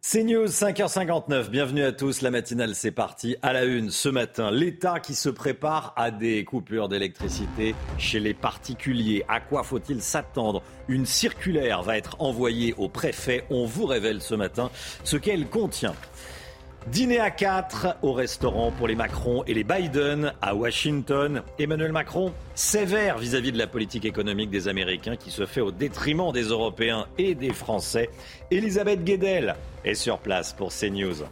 C'est News 5h59, bienvenue à tous, la matinale c'est parti. À la une ce matin, l'État qui se prépare à des coupures d'électricité chez les particuliers. À quoi faut-il s'attendre? Une circulaire va être envoyée au préfet, on vous révèle ce matin ce qu'elle contient. Dîner à 4 au restaurant pour les Macron et les Biden à Washington. Emmanuel Macron sévère vis-à-vis de la politique économique des Américains qui se fait au détriment des Européens et des Français. Elisabeth Guedel est sur place pour CNews.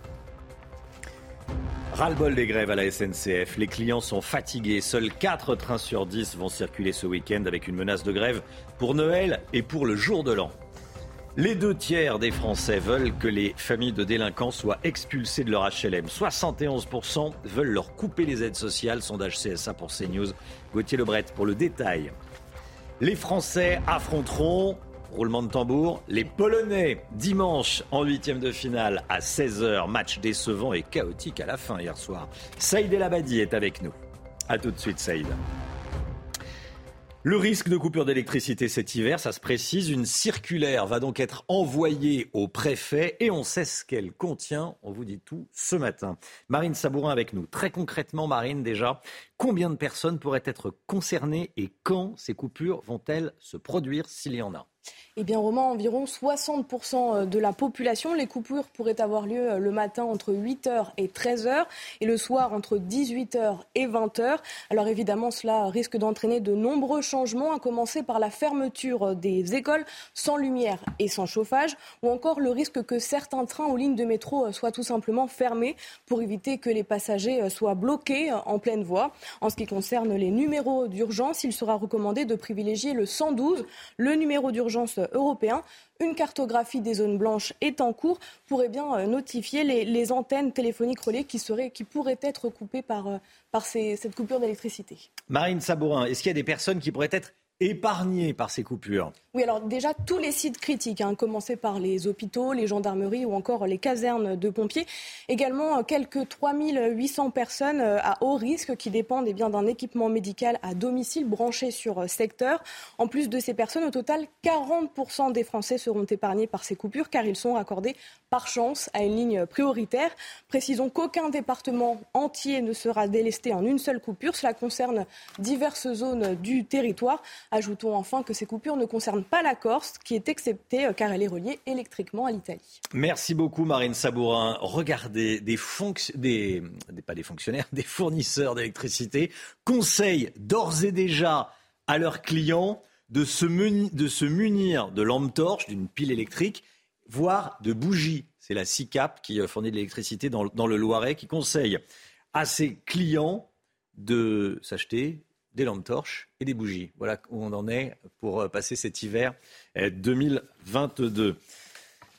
Ras-le-bol des grèves à la SNCF. Les clients sont fatigués. Seuls 4 trains sur 10 vont circuler ce week-end avec une menace de grève pour Noël et pour le jour de l'an. Les deux tiers des Français veulent que les familles de délinquants soient expulsées de leur HLM. 71% veulent leur couper les aides sociales. Sondage CSA pour CNews. Gauthier Lebret pour le détail. Les Français affronteront, roulement de tambour, les Polonais dimanche en huitième de finale à 16h. Match décevant et chaotique à la fin hier soir. Saïd El Abadi est avec nous. A tout de suite Saïd. Le risque de coupure d'électricité cet hiver, ça se précise, une circulaire va donc être envoyée au préfet et on sait ce qu'elle contient. On vous dit tout ce matin. Marine Sabourin avec nous. Très concrètement, Marine, déjà, combien de personnes pourraient être concernées et quand ces coupures vont-elles se produire s'il y en a? Eh bien, Romain, environ 60% euh, de la population. Les coupures pourraient avoir lieu le matin entre 8h et 13h et le soir entre 18h et 20h. Alors évidemment, cela risque d'entraîner de nombreux changements, à commencer par la fermeture des écoles sans lumière et sans chauffage, ou encore le risque que certains trains ou lignes de métro soient tout simplement fermés pour éviter que les passagers soient bloqués en pleine voie. En ce qui concerne les numéros d'urgence, il sera recommandé de privilégier le 112, le numéro d'urgence européen. Une cartographie des zones blanches est en cours pour eh bien, euh, notifier les, antennes téléphoniques relais qui, pourraient être coupées par, euh, cette coupure d'électricité. Marine Sabourin, est-ce qu'il y a des personnes qui pourraient être épargnés par ces coupures? Oui, alors déjà tous les sites critiques, hein, par les hôpitaux, les gendarmeries ou encore les casernes de pompiers. Également quelques 3800 personnes euh, à haut risque qui dépendent eh d'un équipement médical à domicile branché sur euh, secteur. En plus de ces personnes, au total, 40% des Français seront épargnés par ces coupures car ils sont raccordés par chance à une ligne prioritaire. Précisons qu'aucun département entier ne sera délesté en une seule coupure. Cela concerne diverses zones du territoire. Ajoutons enfin que ces coupures ne concernent pas la Corse, qui est exceptée euh, car elle est reliée électriquement à l'Italie. Merci beaucoup Marine Sabourin. Regardez, des, pas des fonctionnaires, des fournisseurs d'électricité conseillent d'ores et déjà à leurs clients de se, munir de lampes torches, d'une pile électrique, voire de bougies. C'est la SICAP qui euh, fournit de l'électricité dans le Loiret qui conseille à ses clients de s'acheter des lampes torches et des bougies. Voilà où on en est pour euh, passer cet hiver 2022.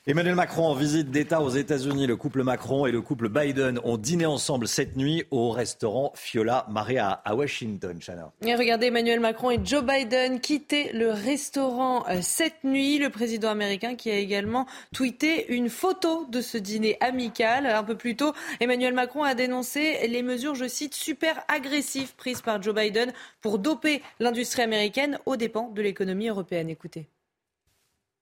Emmanuel Macron en visite d'État aux États-Unis. Le couple Macron et le couple Biden ont dîné ensemble cette nuit au restaurant Fiola Maria à Washington. Chana. Regardez Emmanuel Macron et Joe Biden quitter le restaurant euh, cette nuit. Le président américain qui a également tweeté une photo de ce dîner amical. Un peu plus tôt, Emmanuel Macron a dénoncé les mesures, je cite, super agressives prises par Joe Biden pour doper l'industrie américaine aux dépens de l'économie européenne. Écoutez.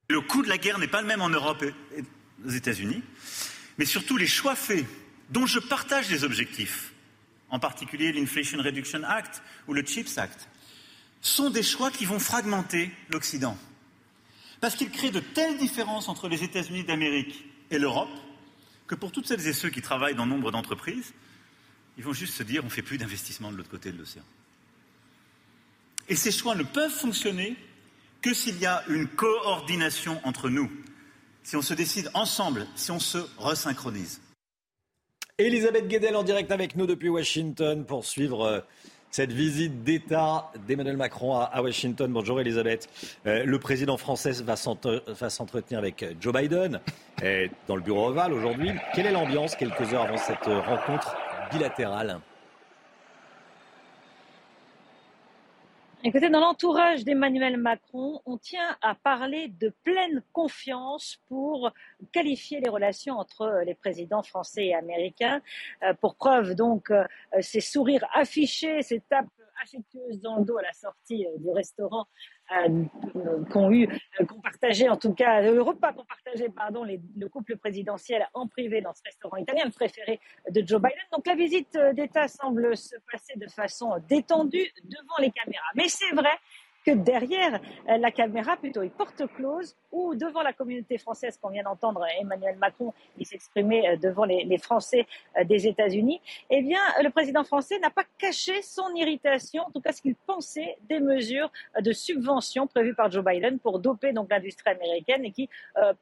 Le coût de la guerre n'est pas le même en Europe et aux États-Unis, mais surtout les choix faits, dont je partage les objectifs, en particulier l'Inflation Reduction Act ou le CHIPS Act, sont des choix qui vont fragmenter l'Occident. Parce qu'ils créent de telles différences entre les États-Unis d'Amérique et l'Europe que pour toutes celles et ceux qui travaillent dans nombre d'entreprises, ils vont juste se dire on ne fait plus d'investissement de l'autre côté de l'océan. Et ces choix ne peuvent fonctionner que s'il y a une coordination entre nous, si on se décide ensemble, si on se resynchronise. Elisabeth Guedel en direct avec nous depuis Washington pour suivre euh, cette visite d'État d'Emmanuel Macron à Washington. Bonjour Elisabeth. Euh, le président français va s'entretenir avec Joe Biden dans le bureau ovale aujourd'hui. Quelle est l'ambiance quelques heures avant cette rencontre bilatérale? Écoutez, dans l'entourage d'Emmanuel Macron, on tient à parler de pleine confiance pour qualifier les relations entre les présidents français et américains. Euh, pour preuve, donc, euh, ces sourires affichés, ces tapes affectueuse dans le dos à la sortie du restaurant qu'ont eu, qu'ont partagé en tout cas, le repas qu'ont partagé, pardon, le couple présidentiel en privé dans ce restaurant italien, préféré de Joe Biden. Donc la visite d'État semble se passer de façon détendue devant les caméras. Mais c'est vrai que derrière euh, la caméra, plutôt une porte close, ou devant la communauté française qu'on vient d'entendre Emmanuel Macron s'exprimer euh, devant les, Français euh, des États-Unis, eh bien, le président français n'a pas caché son irritation, en tout cas ce qu'il pensait des mesures de subvention prévues par Joe Biden pour doper donc l'industrie américaine et qui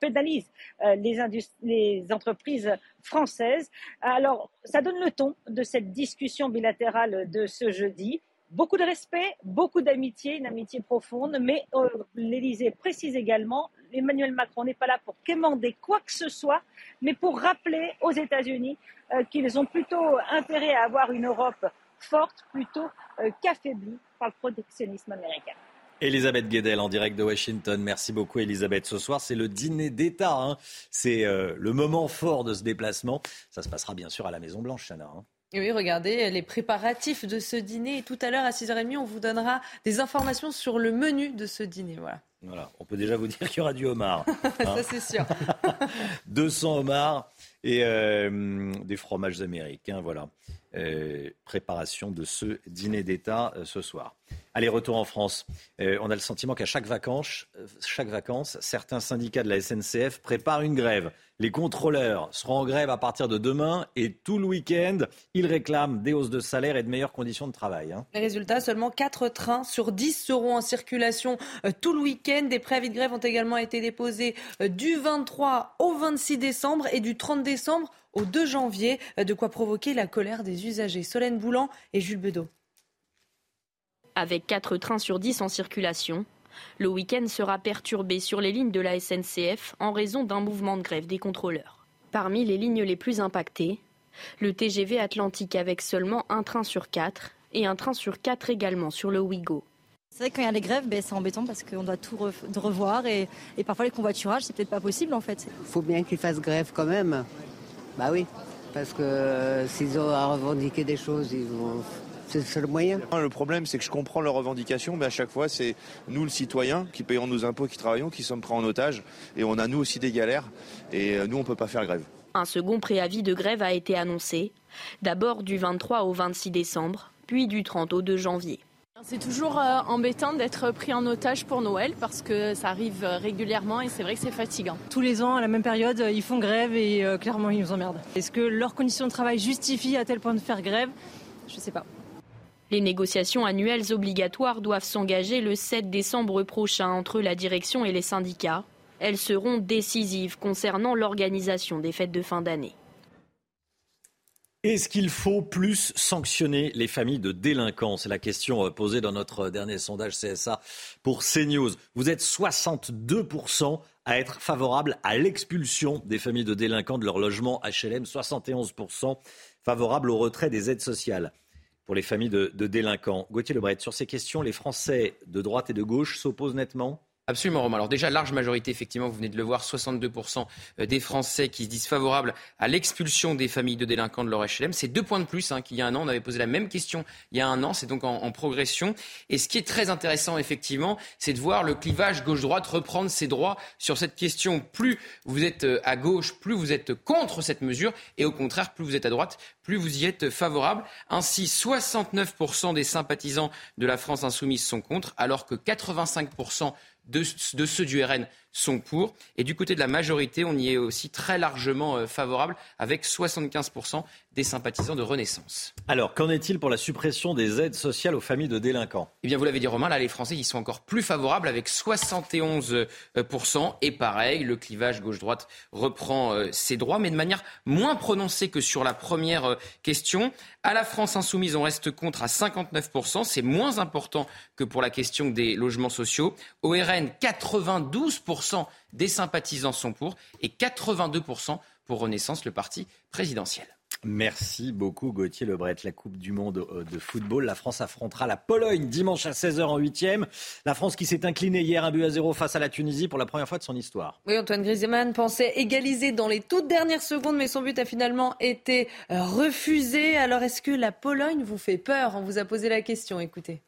pénalisent les, les entreprises françaises. Alors, ça donne le ton de cette discussion bilatérale de ce jeudi beaucoup de respect, beaucoup d'amitié, une amitié profonde, mais euh, l'Élysée précise également, Emmanuel Macron n'est pas là pour quémander quoi que ce soit, mais pour rappeler aux États-Unis euh, qu'ils ont plutôt intérêt à avoir une Europe forte plutôt euh, qu'affaiblie par le protectionnisme américain. Elisabeth Guedel en direct de Washington. Merci beaucoup Elisabeth. Ce soir, c'est le dîner d'État. Hein. C'est le moment fort de ce déplacement. Ça se passera bien sûr à la Maison Blanche, Chana. Hein. Oui, regardez les préparatifs de ce dîner. Et tout à l'heure, à 6h30, on vous donnera des informations sur le menu de ce dîner. Voilà. Voilà, on peut déjà vous dire qu'il y aura du homard. Ça, hein. c'est sûr. 200 homards et euh, des fromages américains. Voilà. Euh, préparation de ce dîner d'État euh, ce soir. Allez, retour en France. on a le sentiment qu'à chaque vacances, chaque vacances, certains syndicats de la SNCF préparent une grève. Les contrôleurs seront en grève à partir de demain et tout le week-end, ils réclament des hausses de salaire et de meilleures conditions de travail. Hein. Les résultats, seulement 4 trains sur 10 seront en circulation euh, tout le week-end. Des préavis de grève ont également été déposés euh, du 23 au 26 décembre et du 30 décembre au 2 janvier. Euh, de quoi provoquer la colère des usagers. Solène Boulan et Jules Bedeau. Avec 4 trains sur 10 en circulation, le week-end sera perturbé sur les lignes de la SNCF en raison d'un mouvement de grève des contrôleurs. Parmi les lignes les plus impactées, le TGV Atlantique avec seulement un train sur quatre et un train sur quatre également sur le Ouigo. C'est vrai que quand il y a les grèves, ben, c'est embêtant parce qu'on doit tout revoir et, parfois les convoiturages, c'est peut-être pas possible en fait. Il faut bien qu'ils fassent grève quand même. Bah oui, parce que euh, s'ils ont à revendiquer des choses, ils vont c'est le moyen. Le problème, c'est que je comprends leurs revendications, mais à chaque fois, c'est nous, le citoyen, qui payons nos impôts, qui travaillons, qui sommes pris en otage. Et on a, nous aussi, des galères. Et euh, nous, on ne peut pas faire grève. Un second préavis de grève a été annoncé. D'abord du 23 au 26 décembre, puis du 30 au 2 janvier. C'est toujours euh, embêtant d'être pris en otage pour Noël parce que ça arrive euh, régulièrement et c'est vrai que c'est fatigant. Tous les ans, à la même période, ils font grève et clairement, ils nous emmerdent. Est-ce que leurs conditions de travail justifient à tel point de faire grève? Je ne sais pas. Les négociations annuelles obligatoires doivent s'engager le 7 décembre prochain entre la direction et les syndicats. Elles seront décisives concernant l'organisation des fêtes de fin d'année. Est-ce qu'il faut plus sanctionner les familles de délinquants? C'est la question euh, posée dans notre dernier sondage CSA pour CNews. Vous êtes 62% à être favorable à l'expulsion des familles de délinquants de leur logement HLM, 71% favorable au retrait des aides sociales pour les familles de, délinquants. Gauthier Lebret, sur ces questions, les Français de droite et de gauche s'opposent nettement? Absolument, Romain. Alors déjà, large majorité, effectivement, vous venez de le voir, 62% euh, des Français qui se disent favorables à l'expulsion des familles de délinquants de leur HLM. C'est deux points de plus hein, qu'il y a un an. On avait posé la même question il y a un an. C'est donc en, progression. Et ce qui est très intéressant, effectivement, c'est de voir le clivage gauche-droite reprendre ses droits sur cette question. Plus vous êtes euh, à gauche, plus vous êtes contre cette mesure. Et au contraire, plus vous êtes à droite, plus vous y êtes favorable. Ainsi, 69% des sympathisants de la France insoumise sont contre, alors que 85% de, ceux du RN sont pour. Et du côté de la majorité, on y est aussi très largement euh, favorable, avec 75% des sympathisants de Renaissance. Alors, qu'en est-il pour la suppression des aides sociales aux familles de délinquants? Eh bien, vous l'avez dit, Romain, là, les Français, ils sont encore plus favorables, avec 71%. Et pareil, le clivage gauche-droite reprend euh, ses droits, mais de manière moins prononcée que sur la première euh, question. À la France insoumise, on reste contre à 59%. C'est moins important que pour la question des logements sociaux. Au RN, 92% des sympathisants sont pour et 82% pour Renaissance, le parti présidentiel. Merci beaucoup Gauthier Lebret. La Coupe du Monde euh, de football. La France affrontera la Pologne dimanche à 16h en 8 La France qui s'est inclinée hier un but à 0 face à la Tunisie pour la première fois de son histoire. Oui, Antoine Griezmann pensait égaliser dans les toutes dernières secondes, mais son but a finalement été refusé. Alors est-ce que la Pologne vous fait peur? On vous a posé la question, écoutez.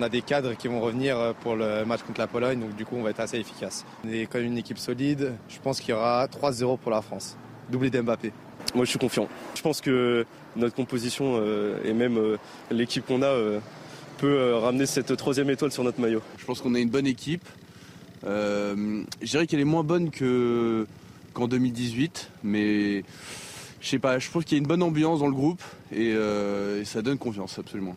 On a des cadres qui vont revenir euh, pour le match contre la Pologne, donc du coup on va être assez efficace. On est quand même une équipe solide. Je pense qu'il y aura 3-0 pour la France. Doublé d'Mbappé. Moi, je suis confiant. Je pense que notre composition euh, et même euh, l'équipe qu'on a euh, peut ramener cette troisième étoile sur notre maillot. Je pense qu'on a une bonne équipe. je dirais qu'elle est moins bonne que, qu'en 2018, mais je sais pas, je trouve qu'il y a une bonne ambiance dans le groupe et, et ça donne confiance, absolument.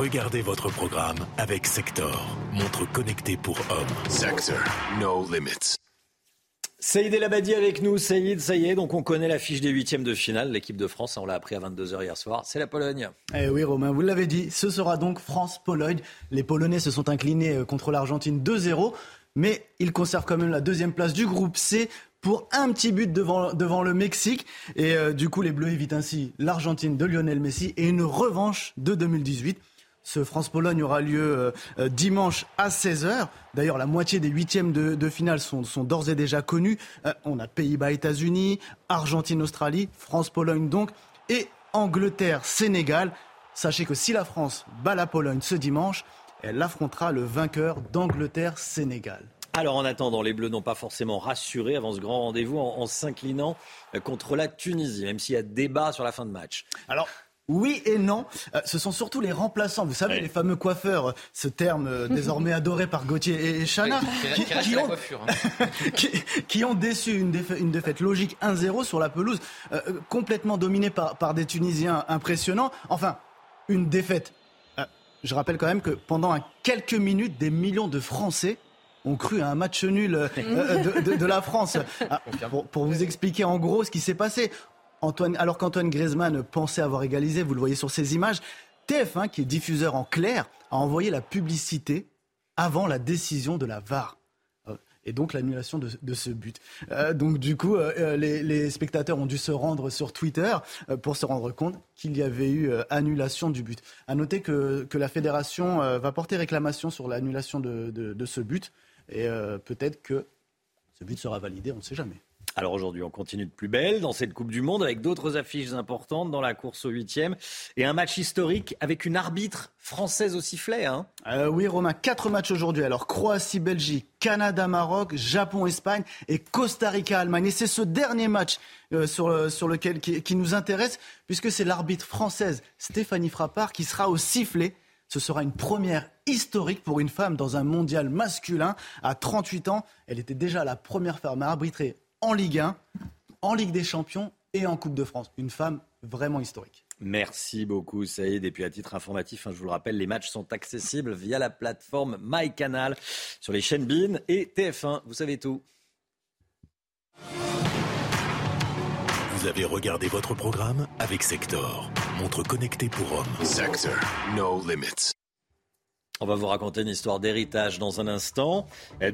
Regardez votre programme avec Sector, montre connectée pour hommes. Sector, no limits. Saïd El Abadi avec nous. Saïd, ça y est, donc on connaît l'affiche des huitièmes de finale. L'équipe de France, on l'a appris à 22h hier soir, c'est la Pologne. Eh oui, Romain, vous l'avez dit, ce sera donc France-Pologne. Les Polonais se sont inclinés euh, contre l'Argentine 2-0, mais ils conservent quand même la deuxième place du groupe C pour un petit but devant, devant le Mexique. Et euh, du coup, les Bleus évitent ainsi l'Argentine de Lionel Messi et une revanche de 2018. Ce France-Pologne aura lieu euh, euh, dimanche à 16h. D'ailleurs, la moitié des huitièmes de, finale sont, d'ores et déjà connus. Euh, on a Pays-Bas-États-Unis, Argentine-Australie, France-Pologne donc, et Angleterre-Sénégal. Sachez que si la France bat la Pologne ce dimanche, elle affrontera le vainqueur d'Angleterre-Sénégal. Alors en attendant, les Bleus n'ont pas forcément rassuré avant ce grand rendez-vous en, en s'inclinant contre la Tunisie, même s'il y a débat sur la fin de match. Alors oui et non. Euh, ce sont surtout les remplaçants. Vous savez, les fameux coiffeurs, euh, ce terme euh, désormais adoré par Gauthier et Chana, qui, ont, déçu une défaite, logique 1-0 sur la pelouse, complètement dominée par, par des Tunisiens impressionnants. Enfin, une défaite. je rappelle quand même que pendant quelques minutes, des millions de Français ont cru à un match nul de, la France. Ah, pour, vous expliquer en gros ce qui s'est passé, Alors qu'Antoine Griezmann pensait avoir égalisé, vous le voyez sur ces images, TF1, qui est diffuseur en clair, a envoyé la publicité avant la décision de la VAR euh, et donc l'annulation de, ce but. Euh, donc du coup, euh, les, spectateurs ont dû se rendre sur Twitter pour se rendre compte qu'il y avait eu annulation du but. À noter que, la fédération va porter réclamation sur l'annulation de, ce but et peut-être que ce but sera validé, on ne sait jamais. Alors aujourd'hui, on continue de plus belle dans cette Coupe du Monde avec d'autres affiches importantes dans la course au huitième et un match historique avec une arbitre française au sifflet. Hein. Euh, oui, Romain, quatre matchs aujourd'hui. Alors Croatie-Belgique, Canada-Maroc, Japon-Espagne et Costa Rica-Allemagne. Et c'est ce dernier match euh, sur, sur, lequel qui, nous intéresse puisque c'est l'arbitre française Stéphanie Frappard qui sera au sifflet. Ce sera une première historique pour une femme dans un mondial masculin. À 38 ans, elle était déjà la première femme à arbitrer en Ligue 1, en Ligue des Champions et en Coupe de France. Une femme vraiment historique. Merci beaucoup Saïd. Et puis à titre informatif, hein, je vous le rappelle, les matchs sont accessibles via la plateforme MyCanal sur les chaînes BIN et TF1. Vous savez tout. Vous avez regardé votre programme avec Sector, montre connectée pour hommes. Sector, no limits. On va vous raconter une histoire d'héritage dans un instant.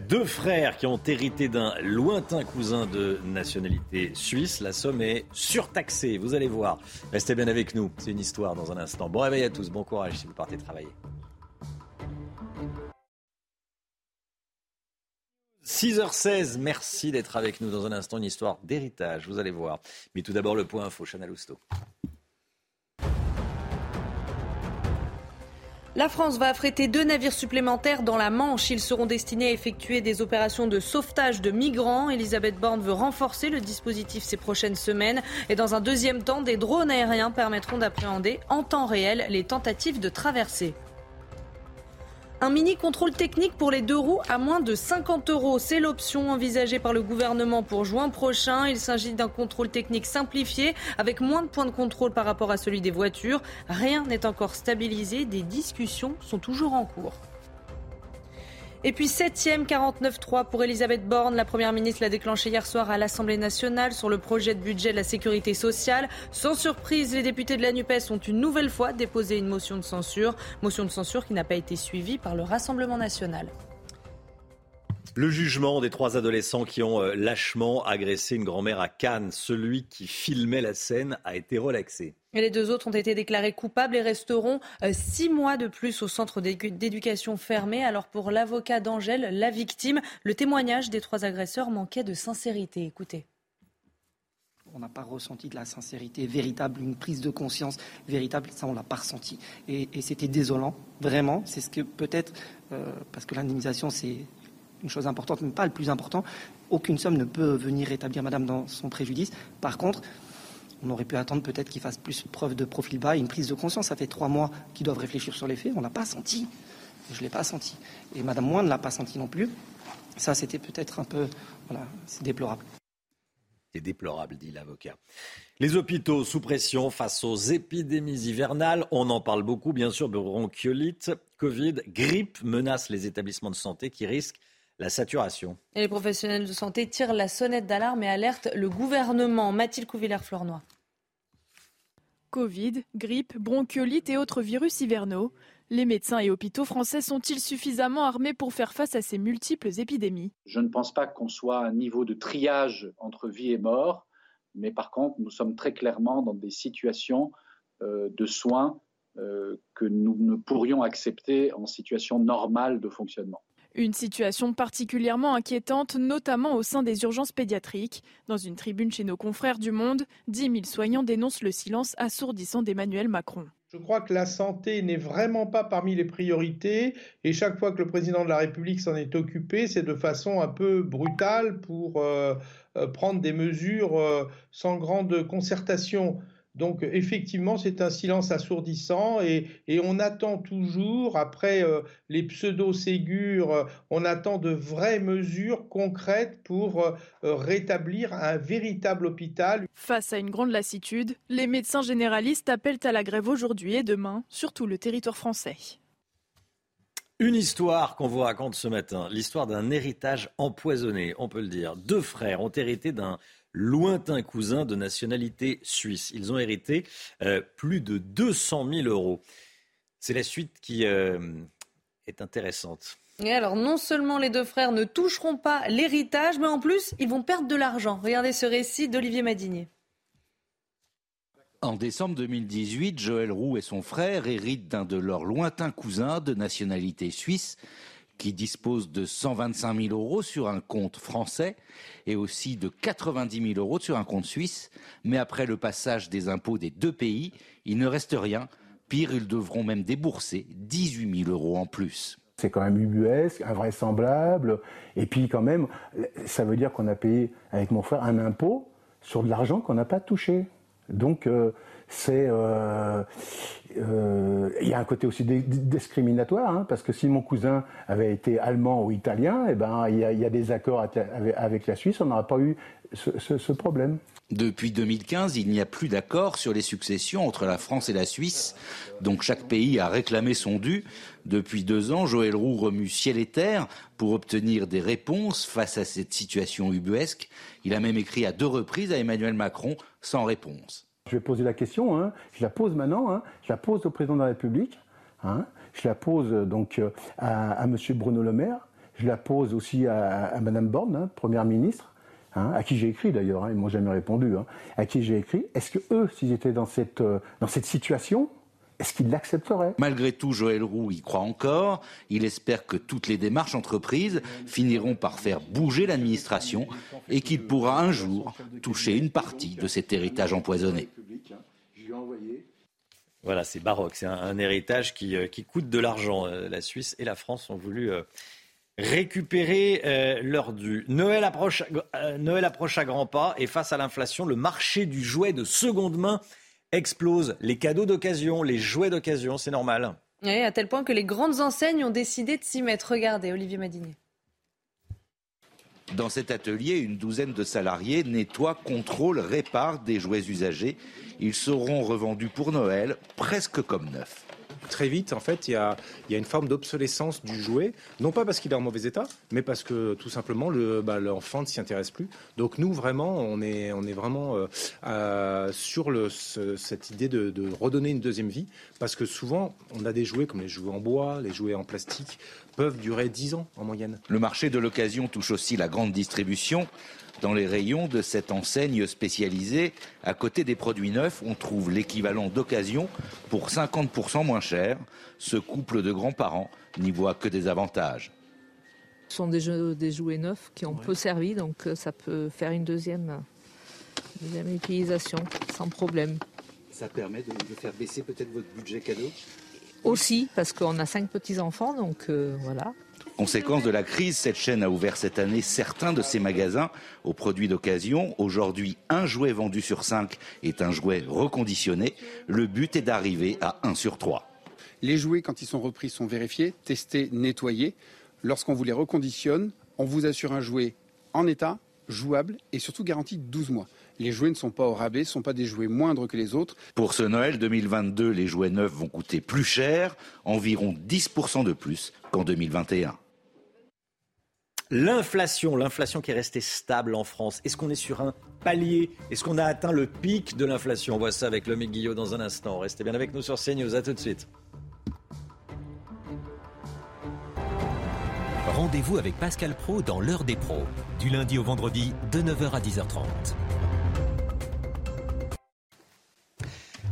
Deux frères qui ont hérité d'un lointain cousin de nationalité suisse. La somme est surtaxée, vous allez voir. Restez bien avec nous, c'est une histoire dans un instant. Bon réveil à tous, bon courage si vous partez travailler. 6h16, merci d'être avec nous dans un instant, une histoire d'héritage, vous allez voir. Mais tout d'abord le point info, Chanel Housteau. La France va affréter deux navires supplémentaires dans la Manche. Ils seront destinés à effectuer des opérations de sauvetage de migrants. Elisabeth Borne veut renforcer le dispositif ces prochaines semaines. Et dans un deuxième temps, des drones aériens permettront d'appréhender en temps réel les tentatives de traversée. Un mini contrôle technique pour les deux roues à moins de 50 euros. C'est l'option envisagée par le gouvernement pour juin prochain. Il s'agit d'un contrôle technique simplifié avec moins de points de contrôle par rapport à celui des voitures. Rien n'est encore stabilisé. Des discussions sont toujours en cours. Et puis 7e 49-3 pour Elisabeth Borne. La Première ministre l'a déclenché hier soir à l'Assemblée nationale sur le projet de budget de la sécurité sociale. Sans surprise, les députés de la NUPES ont une nouvelle fois déposé une motion de censure. Motion de censure qui n'a pas été suivie par le Rassemblement national. Le jugement des trois adolescents qui ont euh, lâchement agressé une grand-mère à Cannes, celui qui filmait la scène, a été relaxé. Et les deux autres ont été déclarés coupables et resteront euh, six mois de plus au centre d'éducation fermé. Alors pour l'avocat d'Angèle, la victime, le témoignage des trois agresseurs manquait de sincérité. Écoutez. On n'a pas ressenti de la sincérité véritable, une prise de conscience véritable, ça on l'a pas ressenti. Et, c'était désolant, vraiment. C'est ce que peut-être, euh, parce que l'indemnisation c'est une chose importante, mais pas le plus important. Aucune somme ne peut venir rétablir Madame dans son préjudice. Par contre, on aurait pu attendre peut-être qu'il fasse plus preuve de profil bas une prise de conscience. Ça fait trois mois qu'ils doivent réfléchir sur les faits. On l'a pas senti. Je ne l'ai pas senti. Et Madame Moin ne l'a pas senti non plus. Ça, c'était peut-être un peu. Voilà, c'est déplorable. C'est déplorable, dit l'avocat. Les hôpitaux sous pression face aux épidémies hivernales. On en parle beaucoup, bien sûr. Bronchiolite, Covid, grippe menacent les établissements de santé qui risquent la saturation. Et les professionnels de santé tirent la sonnette d'alarme et alertent le gouvernement. Mathilde Couvillère-Flornois. Covid, grippe, bronchiolite et autres virus hivernaux. Les médecins et hôpitaux français sont-ils suffisamment armés pour faire face à ces multiples épidémies? Je ne pense pas qu'on soit à un niveau de triage entre vie et mort, mais par contre, nous sommes très clairement dans des situations euh, de soins euh, que nous ne pourrions accepter en situation normale de fonctionnement. Une situation particulièrement inquiétante, notamment au sein des urgences pédiatriques. Dans une tribune chez nos confrères du Monde, 10 000 soignants dénoncent le silence assourdissant d'Emmanuel Macron. Je crois que la santé n'est vraiment pas parmi les priorités et chaque fois que le président de la République s'en est occupé, c'est de façon un peu brutale pour euh, euh, prendre des mesures euh, sans grande concertation. Donc effectivement, c'est un silence assourdissant et, on attend toujours, après euh, les pseudo-ségures, euh, on attend de vraies mesures concrètes pour euh, rétablir un véritable hôpital. Face à une grande lassitude, les médecins généralistes appellent à la grève aujourd'hui et demain sur tout le territoire français. Une histoire qu'on vous raconte ce matin, l'histoire d'un héritage empoisonné, on peut le dire. Deux frères ont hérité d'un lointain cousin de nationalité suisse. Ils ont hérité euh, plus de 200 000 euros. C'est la suite qui euh, est intéressante. Et alors, non seulement les deux frères ne toucheront pas l'héritage, mais en plus, ils vont perdre de l'argent. Regardez ce récit d'Olivier Madinier. En décembre 2018, Joël Roux et son frère héritent d'un de leurs lointains cousins de nationalité suisse qui dispose de 125 000 euros sur un compte français et aussi de 90 000 euros sur un compte suisse. Mais après le passage des impôts des deux pays, il ne reste rien. Pire, ils devront même débourser 18 000 euros en plus. C'est quand même ubuesque, invraisemblable. Et puis quand même, ça veut dire qu'on a payé avec mon frère un impôt sur de l'argent qu'on n'a pas touché. Donc euh, c'est euh, euh, il y a un côté aussi discriminatoire hein, parce que si mon cousin avait été allemand ou italien, eh ben il y, a, des accords avec, la Suisse, on n'aurait pas eu ce, problème. Depuis 2015, il n'y a plus d'accord sur les successions entre la France et la Suisse, donc chaque pays a réclamé son dû. Depuis deux ans, Joël Roux remue ciel et terre pour obtenir des réponses face à cette situation ubuesque. Il a même écrit à deux reprises à Emmanuel Macron sans réponse. Je vais poser la question, hein. je la pose maintenant, hein. je la pose au président de la République, hein. je la pose euh, donc euh, à, M. Bruno Le Maire, je la pose aussi à, à Mme Borne, Première ministre, à qui j'ai écrit d'ailleurs, ils m'ont jamais répondu, à qui j'ai écrit, est-ce que eux, s'ils étaient dans cette, euh, dans cette situation, est-ce qu'il l'accepterait? Malgré tout, Joël Roux y croit encore. Il espère que toutes les démarches entreprises finiront par faire bouger l'administration et qu'il pourra un jour toucher une partie de cet héritage empoisonné. Voilà, c'est baroque. C'est un, héritage qui, euh, qui, coûte de l'argent. Euh, la Suisse et la France ont voulu euh, récupérer leur dû. Noël approche, Noël approche à grands pas et face à l'inflation, le marché du jouet de seconde main explose. Les cadeaux d'occasion, les jouets d'occasion, c'est normal. Oui, à tel point que les grandes enseignes ont décidé de s'y mettre. Regardez, Olivier Madinier. Dans cet atelier, une douzaine de salariés nettoient, contrôlent, réparent des jouets usagés. Ils seront revendus pour Noël, presque comme neufs. Très vite, en fait, il y a, une forme d'obsolescence du jouet, non pas parce qu'il est en mauvais état, mais parce que tout simplement bah, l'enfant ne s'y intéresse plus. Donc nous, vraiment, on est, vraiment euh, sur le, cette idée de, de redonner une deuxième vie, parce que souvent, on a des jouets comme les jouets en bois, les jouets en plastique, peuvent durer 10 ans en moyenne. Le marché de l'occasion touche aussi la grande distribution. Dans les rayons de cette enseigne spécialisée, à côté des produits neufs, on trouve l'équivalent d'occasion pour 50% moins cher. Ce couple de grands-parents n'y voit que des avantages. Ce sont des, jouets neufs qui ont peu servi, donc euh, ça peut faire une deuxième, deuxième utilisation sans problème. Ça permet de, de faire baisser peut-être votre budget cadeau? Aussi, parce qu'on a cinq petits-enfants, donc euh, voilà. Conséquence de la crise, cette chaîne a ouvert cette année certains de ses magasins aux produits d'occasion. Aujourd'hui, un jouet vendu sur cinq est un jouet reconditionné. Le but est d'arriver à 1 sur 3. Les jouets, quand ils sont repris, sont vérifiés, testés, nettoyés. Lorsqu'on vous les reconditionne, on vous assure un jouet en état, jouable et surtout garanti 12 mois. Les jouets ne sont pas au rabais, ne sont pas des jouets moindres que les autres. Pour ce Noël 2022, les jouets neufs vont coûter plus cher, environ 10% de plus qu'en 2021. L'inflation, l'inflation qui est restée stable en France. Est-ce qu'on est sur un palier? Est-ce qu'on a atteint le pic de l'inflation? On voit ça avec le Guillot dans un instant. Restez bien avec nous sur CNews. À tout de suite. Rendez-vous avec Pascal Pro dans l'heure des pros, du lundi au vendredi de 9h à 10h30.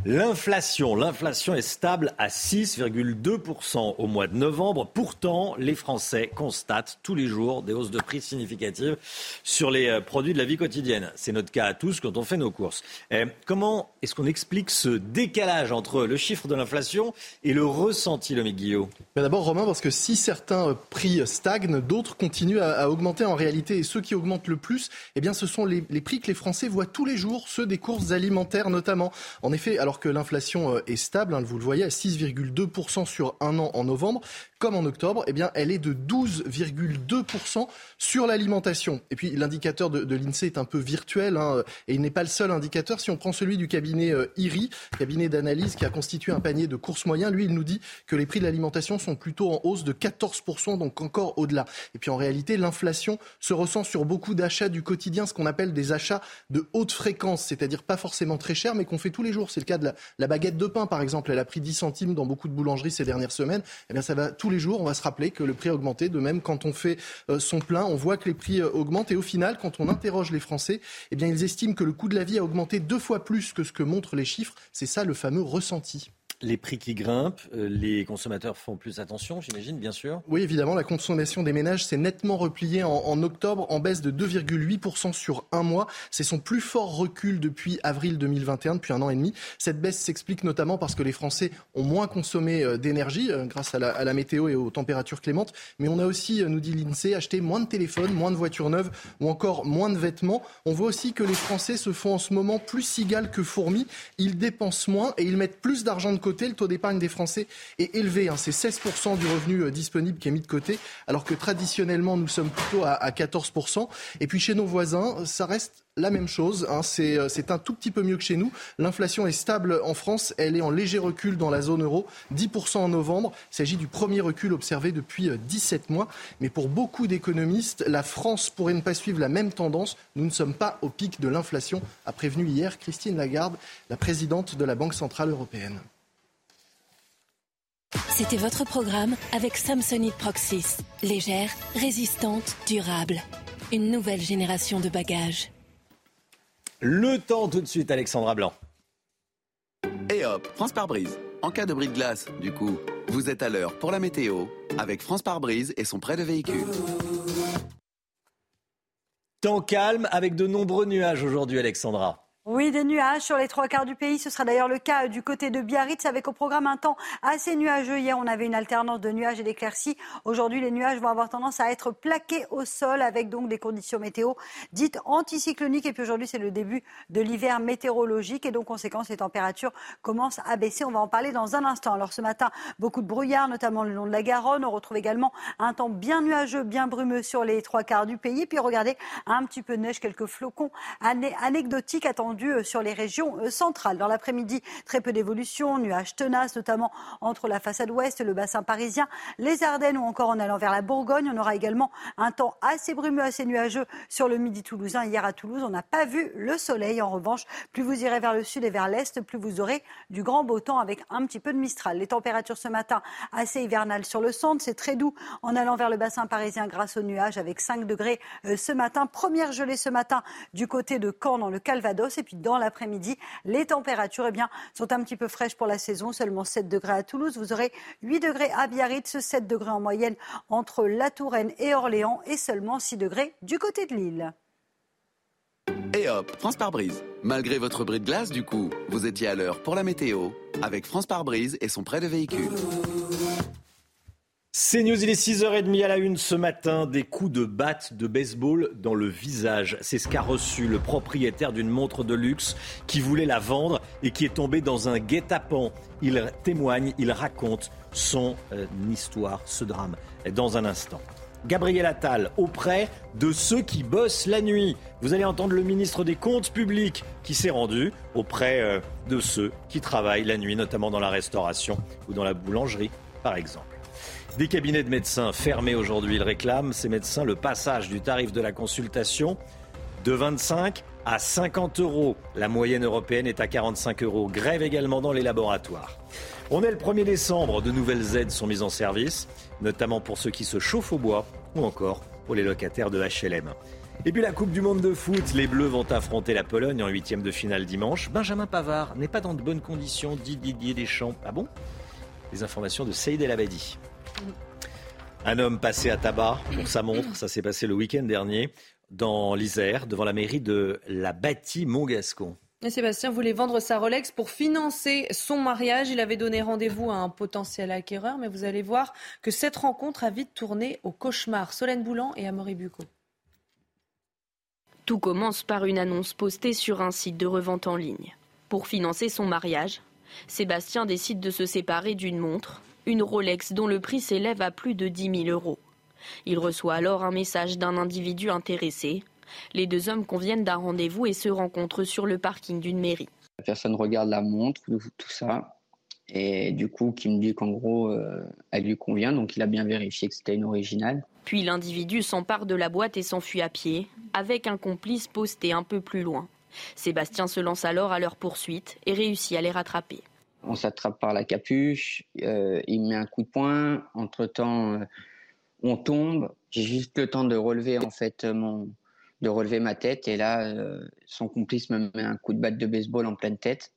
L'inflation, l'inflation est stable à 6,2% au mois de novembre. Pourtant, les Français constatent tous les jours des hausses de prix significatives sur les euh, produits de la vie quotidienne. C'est notre cas à tous quand on fait nos courses. Eh, comment est-ce qu'on explique ce décalage entre le chiffre de l'inflation et le ressenti, le Guillaume D'abord, Romain, parce que si certains prix stagnent, d'autres continuent à, augmenter en réalité. Et ceux qui augmentent le plus, eh bien, ce sont les, les prix que les Français voient tous les jours, ceux des courses alimentaires notamment. En effet, alors que l'inflation euh, est stable, hein, vous le voyez, à 6,2% sur un an en novembre, comme en octobre, eh bien, elle est de 12,2% sur l'alimentation. Et puis l'indicateur de, l'INSEE est un peu virtuel, hein, et il n'est pas le seul indicateur. Si on prend celui du cabinet euh, IRI, cabinet d'analyse qui a constitué un panier de courses moyens, lui, il nous dit que les prix de l'alimentation sont plutôt en hausse de 14%, donc encore au-delà. Et puis en réalité, l'inflation se ressent sur beaucoup d'achats du quotidien, ce qu'on appelle des achats de haute fréquence, c'est-à-dire pas forcément très cher, mais qu'on fait tous les jours. C'est le cas de la, baguette de pain, par exemple. Elle a pris 10 centimes dans beaucoup de boulangeries ces dernières semaines. Eh bien, ça va tous les jours, on va se rappeler que le prix a augmenté. De même, quand on fait euh, son plein, on voit que les prix euh, augmentent. Et au final, quand on interroge les Français, eh bien, ils estiment que le coût de la vie a augmenté deux fois plus que ce que montrent les chiffres. C'est ça le fameux ressenti les prix qui grimpent, euh, les consommateurs font plus attention, j'imagine, bien sûr. Oui, évidemment, la consommation des ménages s'est nettement repliée en, octobre, en baisse de 2,8% sur un mois. C'est son plus fort recul depuis avril 2021, depuis un an et demi. Cette baisse s'explique notamment parce que les Français ont moins consommé euh, d'énergie euh, grâce à la, météo et aux températures clémentes. Mais on a aussi, nous dit l'INSEE, acheté moins de téléphones, moins de voitures neuves ou encore moins de vêtements. On voit aussi que les Français se font en ce moment plus cigales que fourmis. Ils dépensent moins et ils mettent plus d'argent de le taux d'épargne des Français est élevé. Hein. C'est 16% du revenu euh, disponible qui est mis de côté, alors que traditionnellement, nous sommes plutôt à, 14%. Et puis chez nos voisins, ça reste la même chose. Hein. Euh, c'est un tout petit peu mieux que chez nous. L'inflation est stable en France. Elle est en léger recul dans la zone euro. 10% en novembre. Il s'agit du premier recul observé depuis 17 euh, mois. Mais pour beaucoup d'économistes, la France pourrait ne pas suivre la même tendance. Nous ne sommes pas au pic de l'inflation, a prévenu hier Christine Lagarde, la présidente de la Banque Centrale Européenne. C'était votre programme avec Samsonite Proxys. Légère, résistante, durable. Une nouvelle génération de bagages. Le temps tout de suite, Alexandra Blanc. Et hop, France par brise. En cas de bris de glace, du coup, vous êtes à l'heure pour la météo avec France par brise et son prêt de véhicule. Temps calme avec de nombreux nuages aujourd'hui, Alexandra. Oui, des nuages sur les trois quarts du pays. Ce sera d'ailleurs le cas du côté de Biarritz avec au programme un temps assez nuageux. Hier, on avait une alternance de nuages et d'éclaircies. Aujourd'hui, les nuages vont avoir tendance à être plaqués au sol avec donc des conditions météo dites anticycloniques. Et puis aujourd'hui, c'est le début de l'hiver météorologique et donc, conséquence, les températures commencent à baisser. On va en parler dans un instant. Alors ce matin, beaucoup de brouillard, notamment le long de la Garonne. On retrouve également un temps bien nuageux, bien brumeux sur les trois quarts du pays. Puis regardez, un petit peu de neige, quelques flocons anecdotiques euh, sur les régions euh, centrales. Dans l'après-midi, très peu d'évolution, nuages tenaces, notamment entre la façade ouest, le bassin parisien, les Ardennes ou encore en allant vers la Bourgogne. On aura également un temps assez brumeux, assez nuageux sur le midi toulousain. Hier à Toulouse, on n'a pas vu le soleil. En revanche, plus vous irez vers le sud et vers l'est, plus vous aurez du grand beau temps avec un petit peu de mistral. Les températures ce matin assez hivernales sur le centre. C'est très doux en allant vers le bassin parisien grâce aux nuages avec 5 degrés euh, ce matin. Première gelée ce matin du côté de Caen dans le Calvados. Puis dans l'après-midi, les températures eh bien, sont un petit peu fraîches pour la saison. Seulement 7 degrés à Toulouse. Vous aurez 8 degrés à Biarritz, 7 degrés en moyenne entre la Touraine et Orléans et seulement 6 degrés du côté de Lille. Et hop, France par brise. Malgré votre bris de glace, du coup, vous étiez à l'heure pour la météo avec France par brise et son prêt de véhicule. C'est News, il est 6h30 à la une ce matin, des coups de batte de baseball dans le visage. C'est ce qu'a reçu le propriétaire d'une montre de luxe qui voulait la vendre et qui est tombé dans un guet-apens. Il témoigne, il raconte son euh, histoire, ce drame, dans un instant. Gabriel Attal auprès de ceux qui bossent la nuit. Vous allez entendre le ministre des Comptes publics qui s'est rendu auprès euh, de ceux qui travaillent la nuit, notamment dans la restauration ou dans la boulangerie, par exemple. Des cabinets de médecins fermés aujourd'hui, ils réclament, ces médecins, le passage du tarif de la consultation de 25 à 50 euros. La moyenne européenne est à 45 euros. Grève également dans les laboratoires. On est le 1er décembre, de nouvelles aides sont mises en service, notamment pour ceux qui se chauffent au bois ou encore pour les locataires de HLM. Et puis la Coupe du Monde de foot, les Bleus vont affronter la Pologne en huitième de finale dimanche. Benjamin Pavard n'est pas dans de bonnes conditions, dit Didier Deschamps. Ah bon? Les informations de Saïd El Abadi. Un homme passé à tabac pour sa montre, ça s'est passé le week-end dernier dans l'Isère, devant la mairie de la Bâtie-Montgascon. Sébastien voulait vendre sa Rolex pour financer son mariage. Il avait donné rendez-vous à un potentiel acquéreur, mais vous allez voir que cette rencontre a vite tourné au cauchemar. Solène Boulan et Amaury Bucco. Tout commence par une annonce postée sur un site de revente en ligne. Pour financer son mariage, Sébastien décide de se séparer d'une montre une Rolex dont le prix s'élève à plus de 10 000 euros. Il reçoit alors un message d'un individu intéressé. Les deux hommes conviennent d'un rendez-vous et se rencontrent sur le parking d'une mairie. La personne regarde la montre, tout ça, et du coup, qui me dit qu'en gros, euh, elle lui convient, donc il a bien vérifié que c'était une originale. Puis l'individu s'empare de la boîte et s'enfuit à pied, avec un complice posté un peu plus loin. Sébastien se lance alors à leur poursuite et réussit à les rattraper on s'attrape par la capuche, euh, il met un coup de poing, entre-temps euh, on tombe, j'ai juste le temps de relever en fait mon de relever ma tête et là euh, son complice me met un coup de batte de baseball en pleine tête,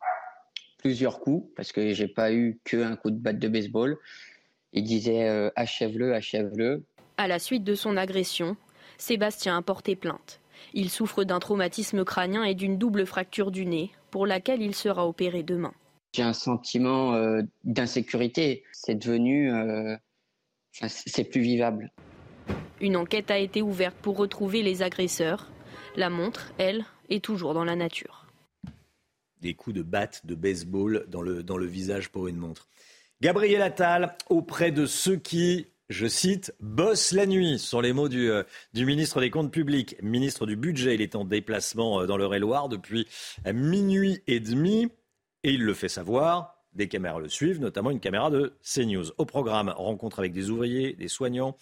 plusieurs coups parce que j'ai pas eu qu'un coup de batte de baseball. Il disait achève-le, achève-le. À la suite de son agression, Sébastien a porté plainte. Il souffre d'un traumatisme crânien et d'une double fracture du nez, pour laquelle il sera opéré demain. J'ai un sentiment euh, d'insécurité. C'est devenu, euh, c'est plus vivable. Une enquête a été ouverte pour retrouver les agresseurs. La montre, elle, est toujours dans la nature. Des coups de batte de baseball dans le, dans le visage pour une montre. Gabriel Attal auprès de ceux qui, je cite, bossent la nuit, ce sont les mots du, euh, du, ministre des Comptes publics, ministre du Budget. Il est en déplacement dans le et depuis minuit et demi. Et il le fait savoir. Des caméras le suivent, notamment une caméra de CNews. Au programme, rencontre avec des ouvriers, des soignants,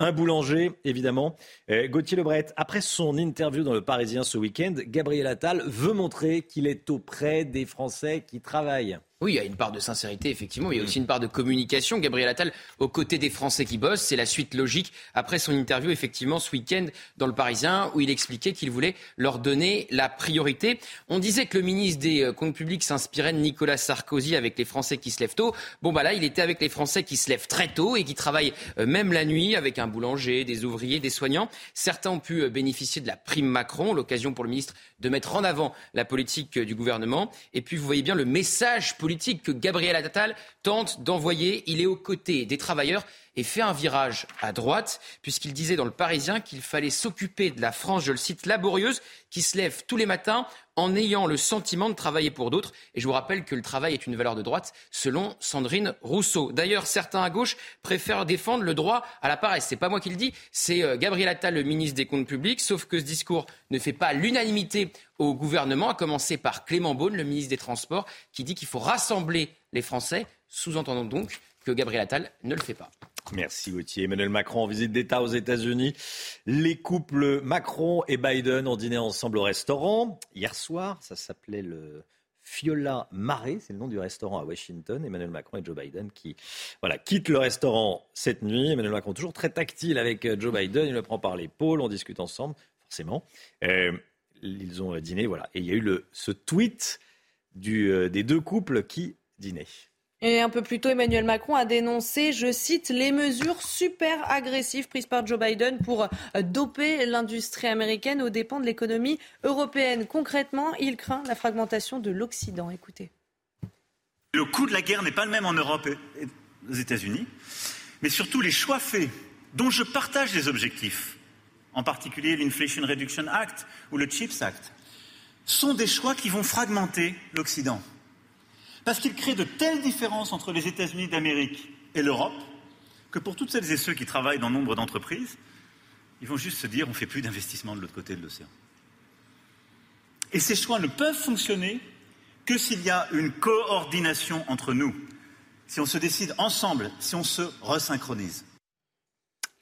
un boulanger, évidemment. Euh, Gauthier Lebret, après son interview dans Le Parisien ce week-end, Gabriel Attal veut montrer qu'il est auprès des Français qui travaillent. Oui, il y a une part de sincérité, effectivement. Il y a aussi une part de communication. Gabriel Attal, aux côtés des Français qui bossent, c'est la suite logique après son interview, effectivement, ce week-end dans le Parisien, où il expliquait qu'il voulait leur donner la priorité. On disait que le ministre des euh, Comptes publics s'inspirait de Nicolas Sarkozy avec les Français qui se lèvent tôt. Bon, bah là, il était avec les Français qui se lèvent très tôt et qui travaillent euh, même la nuit avec un boulanger, des ouvriers, des soignants. Certains ont pu euh, bénéficier de la prime Macron, l'occasion pour le ministre de mettre en avant la politique du gouvernement. Et puis, vous voyez bien le message politique que Gabriel Attal tente d'envoyer. Il est aux côtés des travailleurs et fait un virage à droite, puisqu'il disait dans le Parisien qu'il fallait s'occuper de la France, je le cite, laborieuse, qui se lève tous les matins en ayant le sentiment de travailler pour d'autres. Et je vous rappelle que le travail est une valeur de droite, selon Sandrine Rousseau. D'ailleurs, certains à gauche préfèrent défendre le droit à la paresse. C'est pas moi qui le dis, c'est euh, Gabriel Attal, le ministre des Comptes publics. Sauf que ce discours ne fait pas l'unanimité au gouvernement, à commencer par Clément Beaune, le ministre des Transports, qui dit qu'il faut rassembler les Français. Sous-entendons donc que Gabriel Attal ne le fait pas. Merci Gauthier. Emmanuel Macron en visite d'État aux États-Unis. Les couples Macron et Biden ont dîné ensemble au restaurant. Hier soir, ça s'appelait le Fiola Marais, c'est le nom du restaurant à Washington. Emmanuel Macron et Joe Biden qui voilà, quittent le restaurant cette nuit. Emmanuel Macron toujours très tactile avec euh, Joe Biden. Il le prend par l'épaule, on discute ensemble, forcément. Euh, ils ont dîné, voilà. Et il y a eu ce tweet euh, des deux couples qui dînaient. Et un peu plus tôt, Emmanuel Macron a dénoncé, je cite, les mesures super agressives prises par Joe Biden pour euh, doper l'industrie américaine aux dépens de l'économie européenne. Concrètement, il craint la fragmentation de l'Occident. Écoutez. Le coût de la guerre n'est pas le même en Europe et aux États-Unis, mais surtout les choix faits, dont je partage les objectifs, en particulier l'Inflation Reduction Act ou le CHIPS Act, sont des choix qui vont fragmenter l'Occident. Parce qu'il crée de telles différences entre les États-Unis d'Amérique et l'Europe que pour toutes celles et ceux qui travaillent dans nombre d'entreprises, ils vont juste se dire on ne fait plus d'investissement de l'autre côté de l'océan. Et ces choix ne peuvent fonctionner que s'il y a une coordination entre nous, si on se décide ensemble, si on se resynchronise.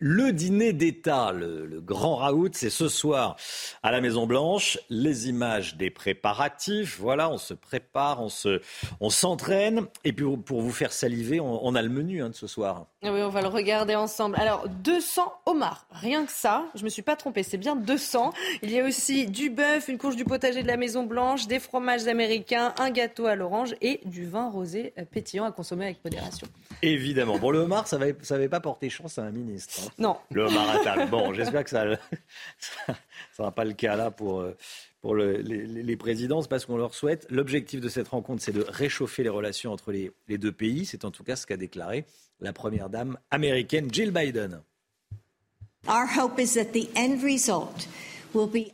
Le dîner d'État, le, grand raout, c'est ce soir à la Maison Blanche. Les images des préparatifs, voilà, on se prépare, on se, on s'entraîne. Et puis pour vous faire saliver, on, a le menu hein, de ce soir. Ah oui, on va le regarder ensemble. Alors 200 homards, rien que ça. Je me suis pas trompée, c'est bien 200. Il y a aussi du bœuf, une couche du potager de la Maison Blanche, des fromages américains, un gâteau à l'orange et du vin rosé pétillant à consommer avec modération. Évidemment. Pour le homard, ça n'avait pas porté chance à un ministre. Non. Le homard Bon, j'espère que ça ne sera pas le cas là pour, euh, pour les, les, présidences, parce qu'on leur souhaite. L'objectif de cette rencontre, c'est de réchauffer les relations entre les, les deux pays. C'est en tout cas ce qu'a déclaré la première dame américaine, Jill Biden.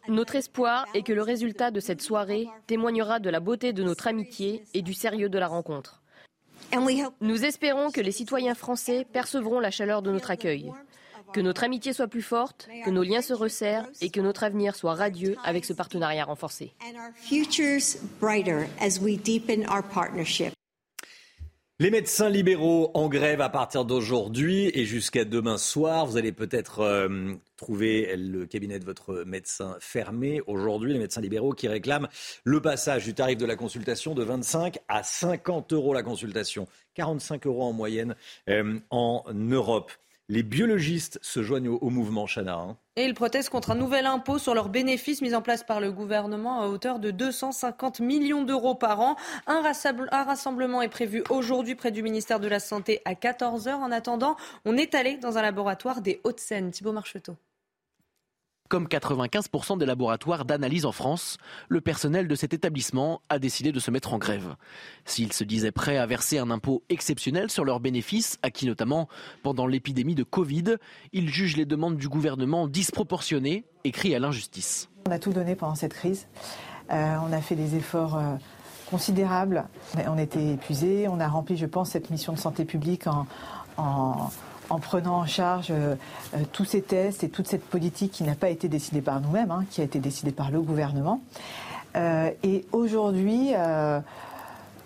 Notre espoir est que le résultat de cette soirée témoignera de la beauté de notre amitié et du sérieux de la rencontre. Nous espérons que les citoyens français percevront la chaleur de notre accueil, que notre amitié soit plus forte, que nos liens se resserrent et que notre avenir soit radieux avec ce partenariat renforcé. Les médecins libéraux en grève à partir d'aujourd'hui et jusqu'à demain soir. Vous allez peut-être euh, trouver le cabinet de votre médecin fermé. Aujourd'hui, les médecins libéraux qui réclament le passage du tarif de la consultation de 25 à 50 euros la consultation. 45 euros en moyenne euh, en Europe. Les biologistes se joignent au, mouvement Chana. Hein. Et ils protestent contre un nouvel impôt sur leurs bénéfices mis en place par le gouvernement à hauteur de 250 millions d'euros par an. Un, rassemblement est prévu aujourd'hui près du ministère de la Santé à 14h. En attendant, on est allé dans un laboratoire des Hauts-de-Seine. Thibault Marcheteau. Comme 95% des laboratoires d'analyse en France, le personnel de cet établissement a décidé de se mettre en grève. S'ils se disaient prêts à verser un impôt exceptionnel sur leurs bénéfices, acquis notamment pendant l'épidémie de Covid, ils jugent les demandes du gouvernement disproportionnées et crient à l'injustice. On a tout donné pendant cette crise. Euh, on a fait des efforts euh, considérables. On était épuisés. On a rempli, je pense, cette mission de santé publique en en prenant en charge euh, euh, tous ces tests et toute cette politique qui n'a pas été décidée par nous-mêmes, hein, qui a été décidée par le gouvernement. Euh, et aujourd'hui,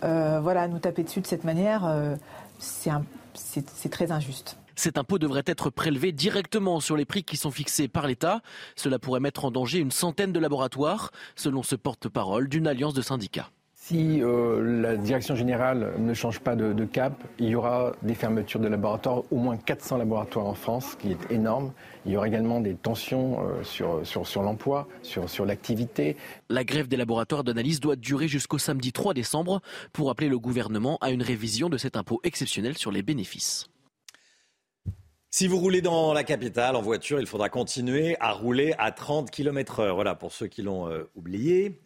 voilà, nous taper dessus de cette manière, c'est très injuste. Cet impôt devrait être prélevé directement sur les prix qui sont fixés par l'État. Cela pourrait mettre en danger une centaine de laboratoires, selon ce porte-parole d'une alliance de syndicats. Si euh, la direction générale ne change pas de, cap, il y aura des fermetures de laboratoires, au moins 400 laboratoires en France, ce qui est énorme. Il y aura également des tensions euh, sur, sur, sur l'emploi, sur, sur l'activité. La grève des laboratoires d'analyse doit durer jusqu'au samedi 3 décembre pour appeler le gouvernement à une révision de cet impôt exceptionnel sur les bénéfices. Si vous roulez dans la capitale en voiture, il faudra continuer à rouler à 30 km/h. Voilà, pour ceux qui l'ont euh, oublié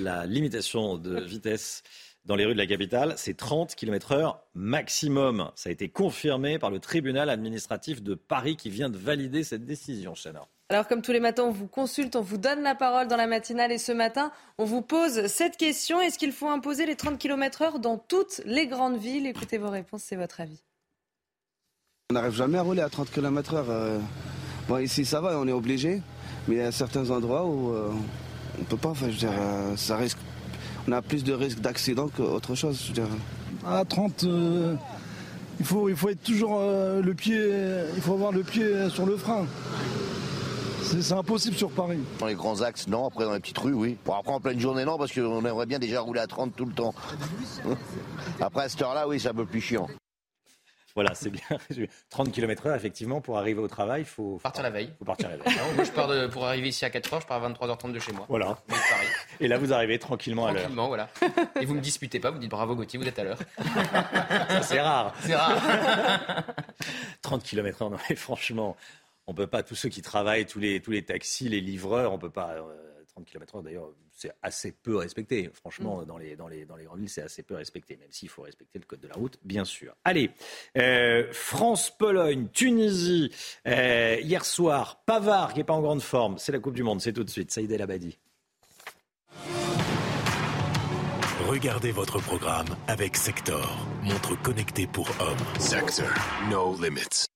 la limitation de vitesse dans les rues de la capitale, c'est 30 km/h maximum. Ça a été confirmé par le tribunal administratif de Paris qui vient de valider cette décision, Chana. Alors comme tous les matins, on vous consulte, on vous donne la parole dans la matinale et ce matin, on vous pose cette question. Est-ce qu'il faut imposer les 30 km/h dans toutes les grandes villes? Écoutez vos réponses, c'est votre avis. On n'arrive jamais à rouler à 30 km/h. Euh. Bon, ici ça va, on est obligé, mais il y a certains endroits où euh, on ne peut pas. Enfin, je veux dire, euh, ça risque, on a plus de risques d'accident qu'autre chose. Je veux dire. À 30, il, faut, il faut être toujours le pied, il faut avoir le pied sur le frein. C'est impossible sur Paris. Dans les grands axes, non. Après, dans les petites rues, oui. Bon, après, en pleine journée, non, parce qu'on aimerait bien déjà rouler à 30 tout le temps. après, à cette heure-là, oui, c'est un peu plus chiant. Voilà, c'est bien. 30 km/h, effectivement, pour arriver au travail, il faut, partir la veille. faut partir la veille. moi, je pars pour arriver ici à 4h, je pars à 23h30 de chez moi. Voilà. Et là, vous arrivez tranquillement, à l'heure. Tranquillement, voilà. Et vous me disputez pas, vous dites bravo Gauthier, vous êtes à l'heure. c'est rare. C'est rare. 30 km/h, non, mais franchement, on peut pas, tous ceux qui travaillent, tous les, tous les taxis, les livreurs, on peut pas. 30 km/h, d'ailleurs, c'est assez peu respecté. Franchement, mm. dans, les, dans, les, dans les grandes villes, c'est assez peu respecté, même s'il faut respecter le code de la route, bien sûr. Allez, euh, France-Pologne, Tunisie, euh, hier soir, Pavard qui n'est pas en grande forme, c'est la Coupe du Monde, c'est tout de suite, Saïd El Abadi. Regardez votre programme avec Sector, montre connectée pour hommes. Sector, no limits.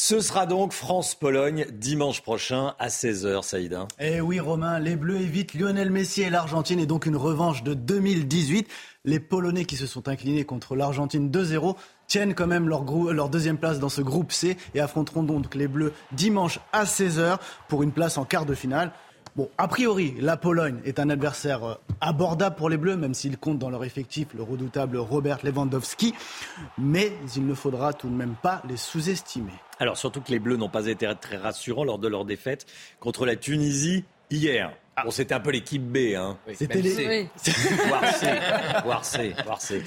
Ce sera donc France-Pologne dimanche prochain à 16h, Saïda. Eh oui, Romain, les Bleus évitent Lionel Messi et l'Argentine et donc une revanche de 2018. Les Polonais qui se sont inclinés contre l'Argentine 2-0 tiennent quand même leur, leur, deuxième place dans ce groupe C et affronteront donc les Bleus dimanche à 16h pour une place en quart de finale. Bon, a priori, la Pologne est un adversaire euh, abordable pour les Bleus, même s'ils comptent dans leur effectif le redoutable Robert Lewandowski. Mais il ne faudra tout de même pas les sous-estimer. Alors surtout que les Bleus n'ont pas été très rassurants lors de leur défaite contre la Tunisie hier. Ah. Bon, c'était un peu l'équipe B. Hein. c'était les... C. C.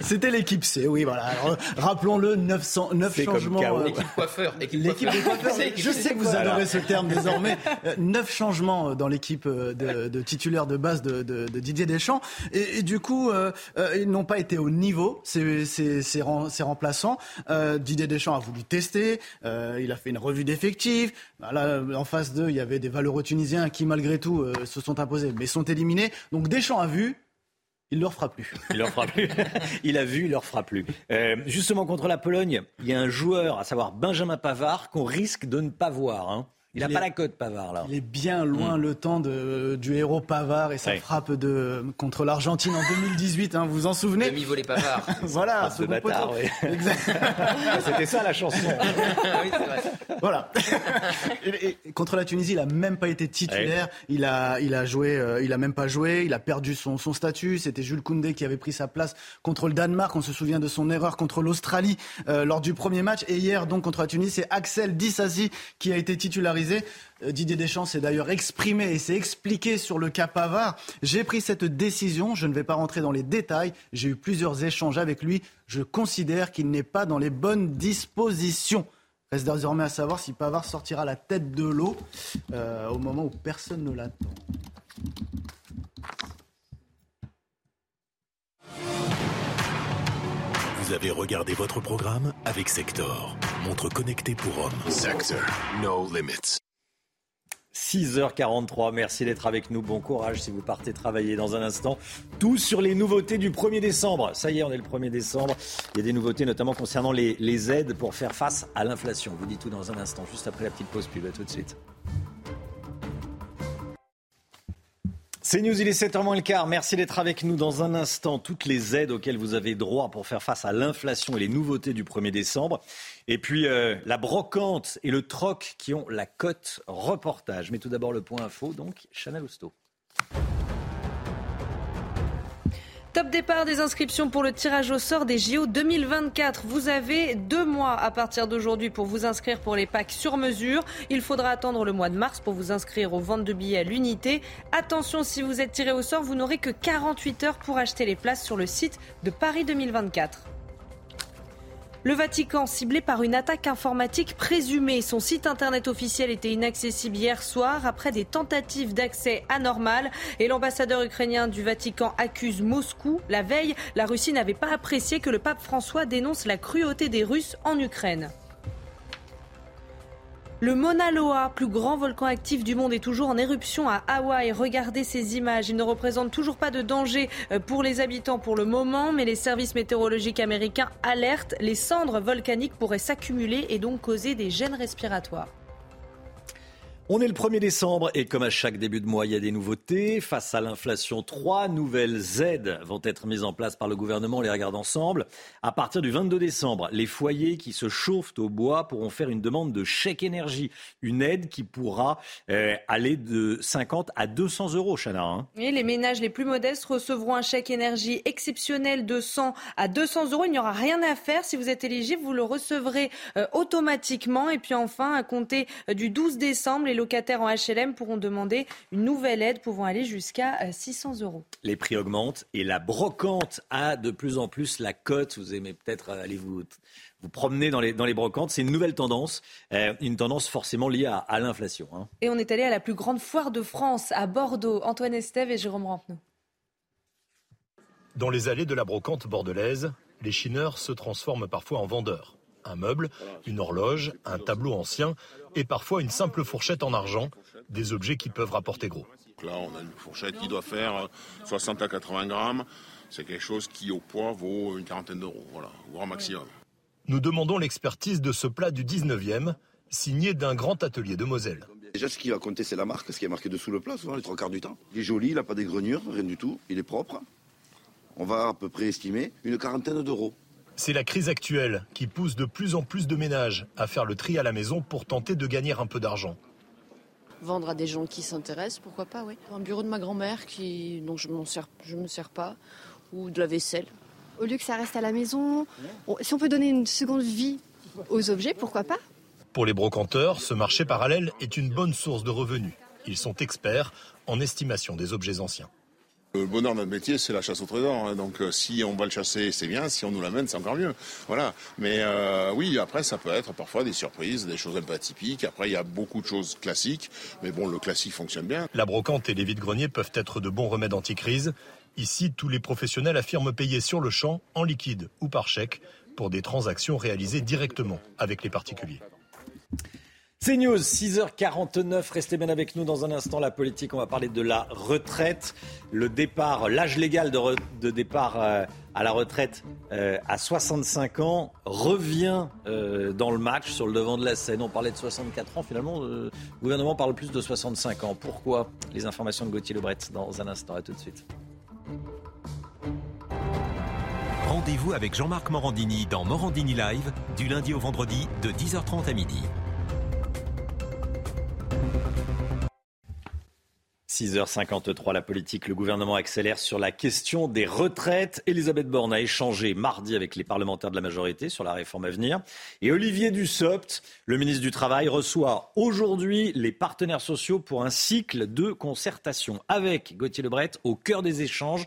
C'était l'équipe C, oui, voilà. Rappelons-le, 900, 9 changements. Euh, l'équipe coiffeur. L'équipe coiffeurs. Je sais que vous adorez ce terme désormais. 9 euh, changements euh, dans l'équipe de, de titulaires de base de, de, de Didier Deschamps. Et, du coup, euh, ils n'ont pas été au niveau, ces, ces, ces, remplaçants. Euh, Didier Deschamps a voulu tester. il a fait une revue d'effectifs. Là, en face d'eux, il y avait des valeureux Tunisiens qui, malgré tout, euh, se sont imposés, mais sont éliminés. Donc Deschamps a vu, il leur fera plus. Il leur fera plus. il a vu, il leur fera plus. Euh, justement, contre la Pologne, il y a un joueur, à savoir Benjamin Pavard, qu'on risque de ne pas voir. Hein. Il n'a pas la cote, Pavard, là. Il est bien loin mm. le temps de, du héros Pavard et sa frappe de, contre l'Argentine en 2018, hein, vous vous en souvenez? Demi-volé Pavard. voilà, ce bâtard, oui. C'était ça la chanson. oui, c'est vrai. Voilà. et, contre la Tunisie, il n'a même pas été titulaire. Il, a, il a joué, euh, il a même pas joué. Il a perdu son, son statut. C'était Jules Koundé qui avait pris sa place contre le Danemark. On se souvient de son erreur contre l'Australie euh, lors du premier match. Et hier, donc, contre la Tunisie, c'est Axel Dissasi qui a été titularisé euh, Didier Deschamps s'est d'ailleurs exprimé et s'est expliqué sur le cas Pavard. J'ai pris cette décision, je ne vais pas rentrer dans les détails, j'ai eu plusieurs échanges avec lui, je considère qu'il n'est pas dans les bonnes dispositions. Reste désormais à savoir si Pavard sortira la tête de l'eau euh, au moment où personne ne l'attend. Vous avez regardé votre programme avec Sector, montre connectée pour hommes. Sector, no limits. 6h43, merci d'être avec nous. Bon courage si vous partez travailler dans un instant. Tout sur les nouveautés du 1er décembre. Ça y est, on est le 1er décembre. Il y a des nouveautés notamment concernant les, les aides pour faire face à l'inflation. Je vous dis tout dans un instant, juste après la petite pause pub. À tout de suite. C'est News, il est 7h moins le quart. Merci d'être avec nous dans un instant. Toutes les aides auxquelles vous avez droit pour faire face à l'inflation et les nouveautés du 1er décembre. Et puis euh, la brocante et le troc qui ont la cote reportage. Mais tout d'abord le point info, donc Chanel Housteau. Top départ des inscriptions pour le tirage au sort des JO 2024. Vous avez deux mois à partir d'aujourd'hui pour vous inscrire pour les packs sur mesure. Il faudra attendre le mois de mars pour vous inscrire aux ventes de billets à l'unité. Attention, si vous êtes tiré au sort, vous n'aurez que 48 heures pour acheter les places sur le site de Paris 2024. Le Vatican ciblé par une attaque informatique présumée. Son site internet officiel était inaccessible hier soir après des tentatives d'accès anormales. Et l'ambassadeur ukrainien du Vatican accuse Moscou. La veille, la Russie n'avait pas apprécié que le pape François dénonce la cruauté des Russes en Ukraine. Le Mauna Loa, plus grand volcan actif du monde, est toujours en éruption à Hawaï. Regardez ces images. Il ne représente toujours pas de danger euh, pour les habitants pour le moment, mais les services météorologiques américains alertent. Les cendres volcaniques pourraient s'accumuler et donc causer des gènes respiratoires. On est le 1er décembre et comme à chaque début de mois, il y a des nouveautés. Face à l'inflation, trois nouvelles aides vont être mises en place par le gouvernement. On les regarde ensemble. À partir du 22 décembre, les foyers qui se chauffent au bois pourront faire une demande de chèque énergie. Une aide qui pourra euh, aller de 50 à 200 euros, Chana. Hein. les ménages les plus modestes recevront un chèque énergie exceptionnel de 100 à 200 euros. Il n'y aura rien à faire. Si vous êtes éligible, vous le recevrez euh, automatiquement. Et puis enfin, à compter euh, du 12 décembre, les locataires en HLM pourront demander une nouvelle aide pouvant aller jusqu'à 600 euh, euros. Les prix augmentent et la brocante a de plus en plus la cote. Vous aimez peut-être euh, aller vous, vous promener dans les, dans les brocantes. C'est une nouvelle tendance, euh, une tendance forcément liée à, l'inflation. Hein. Et on est allé à la plus grande foire de France, à Bordeaux. Antoine Estève et Jérôme Rampenou. Dans les allées de la brocante bordelaise, les chineurs se transforment parfois en vendeurs un meuble, une horloge, un tableau ancien et parfois une simple fourchette en argent, des objets qui peuvent rapporter gros. Là, on a une fourchette qui doit faire 60 à 80 grammes. C'est quelque chose qui, au poids, vaut une quarantaine d'euros, voilà, grand maximum. Nous demandons l'expertise de ce plat du 19e, signé d'un grand atelier de Moselle. Déjà, ce qui va compter, c'est la marque, ce qui est marqué dessous le plat, souvent les trois quarts du temps. Il est joli, il n'a pas des grenures, rien du tout, il est propre. On va à peu près estimer une quarantaine d'euros. C'est la crise actuelle qui pousse de plus en plus de ménages à faire le tri à la maison pour tenter de gagner un peu d'argent. Vendre à des gens qui s'intéressent, pourquoi pas, oui. Un bureau de ma grand-mère qui, dont je ne me sers pas, ou de la vaisselle. Au lieu que ça reste à la maison, si on peut donner une seconde vie aux objets, pourquoi pas? Pour les brocanteurs, ce marché parallèle est une bonne source de revenus. Ils sont experts en estimation des objets anciens. Le bonheur de notre métier, c'est la chasse au trésor. Hein. Donc, euh, si on va le chasser, c'est bien. Si on nous l'amène, c'est encore mieux. Voilà. Mais euh, oui, après, ça peut être parfois des surprises, des choses un peu atypiques. Après, il y a beaucoup de choses classiques. Mais bon, le classique fonctionne bien. La brocante et les vides-greniers peuvent être de bons remèdes anti-crise. Ici, tous les professionnels affirment payer sur le champ, en liquide ou par chèque, pour des transactions réalisées directement avec les particuliers. C'est News, 6h49. Restez bien avec nous dans un instant. La politique, on va parler de la retraite. Le départ, l'âge légal de, départ euh, à la retraite euh, à 65 ans revient euh, dans le match sur le devant de la scène. On parlait de 64 ans. Finalement, le gouvernement parle plus de 65 ans. Pourquoi? Les informations de Gauthier Lebret dans un instant. À tout de suite. Rendez-vous avec Jean-Marc Morandini dans Morandini Live du lundi au vendredi de 10h30 à midi. 6h53, la politique, le gouvernement accélère sur la question des retraites. Elisabeth Borne a échangé mardi avec les parlementaires de la majorité sur la réforme à venir. Et Olivier Dussopt, le ministre du Travail, reçoit aujourd'hui les partenaires sociaux pour un cycle de concertation avec Gauthier Lebret au cœur des échanges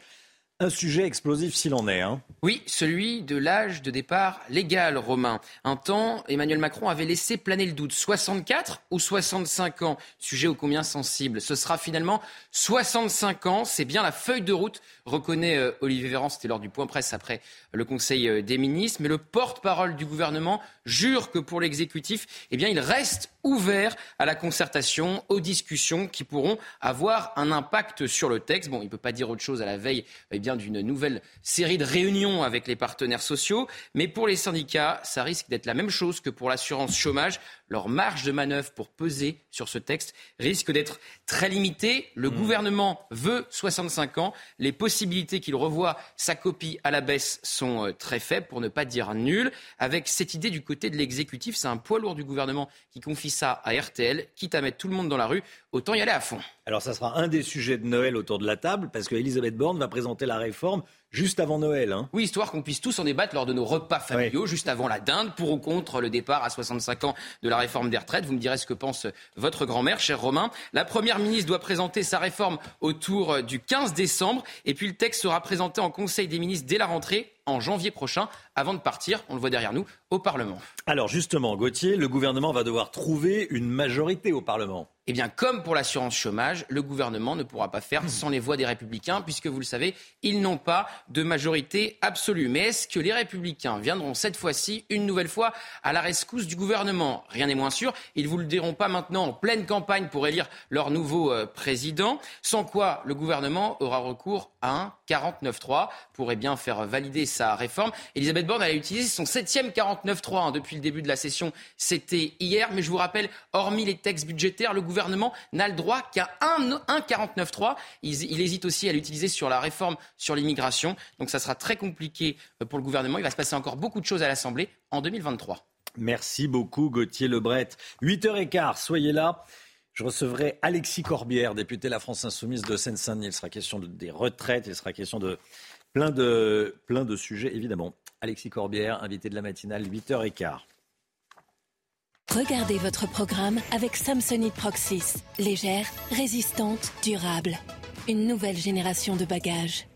un sujet explosif s'il en est. Hein. Oui, celui de l'âge de départ légal, Romain. Un temps, Emmanuel Macron avait laissé planer le doute. 64 ou 65 ans? Sujet ô combien sensible. Ce sera finalement 65 ans. C'est bien la feuille de route, reconnaît euh, Olivier Véran. C'était lors du point presse après le Conseil euh, des ministres. Mais le porte-parole du gouvernement jure que pour l'exécutif, eh bien, il reste ouvert à la concertation, aux discussions qui pourront avoir un impact sur le texte. Bon, il ne peut pas dire autre chose à la veille eh bien, d'une nouvelle série de réunions avec les partenaires sociaux. Mais pour les syndicats, ça risque d'être la même chose que pour l'assurance chômage leur marge de manœuvre pour peser sur ce texte risque d'être très limitée. Le mmh. gouvernement veut 65 ans. Les possibilités qu'il revoie sa copie à la baisse sont euh, très faibles, pour ne pas dire nulles. Avec cette idée du côté de l'exécutif, c'est un poids lourd du gouvernement qui confie ça à RTL, quitte à mettre tout le monde dans la rue, autant y aller à fond. Alors ça sera un des sujets de Noël autour de la table, parce qu'Elisabeth Borne va présenter la réforme juste avant Noël. Hein. Oui, histoire qu'on puisse tous en débattre lors de nos repas familiaux, juste avant la dinde, pour ou contre le départ à 65 ans de la réforme des retraites. Vous me direz ce que pense votre grand-mère, cher Romain. La Première ministre doit présenter sa réforme autour du 15 décembre, et puis le texte sera présenté en Conseil des ministres dès la rentrée en janvier prochain avant de partir, on le voit derrière nous, au Parlement. Alors justement, Gauthier, le gouvernement va devoir trouver une majorité au Parlement. Eh bien, comme pour l'assurance chômage, le gouvernement ne pourra pas faire sans les voix des républicains, puisque vous le savez, ils n'ont pas de majorité absolue. Mais est-ce que les républicains viendront cette fois-ci, une nouvelle fois, à la rescousse du gouvernement? Rien n'est moins sûr. Ils ne vous le diront pas maintenant en pleine campagne pour élire leur nouveau euh, président, sans quoi le gouvernement aura recours à un 49-3 pour eh bien faire valider sa réforme. Elisabeth Borne a utilisé son septième 49-3 hein, depuis le début de la session. C'était hier, mais je vous rappelle, hormis les textes budgétaires, le gouvernement n'a le droit qu'à un, un 49-3. Il, hésite aussi à l'utiliser sur la réforme sur l'immigration. Donc ça sera très compliqué euh, pour le gouvernement. Il va se passer encore beaucoup de choses à l'Assemblée en 2023. Merci beaucoup Gauthier Lebret. 8h15, soyez là. Je recevrai Alexis Corbière, député de la France Insoumise de Seine-Saint-Denis. Il sera question de, des retraites, il sera question de plein, de plein de sujets, évidemment. Alexis Corbière, invité de la matinale, 8h15. Regardez votre programme avec Samsonite Proxys. Légère, résistante, durable. Une nouvelle génération de bagages.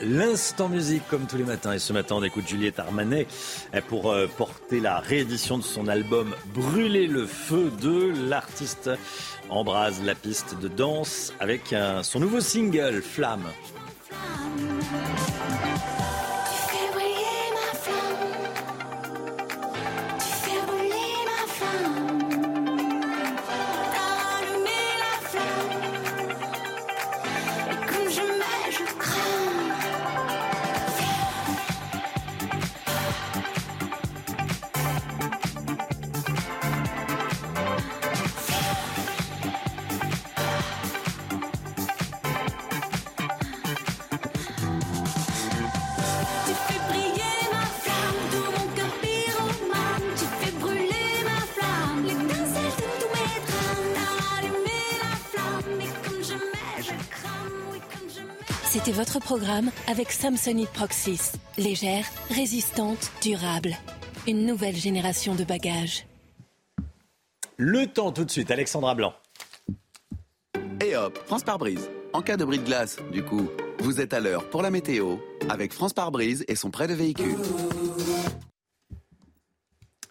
L'instant musique comme tous les matins. Et ce matin, on écoute Juliette Armanet pour euh, porter la réédition de son album Brûler le feu de l'artiste embrase la piste de danse avec un, son nouveau single Flamme. Thank you. Votre programme avec Samsonite Proxys. Légère, résistante, durable. Une nouvelle génération de bagages. Le temps tout de suite, Alexandra Blanc. Et hop, France par brise. En cas de bris de glace, du coup, vous êtes à l'heure pour la météo avec France par brise et son prêt de véhicule.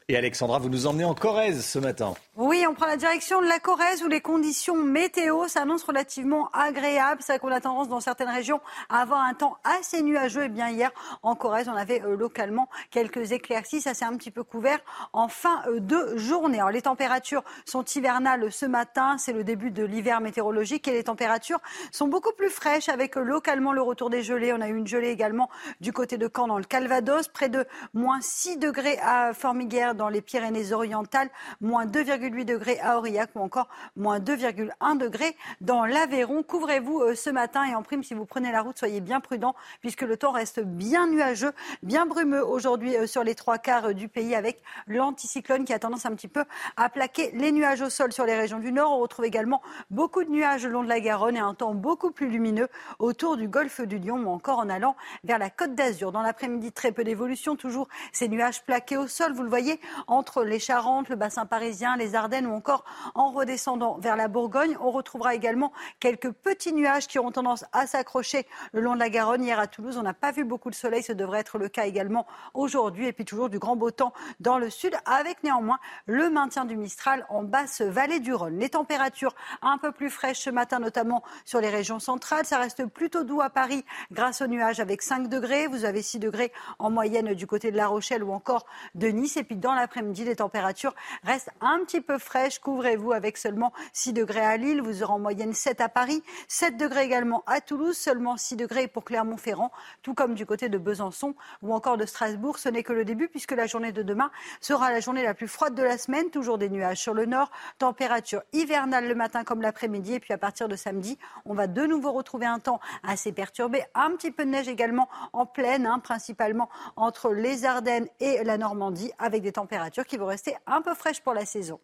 Et Alexandra, vous nous emmenez en Corrèze ce matin. Oui, on prend la direction de la Corrèze où les conditions météo s'annoncent relativement agréables. C'est vrai qu'on a tendance dans certaines régions à avoir un temps assez nuageux. Et bien hier, en Corrèze, on avait euh, localement quelques éclaircies. Ça s'est un petit peu couvert en fin euh, de journée. Alors, les températures sont hivernales ce matin. C'est le début de l'hiver météorologique et les températures sont beaucoup plus fraîches avec euh, localement le retour des gelées. On a eu une gelée également du côté de Caen dans le Calvados, près de moins 6 degrés à Formiguère dans les Pyrénées-Orientales, moins 2,8 degrés à Aurillac ou encore moins 2,1 degrés dans l'Aveyron. Couvrez-vous euh, ce matin et en prime, si vous prenez la route, soyez bien prudents puisque le temps reste bien nuageux, bien brumeux aujourd'hui euh, sur les trois quarts euh, du pays avec l'anticyclone qui a tendance un petit peu à plaquer les nuages au sol sur les régions du nord. On retrouve également beaucoup de nuages le long de la Garonne et un temps beaucoup plus lumineux autour du golfe du Lion ou encore en allant vers la côte d'Azur. Dans l'après-midi, très peu d'évolution, toujours ces nuages plaqués au sol. Vous le voyez, entre les Charentes, le bassin parisien, les Ardennes ou encore en redescendant vers la Bourgogne. On retrouvera également quelques petits nuages qui auront tendance à s'accrocher le long de la Garonne. Hier à Toulouse, on n'a pas vu beaucoup de soleil, ce devrait être le cas également aujourd'hui. Et puis toujours du grand beau temps dans le sud, avec néanmoins le maintien du Mistral en basse vallée du Rhône. Les températures un peu plus fraîches ce matin, notamment sur les régions centrales. Ça reste plutôt doux à Paris grâce aux nuages avec 5 degrés. Vous avez 6 degrés en moyenne du côté de La Rochelle ou encore de Nice. Et puis dans l'après-midi, les températures restent un petit peu fraîches. Couvrez-vous avec seulement 6 degrés à Lille. Vous aurez en moyenne 7 à Paris, 7 degrés également à Toulouse, seulement 6 degrés pour Clermont-Ferrand, tout comme du côté de Besançon ou encore de Strasbourg. Ce n'est que le début puisque la journée de demain sera la journée la plus froide de la semaine. Toujours des nuages sur le nord, température hivernale le matin comme l'après-midi. Et puis à partir de samedi, on va de nouveau retrouver un temps assez perturbé. Un petit peu de neige également en pleine, hein, principalement entre les Ardennes et la Normandie, avec des températures qui vont rester un peu fraîches pour la saison.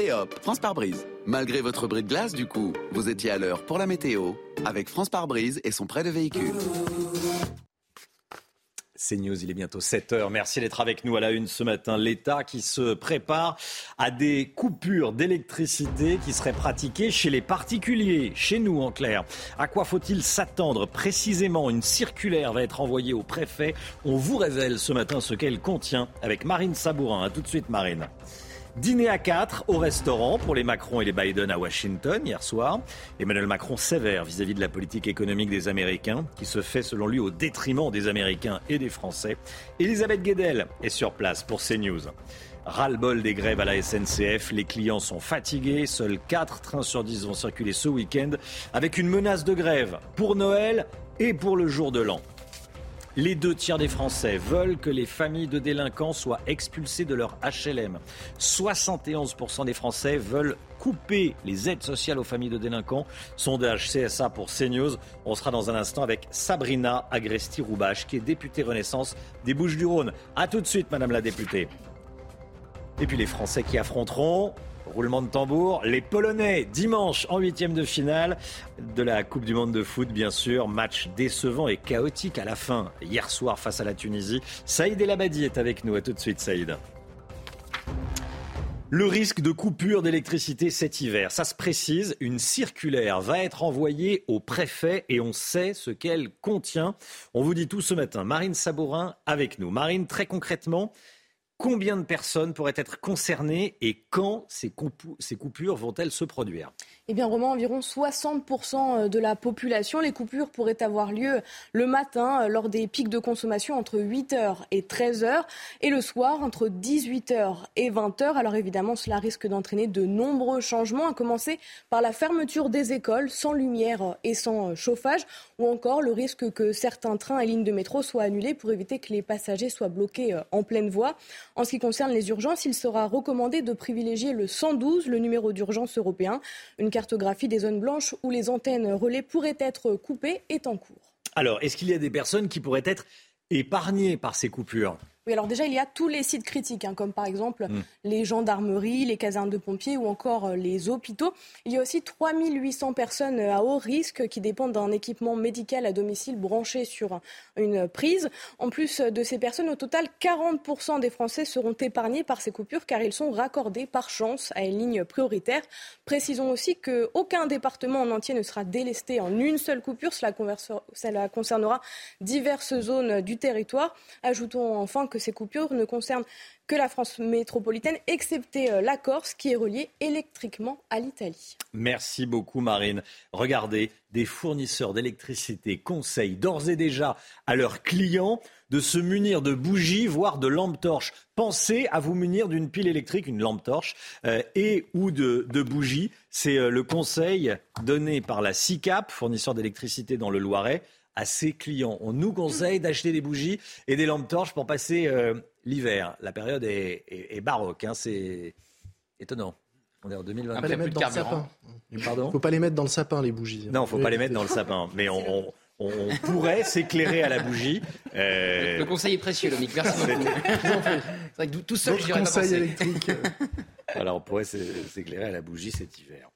Et hop, France par brise. Malgré votre bris de glace, du coup, vous étiez à l'heure pour la météo avec France par brise et son prêt de véhicule. C'est News, il est bientôt 7 heures. Merci d'être avec nous à la une ce matin. L'État qui se prépare à des coupures d'électricité qui seraient pratiquées chez les particuliers, chez nous en clair. À quoi faut-il s'attendre précisément? Une circulaire va être envoyée au préfet. On vous révèle ce matin ce qu'elle contient avec Marine Sabourin. A tout de suite Marine. Dîner à 4 au restaurant pour les Macron et les Biden à Washington hier soir. Emmanuel Macron sévère vis-à-vis de la politique économique des Américains, qui se fait selon lui au détriment des Américains et des Français. Elisabeth Guedel est sur place pour CNews. Ras-le-bol des grèves à la SNCF, les clients sont fatigués, seuls 4 trains sur 10 vont circuler ce week-end, avec une menace de grève pour Noël et pour le jour de l'an. Les deux tiers des Français veulent que les familles de délinquants soient expulsées de leur HLM. 71% des Français veulent couper les aides sociales aux familles de délinquants. Sondage CSA pour CNews. On sera dans un instant avec Sabrina Agresti-Roubache, qui est députée Renaissance des Bouches-du-Rhône. A tout de suite, Madame la députée. Et puis les Français qui affronteront Roulement de tambour, les Polonais, dimanche en huitième de finale de la Coupe du Monde de foot, bien sûr. Match décevant et chaotique à la fin, hier soir face à la Tunisie. Saïd El Abadi est avec nous. À tout de suite, Saïd. Le risque de coupure d'électricité cet hiver, ça se précise, une circulaire va être envoyée au préfet et on sait ce qu'elle contient. On vous dit tout ce matin. Marine Sabourin avec nous. Marine, très concrètement, Combien de personnes pourraient être concernées et quand ces, coupures vont-elles se produire? Eh bien, vraiment, environ 60% de la population. Les coupures pourraient avoir lieu le matin lors des pics de consommation entre 8h et 13h et le soir entre 18h et 20h. Alors évidemment, cela risque d'entraîner de nombreux changements, à commencer par la fermeture des écoles sans lumière et sans chauffage, ou encore le risque que certains trains et lignes de métro soient annulés pour éviter que les passagers soient bloqués en pleine voie. En ce qui concerne les urgences, il sera recommandé de privilégier le 112, le numéro d'urgence européen. Cartographie des zones blanches où les antennes relais pourraient être coupées est en cours. Alors, est-ce qu'il y a des personnes qui pourraient être épargnées par ces coupures? Oui, alors déjà, il y a tous les sites critiques, hein, comme par exemple mm. les gendarmeries, les casernes de pompiers ou encore euh, les hôpitaux. Il y a aussi 3800 personnes euh, à haut risque qui dépendent d'un équipement médical à domicile branché sur une prise. En plus de ces personnes, au total, 40% des Français seront épargnés par ces coupures car ils sont raccordés par chance à une ligne prioritaire. Précisons aussi qu'aucun département en entier ne sera délesté en une seule coupure. Cela concernera diverses zones du territoire. Ajoutons enfin que ces coupures ne concernent que la France métropolitaine, excepté euh, la Corse, qui est reliée électriquement à l'Italie. Merci beaucoup, Marine. Regardez, des fournisseurs d'électricité conseillent d'ores et déjà à leurs clients de se munir de bougies, voire de lampes torches. Pensez à vous munir d'une pile électrique, une lampe torche, euh, et ou de, bougies. C'est euh, le conseil donné par la SICAP, fournisseur d'électricité dans le Loiret, à ses clients. On nous conseille d'acheter des bougies et des lampes torches pour passer euh, l'hiver. La période est, baroque, hein, c'est étonnant. On est en 2020. Faut pas les mettre dans le sapin. Pardon? Faut pas les mettre dans le sapin, les bougies. Non, faut pas les mettre dans le sapin. Mais on, pourrait s'éclairer à la bougie. Euh, le conseil est précieux, Lomic. Merci beaucoup. C'est vrai que tout seul, je conseil électrique. Alors, on pourrait s'éclairer à la bougie cet hiver.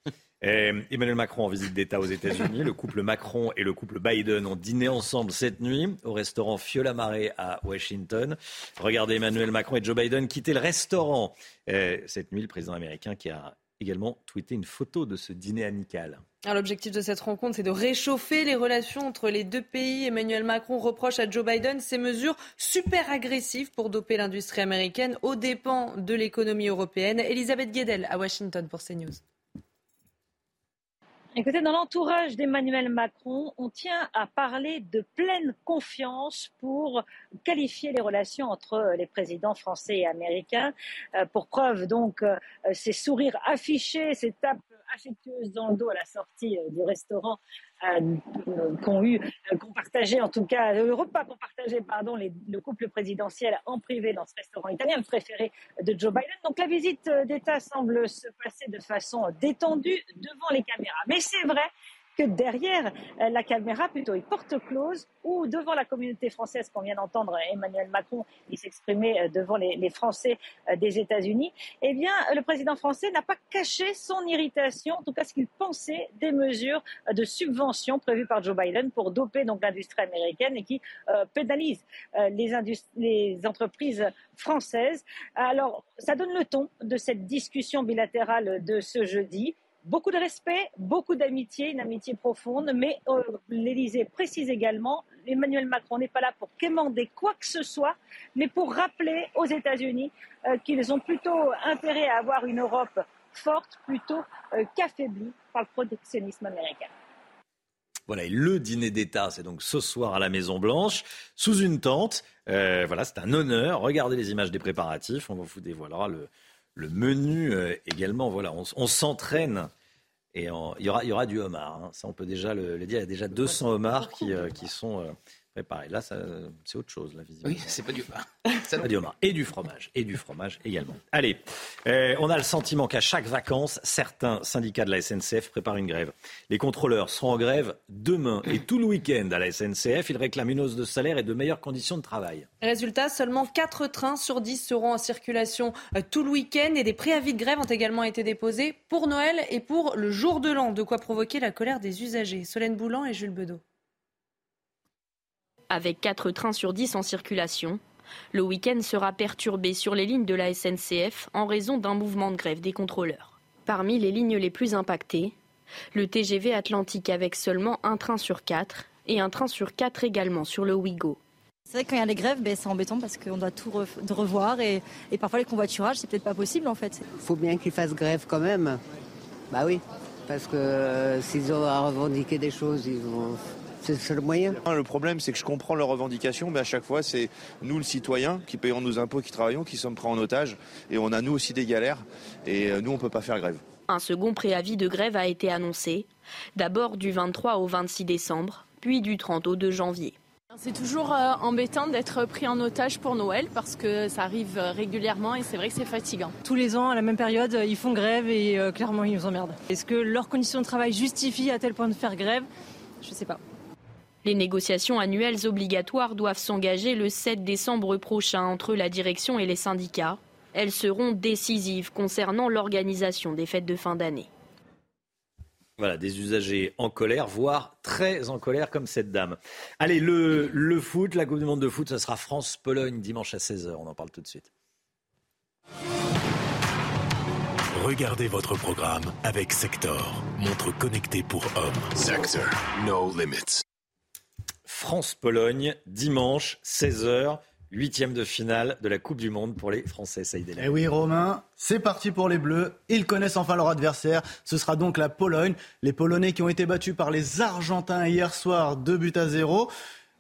Euh, Emmanuel Macron en visite d'État aux États-Unis. Le couple Macron et le couple Biden ont dîné ensemble cette nuit au restaurant Fiola Mare à Washington. Regardez Emmanuel Macron et Joe Biden quitter le restaurant euh, cette nuit. Le président américain qui a également tweeté une photo de ce dîner amical. L'objectif de cette rencontre, c'est de réchauffer les relations entre les deux pays. Emmanuel Macron reproche à Joe Biden ces mesures super agressives pour doper l'industrie américaine aux dépens de l'économie européenne. Elisabeth Guedel à Washington pour CNews. Écoutez, dans l'entourage d'Emmanuel Macron, on tient à parler de pleine confiance pour qualifier les relations entre les présidents français et américains. Euh, pour preuve, donc, euh, ces sourires affichés, ces tapes affectueuses dans le dos à la sortie euh, du restaurant euh, qu'ont eu, euh, qu'ont partagé en tout cas, le repas qu'ont partagé pardon, le couple présidentiel en privé dans ce restaurant italien, préféré de Joe Biden. Donc la visite d'État semble se passer de façon détendue devant les caméras. Mais c'est vrai que derrière euh, la caméra, plutôt une porte close, ou devant la communauté française qu'on vient d'entendre Emmanuel Macron, il s'exprimait euh, devant les, Français euh, des États-Unis, eh bien, le président français n'a pas caché son irritation, en tout cas ce qu'il pensait des mesures de subvention prévues par Joe Biden pour doper donc l'industrie américaine et qui pénalisent les, les entreprises françaises. Alors, ça donne le ton de cette discussion bilatérale de ce jeudi beaucoup de respect, beaucoup d'amitié, une amitié profonde, mais euh, l'Élysée précise également, Emmanuel Macron n'est pas là pour quémander quoi que ce soit, mais pour rappeler aux États-Unis euh, qu'ils ont plutôt intérêt à avoir une Europe forte plutôt euh, qu'affaiblie par le protectionnisme américain. Voilà, et le dîner d'État, c'est donc ce soir à la Maison Blanche, sous une tente. voilà, c'est un honneur. Regardez les images des préparatifs. On vous dévoilera le, le menu également. Voilà, on s'entraîne et il, y aura, du homard. Hein. Ça, on peut déjà le, dire. Il y a déjà 200 homards qui, euh, qui sont euh, préparés. Là, c'est autre chose, la visite. Oui, c'est pas du. C'est pas du homard. Et du fromage. Et du fromage également. Allez, euh, on a le sentiment qu'à chaque vacances, certains syndicats de la SNCF préparent une grève. Les contrôleurs seront en grève demain et tout le week-end à la SNCF. Ils réclament une hausse de salaire et de meilleures conditions de travail. Résultat, seulement 4 trains sur 10 seront en circulation euh, tout le week-end et des préavis de grève ont également été déposés pour Noël et pour le jour de l'an, de quoi provoquer la colère des usagers. Solène Boulan et Jules Bedeau. Avec 4 trains sur 10 en circulation, le week-end sera perturbé sur les lignes de la SNCF en raison d'un mouvement de grève des contrôleurs. Parmi les lignes les plus impactées, le TGV Atlantique avec seulement un train sur 4 et un train sur 4 également sur le Ouigo. C'est vrai que quand il y a les grèves, ben, c'est embêtant parce qu'on doit tout revoir et, parfois les convoiturages, c'est peut-être pas possible en fait. Il faut bien qu'ils fassent grève quand même. Bah oui, parce que euh, s'ils ont à revendiquer des choses, ils vont c'est le moyen. Le problème, c'est que je comprends leurs revendications, mais à chaque fois, c'est nous, le citoyen, qui payons nos impôts, qui travaillons, qui sommes pris en otage. Et on a, nous aussi, des galères. Et euh, nous, on ne peut pas faire grève. Un second préavis de grève a été annoncé. D'abord du 23 au 26 décembre, puis du 30 au 2 janvier. C'est toujours euh, embêtant d'être pris en otage pour Noël parce que ça arrive régulièrement et c'est vrai que c'est fatigant. Tous les ans, à la même période, ils font grève et euh, clairement, ils nous emmerdent. Est-ce que leurs conditions de travail justifient à tel point de faire grève? Je ne sais pas. Les négociations annuelles obligatoires doivent s'engager le 7 décembre prochain entre la direction et les syndicats. Elles seront décisives concernant l'organisation des fêtes de fin d'année. Voilà, des usagers en colère, voire très en colère comme cette dame. Allez, le, le foot, la Coupe du Monde de foot, ce sera France-Pologne dimanche à 16h. On en parle tout de suite. Regardez votre programme avec Sector, montre connectée pour hommes. Sector, no limits. France-Pologne, dimanche, 16h. Huitième de finale de la Coupe du Monde pour les Français, Saïd Eh oui, Romain, c'est parti pour les Bleus. Ils connaissent enfin leur adversaire. Ce sera donc la Pologne. Les Polonais qui ont été battus par les Argentins hier soir, 2 buts à 0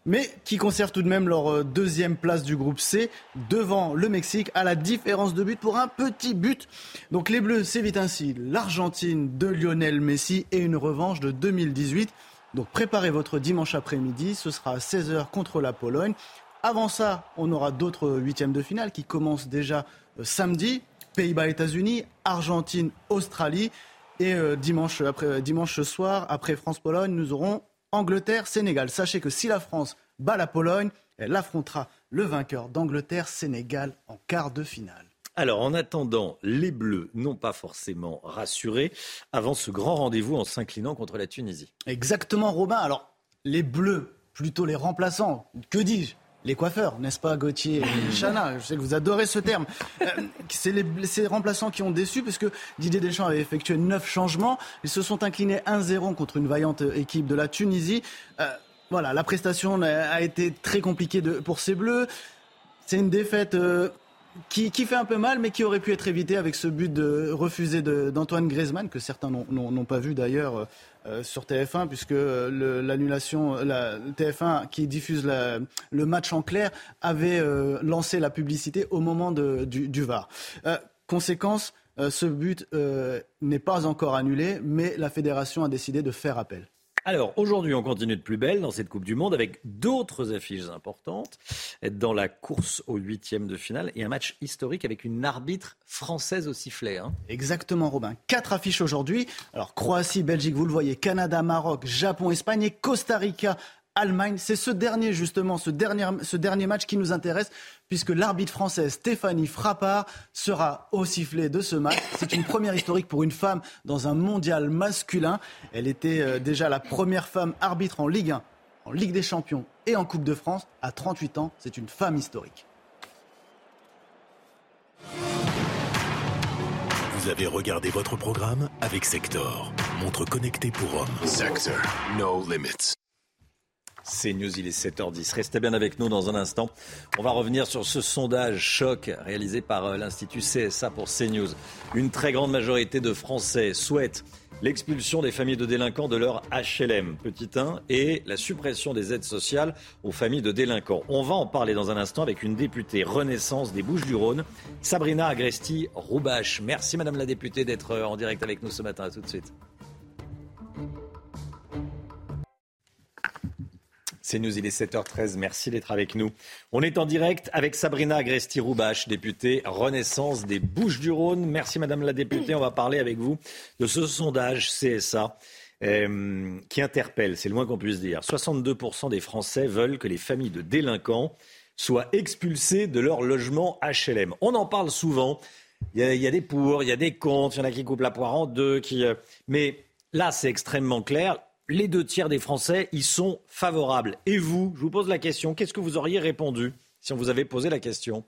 mais qui conservent tout de même leur euh, deuxième place du groupe C devant le Mexique à la différence de but pour un petit but. Donc les Bleus s'évitent ainsi l'Argentine de Lionel Messi et une revanche de 2018. Donc préparez votre dimanche après-midi, ce sera à 16h contre la Pologne. Avant ça, on aura d'autres huitièmes de finale qui commencent déjà euh, samedi. Pays-Bas, États-Unis, Argentine, Australie. Et euh, dimanche, euh, dimanche soir, après France-Pologne, nous aurons Angleterre-Sénégal. Sachez que si la France bat la Pologne, elle affrontera le vainqueur d'Angleterre-Sénégal en quart de finale. Alors, en attendant, les Bleus n'ont pas forcément rassuré avant ce grand rendez-vous en s'inclinant contre la Tunisie. Exactement, Robin. Alors, les Bleus, plutôt les remplaçants, que dis-je les coiffeurs, n'est-ce pas, Gauthier et Chana? Je sais que vous adorez ce terme. Euh, c'est les, ces remplaçants qui ont déçu, parce que Didier Deschamps avait effectué neuf changements. Ils se sont inclinés 1-0 contre une vaillante équipe de la Tunisie. Euh, voilà, la prestation a été très compliquée de, pour ces Bleus. C'est une défaite euh, qui, fait un peu mal, mais qui aurait pu être évité avec ce but de, refusé d'Antoine Griezmann, que certains n'ont pas vu d'ailleurs euh, sur TF1, puisque l'annulation, la, TF1 qui diffuse le match en clair avait euh, lancé la publicité au moment du, VAR. Euh, conséquence, ce but n'est pas encore annulé, mais la fédération a décidé de faire appel. Alors aujourd'hui, on continue de plus belle dans cette Coupe du Monde avec d'autres affiches importantes. Dans la course au huitième de finale et un match historique avec une arbitre française au sifflet. Hein. Exactement, Robin. Quatre affiches aujourd'hui. Alors Croatie, Belgique, vous le voyez, Canada, Maroc, Japon, Espagne et Costa Rica Allemagne. C'est ce dernier, justement, ce dernier, ce dernier match qui nous intéresse, puisque l'arbitre française Stéphanie Frappard sera au sifflet de ce match. C'est une première historique pour une femme dans un mondial masculin. Elle était euh, déjà la première femme arbitre en Ligue 1, en Ligue des Champions et en Coupe de France. À 38 ans, c'est une femme historique. Vous avez regardé votre programme avec Sector, montre connectée pour hommes. Sector, no limits. C'est News, il est 7h10. Restez bien avec nous dans un instant. On va revenir sur ce sondage choc réalisé par euh, l'Institut CSA pour CNews. Une très grande majorité de Français souhaitent l'expulsion des familles de délinquants de leur HLM, petit 1, et la suppression des aides sociales aux familles de délinquants. On va en parler dans un instant avec une députée Renaissance des Bouches-du-Rhône, Sabrina Agresti-Roubache. Merci Madame la députée d'être euh, en direct avec nous ce matin. À tout de suite. C'est nous, il est 7h13. Merci d'être avec nous. On est en direct avec Sabrina Agresti-Roubache, députée Renaissance des Bouches-du-Rhône. Merci Madame la députée. On va parler avec vous de ce sondage CSA. Euh, qui interpelle, c'est le moins qu'on puisse dire. 62% des Français veulent que les familles de délinquants soient expulsées de leur logement HLM. On en parle souvent. Il y, a, des pour, il y a des contre, il y en a qui coupent la poire en deux. Qui, euh, mais là, c'est extrêmement clair les deux tiers des Français y sont favorables. Et vous, je vous pose la question, qu'est-ce que vous auriez répondu si on vous avait posé la question?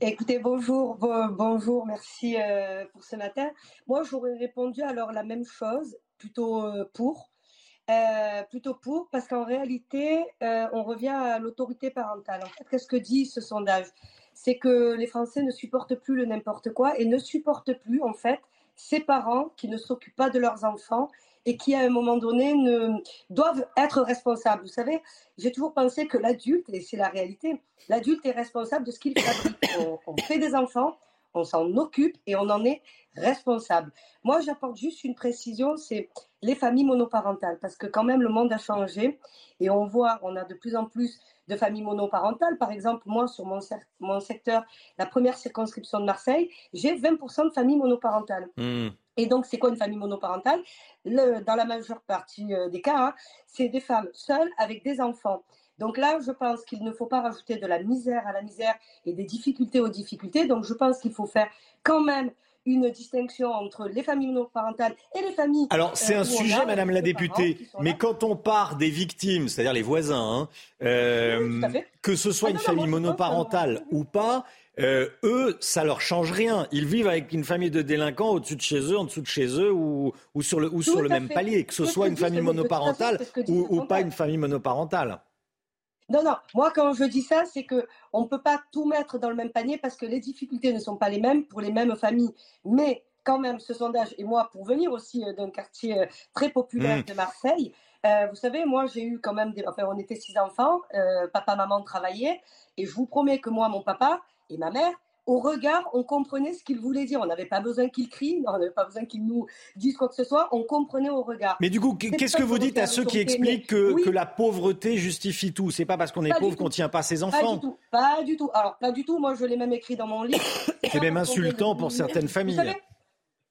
Écoutez, bonjour, bonjour, merci euh, pour ce matin. Moi, j'aurais répondu alors la même chose, plutôt euh, pour. Euh, plutôt pour, parce qu'en réalité, on revient à l'autorité parentale. En fait, qu'est-ce que dit ce sondage? C'est que les Français ne supportent plus le n'importe quoi et ne supportent plus, en fait, ces parents qui ne s'occupent pas de leurs enfants et qui, à un moment donné, ne, doivent être responsables. Vous savez, j'ai toujours pensé que l'adulte, et c'est la réalité, l'adulte est responsable de ce qu'il fabrique. On, fait des enfants, on s'en occupe et on en est responsable. Moi, j'apporte juste une précision, c'est les familles monoparentales, parce que quand même, le monde a changé et on voit, on a de plus en plus de familles monoparentales. Par exemple, moi, sur mon, mon secteur, la première circonscription de Marseille, j'ai 20% de familles monoparentales. Mmh. Et donc, c'est quoi une famille monoparentale? Le, Dans la majeure partie euh, des cas, hein, c'est des femmes seules avec des enfants. Donc là, je pense qu'il ne faut pas rajouter de la misère à la misère et des difficultés aux difficultés. Donc je pense qu'il faut faire quand même une distinction entre les familles monoparentales et les familles. Alors euh, c'est un sujet, Madame la députée, mais quand on part des victimes, c'est-à-dire les voisins, hein, euh, que ce soit ah une famille monoparentale ou pas, euh, eux, ça leur change rien. Ils vivent avec une famille de délinquants au-dessus de chez eux, en dessous de chez eux, ou, sur le, ou sur le même palier, que ce soit une famille monoparentale ou, pas une famille monoparentale. Non, non. Moi, quand je dis ça, c'est que on ne peut pas tout mettre dans le même panier parce que les difficultés ne sont pas les mêmes pour les mêmes familles. Mais quand même, ce sondage, et moi, pour venir aussi euh, d'un quartier euh, très populaire mmh. de Marseille, vous savez, moi, j'ai eu quand même des. Enfin, on était six enfants, papa, maman travaillaient, et je vous promets que moi, mon papa, et ma mère, au regard, on comprenait ce qu'il voulait dire. On n'avait pas besoin qu'il crie, on n'avait pas besoin qu'il nous dise quoi que ce soit, on comprenait au regard. Mais du coup, qu'est-ce que vous dites à ceux qui expliquent que, la pauvreté justifie tout? C'est pas parce qu'on est pauvre qu'on ne tient pas ses enfants Pas du tout, pas du tout. Alors, pas du tout, moi je l'ai même écrit dans mon livre. C'est même insultant pour certaines familles.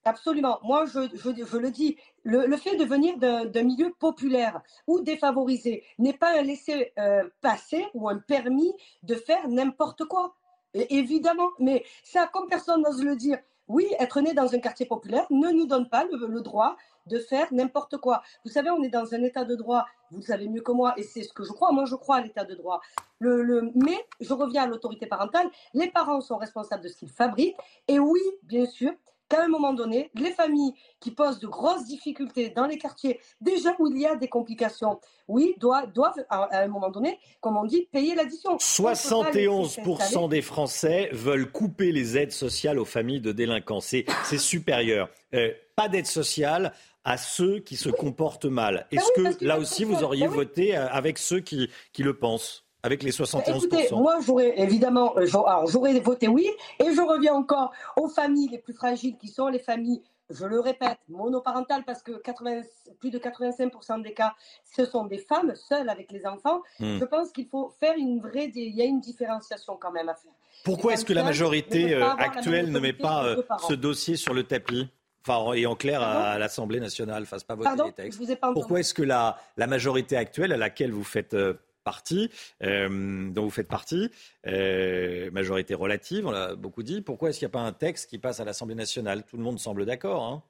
Absolument. Moi, je, je, le dis, le, fait de venir d'un milieu populaire ou défavorisé n'est pas un laisser-passer euh, ou un permis de faire n'importe quoi évidemment, mais ça, comme personne n'ose le dire, oui, être né dans un quartier populaire ne nous donne pas le, droit de faire n'importe quoi. Vous savez, on est dans un état de droit, vous le savez mieux que moi, et c'est ce que je crois. Moi, je crois à l'état de droit. Le, mais je reviens à l'autorité parentale. Les parents sont responsables de ce qu'ils fabriquent. Et oui, bien sûr, qu'à un moment donné, les familles qui posent de grosses difficultés dans les quartiers, déjà où il y a des complications, oui, doivent, doivent à un moment donné, comme on dit, payer l'addition. 71% des Français veulent couper les aides sociales aux familles de délinquants. C'est supérieur. Euh, pas d'aide sociale à ceux qui se comportent mal. Est-ce ben que là aussi, vous auriez ben voté euh, avec ceux qui, qui le pensent? Avec les 71%. Écoutez, moi, j'aurais évidemment, euh, j'aurais voté oui, et je reviens encore aux familles les plus fragiles, qui sont les familles je le répète, monoparentale parce que 80, plus de 85% des cas, ce sont des femmes seules avec les enfants. Hmm. Je pense qu'il faut faire une vraie, il y a une différenciation quand même à faire. Pourquoi est-ce que la majorité euh, actuelle ne met pas euh, ce dossier sur le tapis? Enfin, et en clair, à, à l'Assemblée nationale, fasse pas voter Pardon? les textes. Je vous ai pas entendu. Pourquoi est-ce que la, la majorité actuelle à laquelle vous faites partie, euh, dont vous faites partie, euh, majorité relative, on l'a beaucoup dit, pourquoi est-ce qu'il n'y a pas un texte qui passe à l'Assemblée nationale? Tout le monde semble d'accord. Hein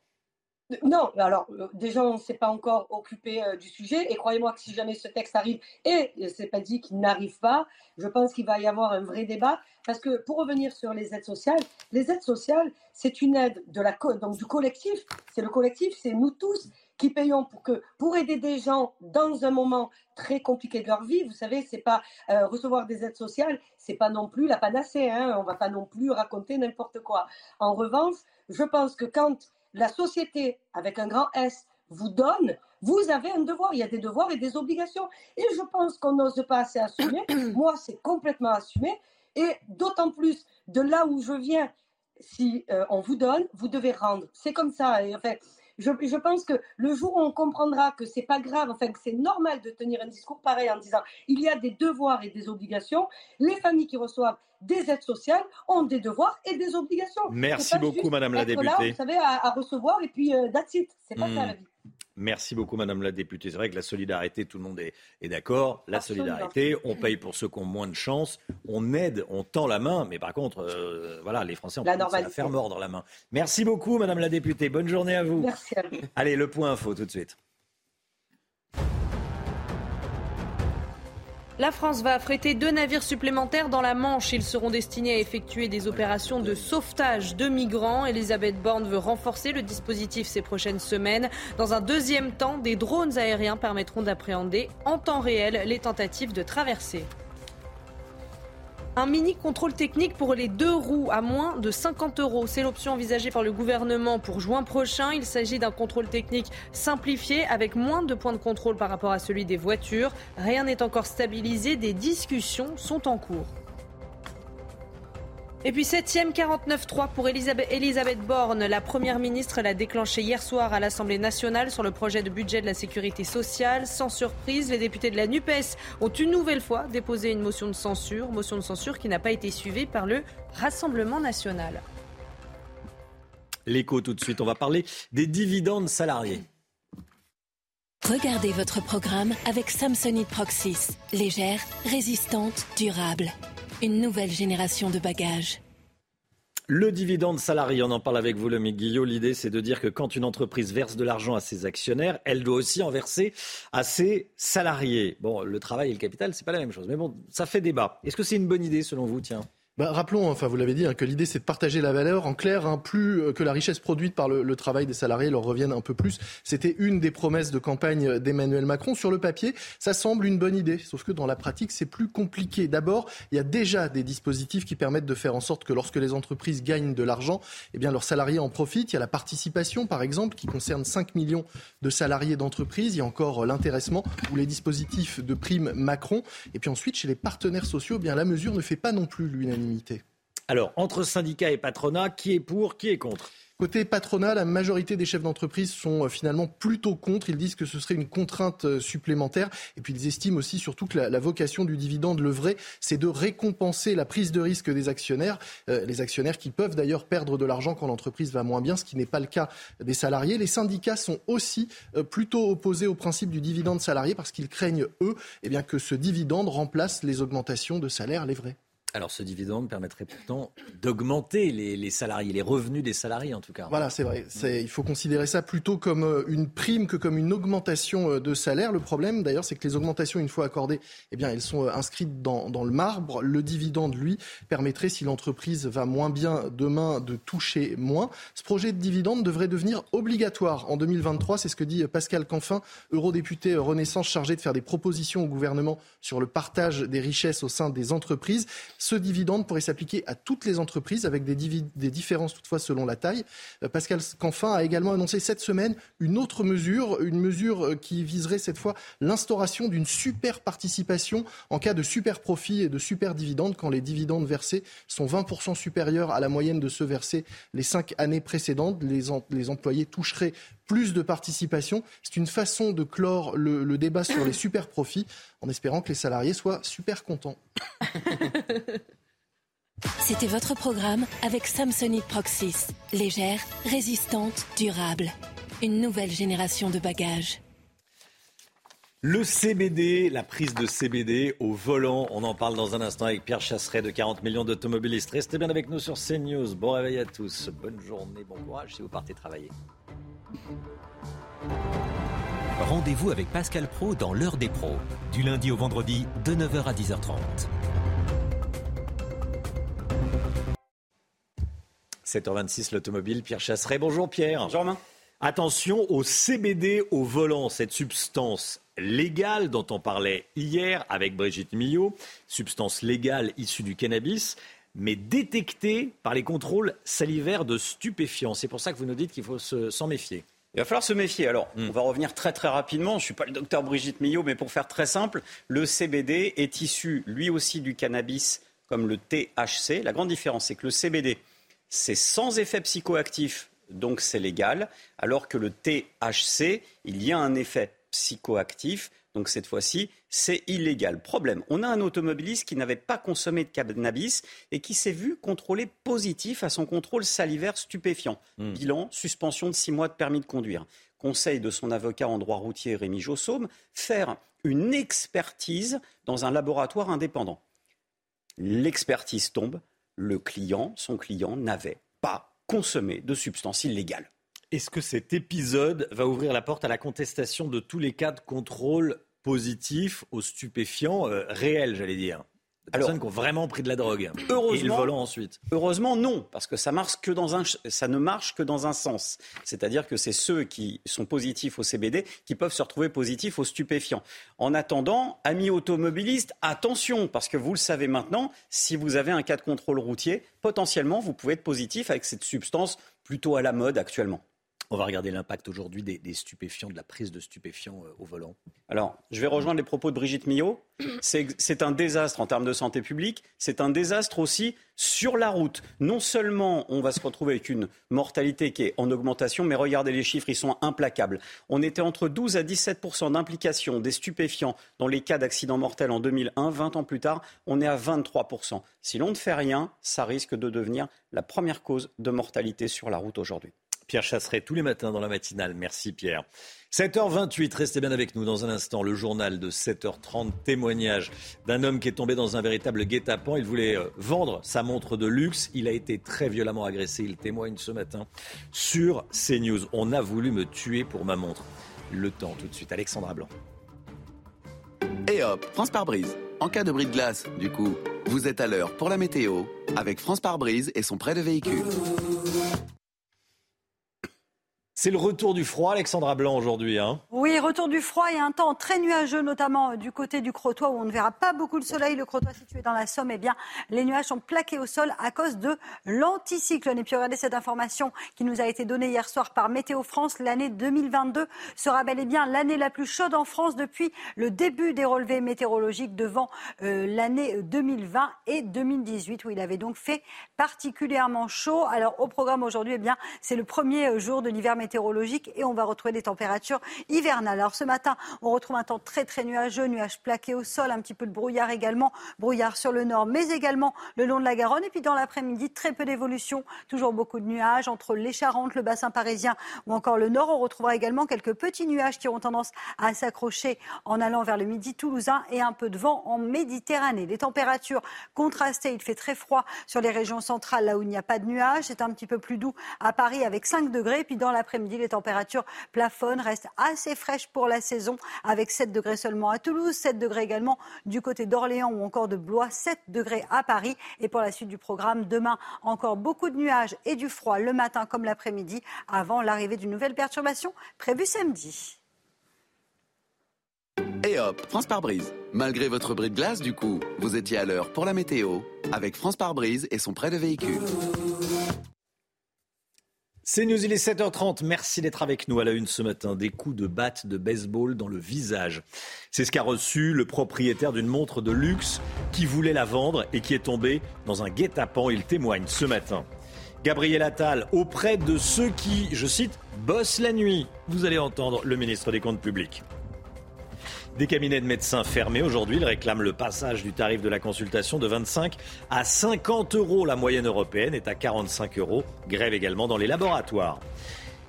Non, alors euh, déjà on ne s'est pas encore occupé euh, du sujet et croyez-moi que si jamais ce texte arrive et euh, c'est pas dit qu'il n'arrive pas, je pense qu'il va y avoir un vrai débat parce que pour revenir sur les aides sociales, les aides sociales c'est une aide de la donc du collectif, c'est le collectif, c'est nous tous qui payons pour que pour aider des gens dans un moment très compliqué de leur vie. Vous savez, c'est pas recevoir des aides sociales, c'est pas non plus la panacée. Hein, on va pas non plus raconter n'importe quoi. En revanche, je pense que quand la société, avec un grand S, vous donne, vous avez un devoir. Il y a des devoirs et des obligations. Et je pense qu'on n'ose pas assez assumer. Moi, c'est complètement assumé. Et d'autant plus de là où je viens, si euh, on vous donne, vous devez rendre. C'est comme ça. Et, enfin, je, je pense que le jour où on comprendra que c'est pas grave, enfin que c'est normal de tenir un discours pareil en disant il y a des devoirs et des obligations, les familles qui reçoivent des aides sociales ont des devoirs et des obligations. Merci beaucoup, Madame la là, députée. vous savez, à, à recevoir et puis euh, that's it. C'est pas Hmm. ça la vie. Merci beaucoup, Madame la députée. C'est vrai que la solidarité, tout le monde est, est d'accord. La Absolument. solidarité, on paye pour ceux qui ont moins de chance, on aide, on tend la main, mais par contre, euh, voilà, les Français ont La à normalité. faire mordre la main. Merci beaucoup, Madame la députée. Bonne journée à vous. Merci à vous. Allez, le point info tout de suite. La France va affréter deux navires supplémentaires dans la Manche. Ils seront destinés à effectuer des opérations de sauvetage de migrants. Elisabeth Borne veut renforcer le dispositif ces prochaines semaines. Dans un deuxième temps, des drones aériens permettront d'appréhender en temps réel les tentatives de traversée. Un mini contrôle technique pour les deux roues à moins de 50 euros. C'est l'option envisagée par le gouvernement pour juin prochain. Il s'agit d'un contrôle technique simplifié avec moins de points de contrôle par rapport à celui des voitures. Rien n'est encore stabilisé. Des discussions sont en cours. Et puis 7e 49-3 pour Elisabeth, Elisabeth Borne. La Première ministre l'a déclenché hier soir à l'Assemblée nationale sur le projet de budget de la sécurité sociale. Sans surprise, les députés de la NUPES ont une nouvelle fois déposé une motion de censure. Motion de censure qui n'a pas été suivie par le Rassemblement national. L'écho tout de suite. On va parler des dividendes salariés. Regardez votre programme avec Samsonite Proxys. Légère, résistante, durable. Une nouvelle génération de bagages. Le dividende salarié, on en parle avec vous, le Guillot. L'idée, c'est de dire que quand une entreprise verse de l'argent à ses actionnaires, elle doit aussi en verser à ses salariés. Bon, le travail et le capital, c'est pas la même chose. Mais bon, ça fait débat. Est-ce que c'est une bonne idée, selon vous, tiens? Bah, rappelons, enfin vous l'avez dit, hein, que l'idée c'est de partager la valeur. En clair, hein, plus euh, que la richesse produite par le, travail des salariés leur revienne un peu plus. C'était une des promesses de campagne d'Emmanuel Macron. Sur le papier, ça semble une bonne idée, sauf que dans la pratique, c'est plus compliqué. D'abord, il y a déjà des dispositifs qui permettent de faire en sorte que lorsque les entreprises gagnent de l'argent, eh bien leurs salariés en profitent. Il y a la participation, par exemple, qui concerne 5 millions de salariés d'entreprises. Il y a encore euh, l'intéressement ou les dispositifs de primes Macron. Et puis ensuite, chez les partenaires sociaux, eh bien la mesure ne fait pas non plus l'unanimité. Alors, entre syndicats et patronat, qui est pour, qui est contre? Côté patronat, la majorité des chefs d'entreprise sont euh, finalement plutôt contre. Ils disent que ce serait une contrainte euh, supplémentaire. Et puis ils estiment aussi surtout que la, la vocation du dividende, le vrai, c'est de récompenser la prise de risque des actionnaires. Euh, les actionnaires qui peuvent d'ailleurs perdre de l'argent quand l'entreprise va moins bien, ce qui n'est pas le cas des salariés. Les syndicats sont aussi plutôt opposés au principe du dividende salarié parce qu'ils craignent, eux, eh bien, que ce dividende remplace les augmentations de salaire, les vrais. Alors, ce dividende permettrait pourtant d'augmenter les, les salariés, les revenus des salariés en tout cas. Voilà, c'est vrai. Il faut considérer ça plutôt comme euh, une prime que comme une augmentation euh, de salaire. Le problème, d'ailleurs, c'est que les augmentations, une fois accordées, eh bien, elles sont euh, inscrites dans, dans le marbre. Le dividende, lui, permettrait, si l'entreprise va moins bien demain, de toucher moins. Ce projet de dividende devrait devenir obligatoire en 2023. C'est ce que dit Pascal Canfin, eurodéputé Renaissance chargé de faire des propositions au gouvernement sur le partage des richesses au sein des entreprises. Ce dividende pourrait s'appliquer à toutes les entreprises avec des, différences toutefois selon la taille. Euh, Pascal Canfin a également annoncé cette semaine une autre mesure, une mesure euh, qui viserait cette fois l'instauration d'une super participation en cas de super profit et de super dividendes quand les dividendes versés sont 20% supérieurs à la moyenne de ceux versés les cinq années précédentes. Les employés toucheraient plus de participation. C'est une façon de clore le, le débat sur les super profits en espérant que les salariés soient super contents. C'était votre programme avec Samsonite Proxys. Légère, résistante, durable. Une nouvelle génération de bagages. Le CBD, la prise de CBD au volant, on en parle dans un instant avec Pierre Chasseret de 40 millions d'automobilistes. Restez bien avec nous sur CNews. Bon réveil à tous, bonne journée, bon courage si vous partez travailler. Rendez-vous avec Pascal Pro dans l'heure des pros, du lundi au vendredi de 9h à 10h30. 7h26, l'automobile, Pierre Chasseret. Bonjour Pierre. Bonjour Romain. Attention au CBD au volant, cette substance légale dont on parlait hier avec Brigitte Millot, substance légale issue du cannabis, mais détectée par les contrôles salivaires de stupéfiants. C'est pour ça que vous nous dites qu'il faut s'en méfier. Il va falloir se méfier. Alors, on va revenir très très rapidement. Je ne suis pas le docteur Brigitte Millot, mais pour faire très simple, le CBD est issu lui aussi du cannabis comme le THC. La grande différence, c'est que le CBD, c'est sans effet psychoactif, donc c'est légal, alors que le THC, il y a un effet psychoactif, donc cette fois-ci, c'est illégal. Problème, on a un automobiliste qui n'avait pas consommé de cannabis et qui s'est vu contrôler positif à son contrôle salivaire stupéfiant. Hmm. Bilan, suspension de six mois de permis de conduire. Conseil de son avocat en droit routier Rémi Jossaume, faire une expertise dans un laboratoire indépendant. L'expertise tombe, le client, son client, n'avait pas consommé de substances illégales. Est-ce que cet épisode va ouvrir la porte à la contestation de tous les cas de contrôle positif aux stupéfiants euh, réels, j'allais dire? De personnes qui ont vraiment pris de la drogue. Heureusement, et volant ensuite. Heureusement, non, parce que ça, marche que dans un, ça ne marche que dans un sens. C'est-à-dire que c'est ceux qui sont positifs au CBD qui peuvent se retrouver positifs aux stupéfiants. En attendant, amis automobilistes, attention, parce que vous le savez maintenant, si vous avez un cas de contrôle routier, potentiellement, vous pouvez être positif avec cette substance plutôt à la mode actuellement. On va regarder l'impact aujourd'hui des, stupéfiants, de la prise de stupéfiants euh, au volant. Alors, je vais rejoindre les propos de Brigitte Millot. C'est un désastre en termes de santé publique, c'est un désastre aussi sur la route. Non seulement on va se retrouver avec une mortalité qui est en augmentation, mais regardez les chiffres, ils sont implacables. On était entre 12 à 17 d'implication des stupéfiants dans les cas d'accidents mortels en 2001. 20 ans plus tard, on est à 23 Si l'on ne fait rien, ça risque de devenir la première cause de mortalité sur la route aujourd'hui. Pierre Chasseret tous les matins dans la matinale. Merci Pierre. 7h28, restez bien avec nous dans un instant. Le journal de 7h30, témoignage d'un homme qui est tombé dans un véritable guet-apens. Il voulait euh, vendre sa montre de luxe. Il a été très violemment agressé. Il témoigne ce matin sur CNews. On a voulu me tuer pour ma montre. Le temps tout de suite. Alexandra Blanc. Et hop, France par brise. En cas de bris de glace, du coup, vous êtes à l'heure pour la météo avec France par brise et son prêt de véhicule. C'est le retour du froid, Alexandra Blanc, aujourd'hui. Hein oui, retour du froid et un temps très nuageux, notamment du côté du Crotoy, où on ne verra pas beaucoup le soleil. Le Crotoy situé dans la Somme, eh bien, les nuages sont plaqués au sol à cause de l'anticyclone. Et puis, regardez cette information qui nous a été donnée hier soir par Météo France. L'année 2022 sera bel et bien l'année la plus chaude en France depuis le début des relevés météorologiques devant euh, l'année 2020 et 2018, où il avait donc fait particulièrement chaud. Alors, au programme aujourd'hui, eh bien, c'est le premier jour de l'hiver météorologique et on va retrouver des températures hivernales. Alors ce matin, on retrouve un temps très très nuageux, nuages plaqués au sol, un petit peu de brouillard également, brouillard sur le nord, mais également le long de la Garonne. Et puis dans l'après-midi, très peu d'évolution, toujours beaucoup de nuages entre les Charentes, le bassin parisien ou encore le nord. On retrouvera également quelques petits nuages qui auront tendance à s'accrocher en allant vers le midi toulousain et un peu de vent en Méditerranée. Les températures contrastées, il fait très froid sur les régions centrales là où il n'y a pas de nuages. C'est un petit peu plus doux à Paris avec 5 degrés. Puis dans l'après-midi, les températures plafonnent, restent assez fraîches pour la saison, avec 7 degrés seulement à Toulouse, 7 degrés également du côté d'Orléans ou encore de Blois, 7 degrés à Paris. Et pour la suite du programme, demain, encore beaucoup de nuages et du froid le matin comme l'après-midi, avant l'arrivée d'une nouvelle perturbation prévue samedi. Et hop, France par brise. Malgré votre bris de glace, du coup, vous étiez à l'heure pour la météo avec France par brise et son prêt de véhicule. C'est News, il est 7h30. Merci d'être avec nous à la une ce matin. Des coups de batte de baseball dans le visage. C'est ce qu'a reçu le propriétaire d'une montre de luxe qui voulait la vendre et qui est tombé dans un guet-apens. Il témoigne ce matin. Gabriel Attal auprès de ceux qui, je cite, bossent la nuit. Vous allez entendre le ministre des Comptes publics. Des cabinets de médecins fermés aujourd'hui. Ils réclament le passage du tarif de la consultation de 25 à 50 euros. La moyenne européenne est à 45 euros. Grève également dans les laboratoires.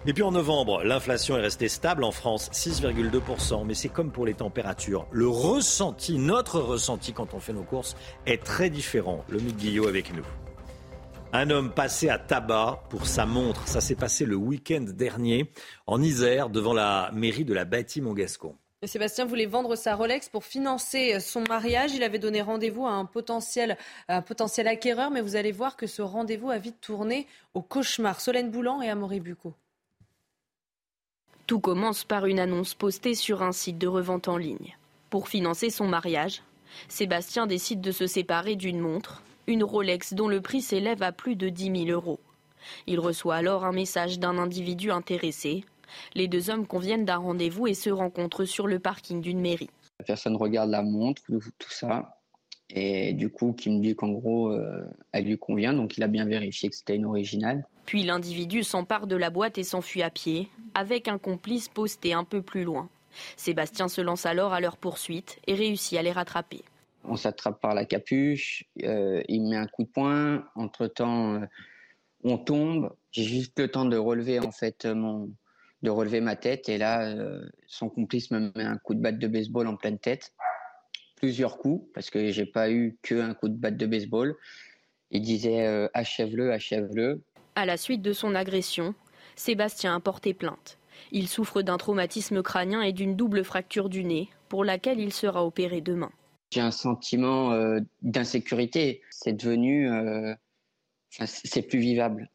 Et puis en novembre, l'inflation est restée stable en France, 6,2%. Mais c'est comme pour les températures. Le ressenti, notre ressenti quand on fait nos courses, est très différent. Le Guillot avec nous. Un homme passé à tabac pour sa montre. Ça s'est passé le week-end dernier en Isère devant la mairie de la Bâtie-Montgascon. Sébastien voulait vendre sa Rolex pour financer son mariage. Il avait donné rendez-vous à un potentiel, un potentiel acquéreur, mais vous allez voir que ce rendez-vous a vite tourné au cauchemar. Solène Boulan et Amaury Bucco. Tout commence par une annonce postée sur un site de revente en ligne. Pour financer son mariage, Sébastien décide de se séparer d'une montre, une Rolex dont le prix s'élève à plus de 10 000 euros. Il reçoit alors un message d'un individu intéressé. Les deux hommes conviennent d'un rendez-vous et se rencontrent sur le parking d'une mairie. La personne regarde la montre, tout ça, et du coup, qui me dit qu'en gros, euh, elle lui convient, donc il a bien vérifié que c'était une originale. Puis l'individu s'empare de la boîte et s'enfuit à pied, avec un complice posté un peu plus loin. Sébastien se lance alors à leur poursuite et réussit à les rattraper. On s'attrape par la capuche, euh, il met un coup de poing, entre-temps, euh, on tombe. J'ai juste le temps de relever en fait mon, de relever ma tête et là, euh, son complice me met un coup de batte de baseball en pleine tête, plusieurs coups parce que j'ai pas eu qu'un coup de batte de baseball. Il disait achève-le, achève-le. À la suite de son agression, Sébastien a porté plainte. Il souffre d'un traumatisme crânien et d'une double fracture du nez, pour laquelle il sera opéré demain. J'ai un sentiment euh, d'insécurité. C'est devenu. Euh, c'est plus vivable.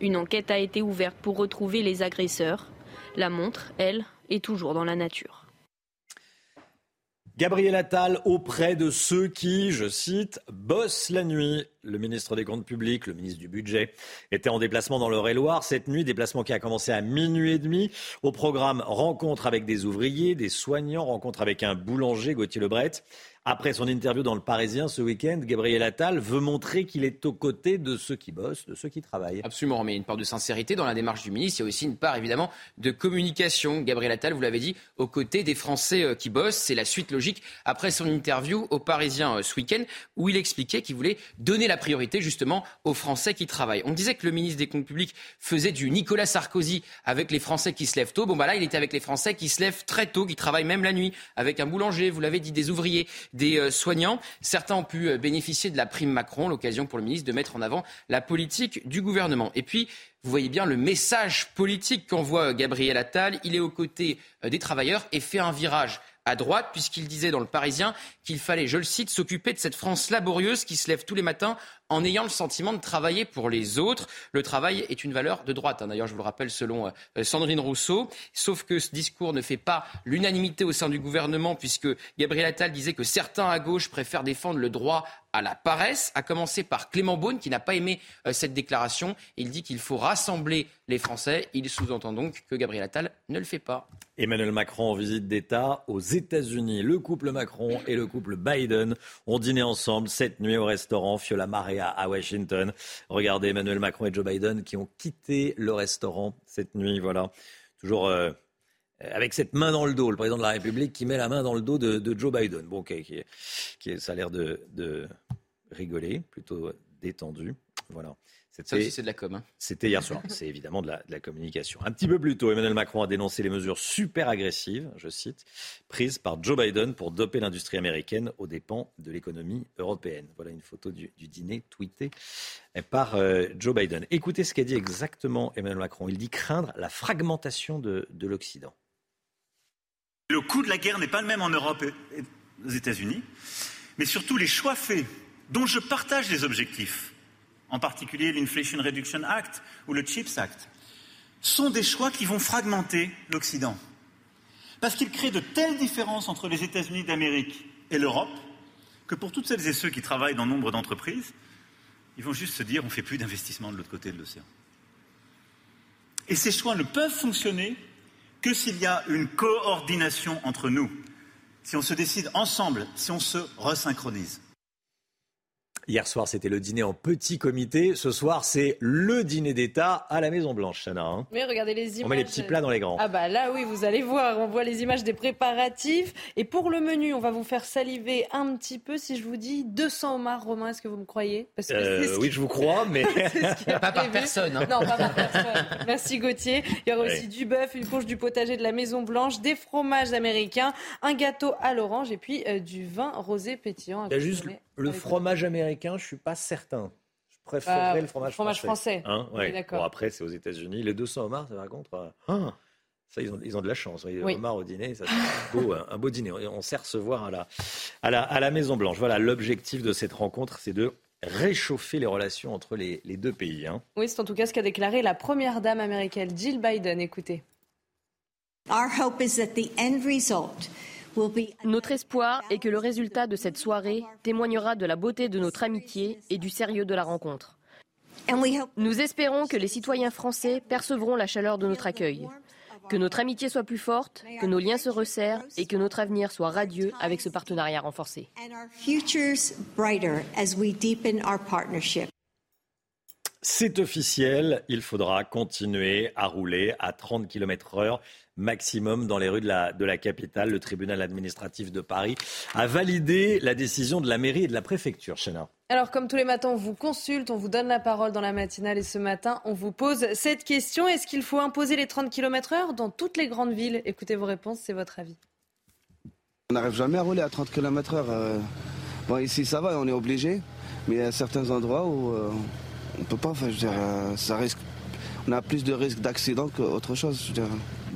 Une enquête a été ouverte pour retrouver les agresseurs. La montre, elle, est toujours dans la nature. Gabriel Attal auprès de ceux qui, je cite, bossent la nuit. Le ministre des Comptes publics, le ministre du Budget, était en déplacement dans le et loire cette nuit, déplacement qui a commencé à minuit et demi. Au programme, rencontre avec des ouvriers, des soignants, rencontre avec un boulanger, Gauthier Lebret. Après son interview dans Le Parisien ce week-end, Gabriel Attal veut montrer qu'il est aux côtés de ceux qui bossent, de ceux qui travaillent. Absolument, mais une part de sincérité dans la démarche du ministre. Il y a aussi une part évidemment de communication. Gabriel Attal, vous l'avez dit, aux côtés des Français euh, qui bossent. C'est la suite logique après son interview au Parisien euh, ce week-end où il expliquait qu'il voulait donner la priorité justement aux Français qui travaillent. On disait que le ministre des Comptes publics faisait du Nicolas Sarkozy avec les Français qui se lèvent tôt. Bon, bah là, il était avec les Français qui se lèvent très tôt, qui travaillent même la nuit, avec un boulanger, vous l'avez dit, des ouvriers des euh, soignants. Certains ont pu euh, bénéficier de la prime Macron, l'occasion pour le ministre de mettre en avant la politique du gouvernement. Et puis, vous voyez bien le message politique qu'envoie euh, Gabriel Attal. Il est aux côtés des travailleurs et fait un virage à droite, puisqu'il disait dans le Parisien qu'il fallait, je le cite, s'occuper de cette France laborieuse qui se lève tous les matins en ayant le sentiment de travailler pour les autres. Le travail est une valeur de droite, hein. d'ailleurs je vous le rappelle selon euh, Sandrine Rousseau, sauf que ce discours ne fait pas l'unanimité au sein du gouvernement, puisque Gabriel Attal disait que certains à gauche préfèrent défendre le droit à la paresse, à commencer par Clément Beaune, qui n'a pas aimé euh, cette déclaration. Il dit qu'il faut rassembler les Français. Il sous-entend donc que Gabriel Attal ne le fait pas. Emmanuel Macron en visite d'État aux États-Unis. Le couple Macron et le couple Biden ont dîné ensemble cette nuit au restaurant Fiola À Washington. Regardez Emmanuel Macron et Joe Biden qui ont quitté le restaurant cette nuit. Voilà. Toujours. Euh, avec cette main dans le dos, le président de la République qui met la main dans le dos de, Joe Biden. Bon, qui, qui, ça a l'air de, de, rigoler, plutôt détendu. Voilà. Ça aussi, c'est de la com. Hein. C'était hier soir. C'est évidemment de la, communication. Un petit peu plus tôt, Emmanuel Macron a dénoncé les mesures super agressives, je cite, prises par Joe Biden pour doper l'industrie américaine aux dépens de l'économie européenne. Voilà une photo du, dîner tweeté par euh, Joe Biden. Écoutez ce qu'a dit exactement Emmanuel Macron. Il dit craindre la fragmentation de, de l'Occident. Le coût de la guerre n'est pas le même en Europe et aux États-Unis, mais surtout les choix faits, dont je partage les objectifs en particulier l'Inflation Reduction Act ou le CHIPS Act, sont des choix qui vont fragmenter l'Occident. Parce qu'il crée de telles différences entre les États-Unis d'Amérique et l'Europe que pour toutes celles et ceux qui travaillent dans nombre d'entreprises, ils vont juste se dire on ne fait plus d'investissement de l'autre côté de l'océan. Et ces choix ne peuvent fonctionner que s'il y a une coordination entre nous, si on se décide ensemble, si on se resynchronise. Hier soir, c'était le dîner en petit comité. Ce soir, c'est le dîner d'État à la Maison-Blanche, Chana. Hein. Mais regardez les images. On met les petits plats dans les grands. Ah bah là, oui, vous allez voir. On voit les images des préparatifs. Et pour le menu, on va vous faire saliver un petit peu. Si je vous dis 200 homards, Romain, est-ce que vous me croyez? Parce que euh, Oui, je vous crois, mais pas par personne. Hein. Non, pas par personne. Merci Gauthier. Il y aura aussi du bœuf, une couche du potager de la Maison-Blanche, des fromages américains, un gâteau à l'orange et puis euh, du vin rosé pétillant. Il y a juste le fromage américain, je suis pas certain. Je préférerais bah, le fromage, fromage français. Hein bon, après, c'est aux États-Unis. Les 200 homards, ça par contre. Euh, ah, ça, ils ont, ils ont, de la chance. Oui. Homard au dîner, ça, c'est un beau, un beau dîner. On sait recevoir à la, à la, à la Maison-Blanche. Voilà, l'objectif de cette rencontre, c'est de réchauffer les relations entre les, les deux pays. Hein. Oui, c'est en tout cas ce qu'a déclaré la première dame américaine, Jill Biden. Écoutez. Our hope is that the end result notre espoir est que le résultat de cette soirée témoignera de la beauté de notre amitié et du sérieux de la rencontre. Nous espérons que les citoyens français percevront la chaleur de notre accueil, que notre amitié soit plus forte, que nos liens se resserrent et que notre avenir soit radieux avec ce partenariat renforcé. C'est officiel, il faudra continuer à rouler à 30 km heure maximum dans les rues de la, de la capitale. Le tribunal administratif de Paris a validé la décision de la mairie et de la préfecture. Chena. Alors, comme tous les matins, on vous consulte, on vous donne la parole dans la matinale et ce matin, on vous pose cette question. Est-ce qu'il faut imposer les 30 km heure dans toutes les grandes villes? Écoutez vos réponses, c'est votre avis. On n'arrive jamais à rouler à 30 km heure. Euh. Bon, ici, ça va, on est obligé. Mais il y a certains endroits où euh, on ne peut pas. Enfin, je veux dire, euh, ça risque, on a plus de risques d'accident qu'autre chose. Je veux dire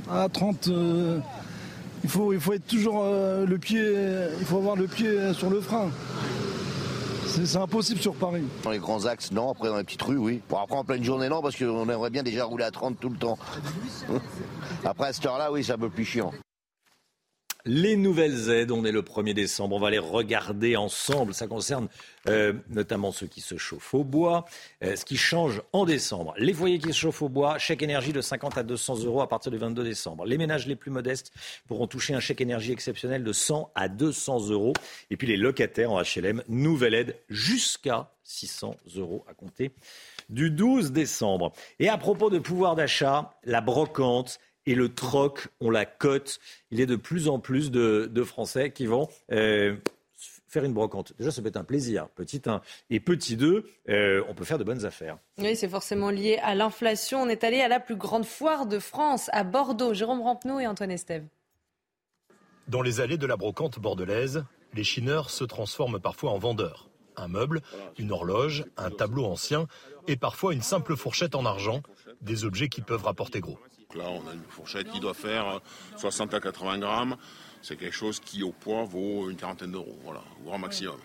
à 30, euh, il, faut, il faut être toujours euh, le pied, il faut avoir le pied sur le frein. C'est impossible sur Paris. Dans les grands axes, non. Après, dans les petites rues, oui. Bon, après, en pleine journée, non, parce qu'on aimerait bien déjà rouler à 30 tout le temps. après, à cette heure-là, oui, c'est un peu plus chiant. Les nouvelles aides, on est le 1er décembre, on va les regarder ensemble. Ça concerne euh, notamment ceux qui se chauffent au bois. Euh, ce qui change en décembre, les foyers qui se chauffent au bois, chèque énergie de 50 à 200 euros à partir du 22 décembre. Les ménages les plus modestes pourront toucher un chèque énergie exceptionnel de 100 à 200 euros. Et puis les locataires en HLM, nouvelle aide jusqu'à 600 euros à compter du 12 décembre. Et à propos de pouvoir d'achat, la brocante et le troc, on la cote. Il y a de plus en plus de, Français qui vont euh, faire une brocante. Déjà, ça peut être un plaisir, petit 1. Et petit 2, euh, on peut faire de bonnes affaires. Oui, c'est forcément lié à l'inflation. On est allé à la plus grande foire de France, à Bordeaux. Jérôme Rampenou et Antoine Estève. Dans les allées de la brocante bordelaise, les chineurs se transforment parfois en vendeurs. Un meuble, une horloge, un tableau ancien et parfois une simple fourchette en argent, des objets qui peuvent rapporter gros là, on a une fourchette qui doit faire 60 à 80 grammes. C'est quelque chose qui, au poids, vaut une quarantaine d'euros, voilà, grand maximum.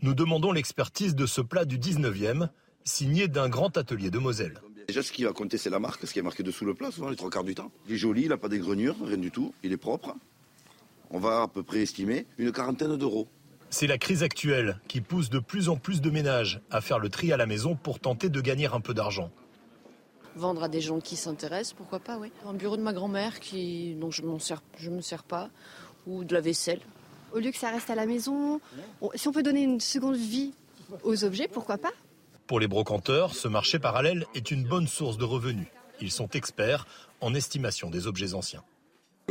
Nous demandons l'expertise de ce plat du 19e, signé d'un grand atelier de Moselle. Déjà, ce qui va compter, c'est la marque, ce qui est marqué dessous le plat, souvent les trois quarts du temps. Il est joli, il n'a pas des grenures, rien du tout, il est propre. On va à peu près estimer une quarantaine d'euros. C'est la crise actuelle qui pousse de plus en plus de ménages à faire le tri à la maison pour tenter de gagner un peu d'argent. Vendre à des gens qui s'intéressent, pourquoi pas, oui. Un bureau de ma grand-mère qui, dont je ne me sers pas, ou de la vaisselle. Au lieu que ça reste à la maison, si on peut donner une seconde vie aux objets, pourquoi pas? Pour les brocanteurs, ce marché parallèle est une bonne source de revenus. Ils sont experts en estimation des objets anciens.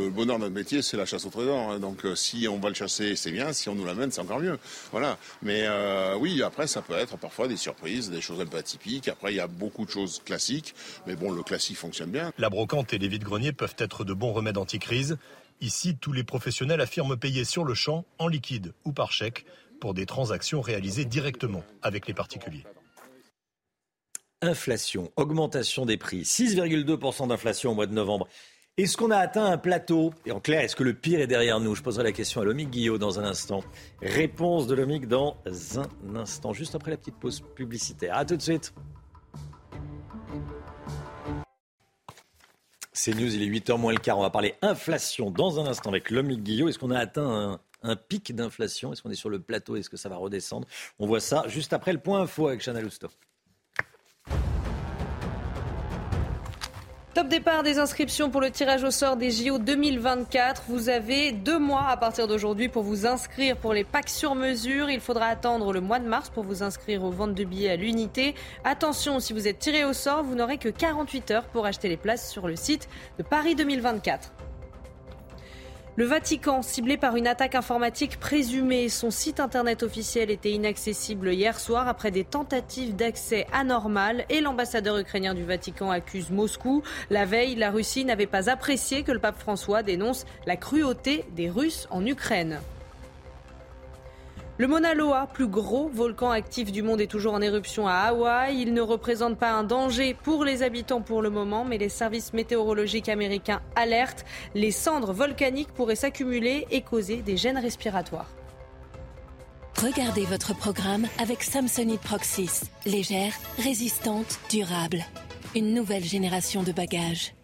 Le bonheur de notre métier, c'est la chasse au trésor. Hein. Donc, euh, si on va le chasser, c'est bien. Si on nous l'amène, c'est encore mieux. Voilà. Mais euh, oui, après, ça peut être parfois des surprises, des choses un peu atypiques. Après, il y a beaucoup de choses classiques. Mais bon, le classique fonctionne bien. La brocante et les vides-greniers peuvent être de bons remèdes anti-crise. Ici, tous les professionnels affirment payer sur le champ, en liquide ou par chèque, pour des transactions réalisées directement avec les particuliers inflation, augmentation des prix, 6,2% d'inflation au mois de novembre. Est-ce qu'on a atteint un plateau Et en clair, est-ce que le pire est derrière nous? Je poserai la question à Lomique Guillot dans un instant. Réponse de Lomique dans un instant, juste après la petite pause publicitaire. A tout de suite. C'est News, il est 8h moins le quart. On va parler inflation dans un instant avec Lomique Guillot. Est-ce qu'on a atteint un, pic d'inflation? Est-ce qu'on est sur le plateau? Est-ce que ça va redescendre? On voit ça juste après le point info avec Chanel Lousteau. Top départ des inscriptions pour le tirage au sort des JO 2024. Vous avez deux mois à partir d'aujourd'hui pour vous inscrire pour les packs sur mesure. Il faudra attendre le mois de mars pour vous inscrire aux ventes de billets à l'unité. Attention, si vous êtes tiré au sort, vous n'aurez que 48 heures pour acheter les places sur le site de Paris 2024. Le Vatican, ciblé par une attaque informatique présumée, son site internet officiel était inaccessible hier soir après des tentatives d'accès anormales et l'ambassadeur ukrainien du Vatican accuse Moscou. La veille, la Russie n'avait pas apprécié que le pape François dénonce la cruauté des Russes en Ukraine. Le Mauna Loa, plus gros volcan actif du monde, est toujours en éruption à Hawaï. Il ne représente pas un danger pour les habitants pour le moment, mais les services météorologiques américains alertent. Les cendres volcaniques pourraient s'accumuler et causer des gènes respiratoires. Regardez votre programme avec Samsonite Proxys. Légère, résistante, durable. Une nouvelle génération de bagages.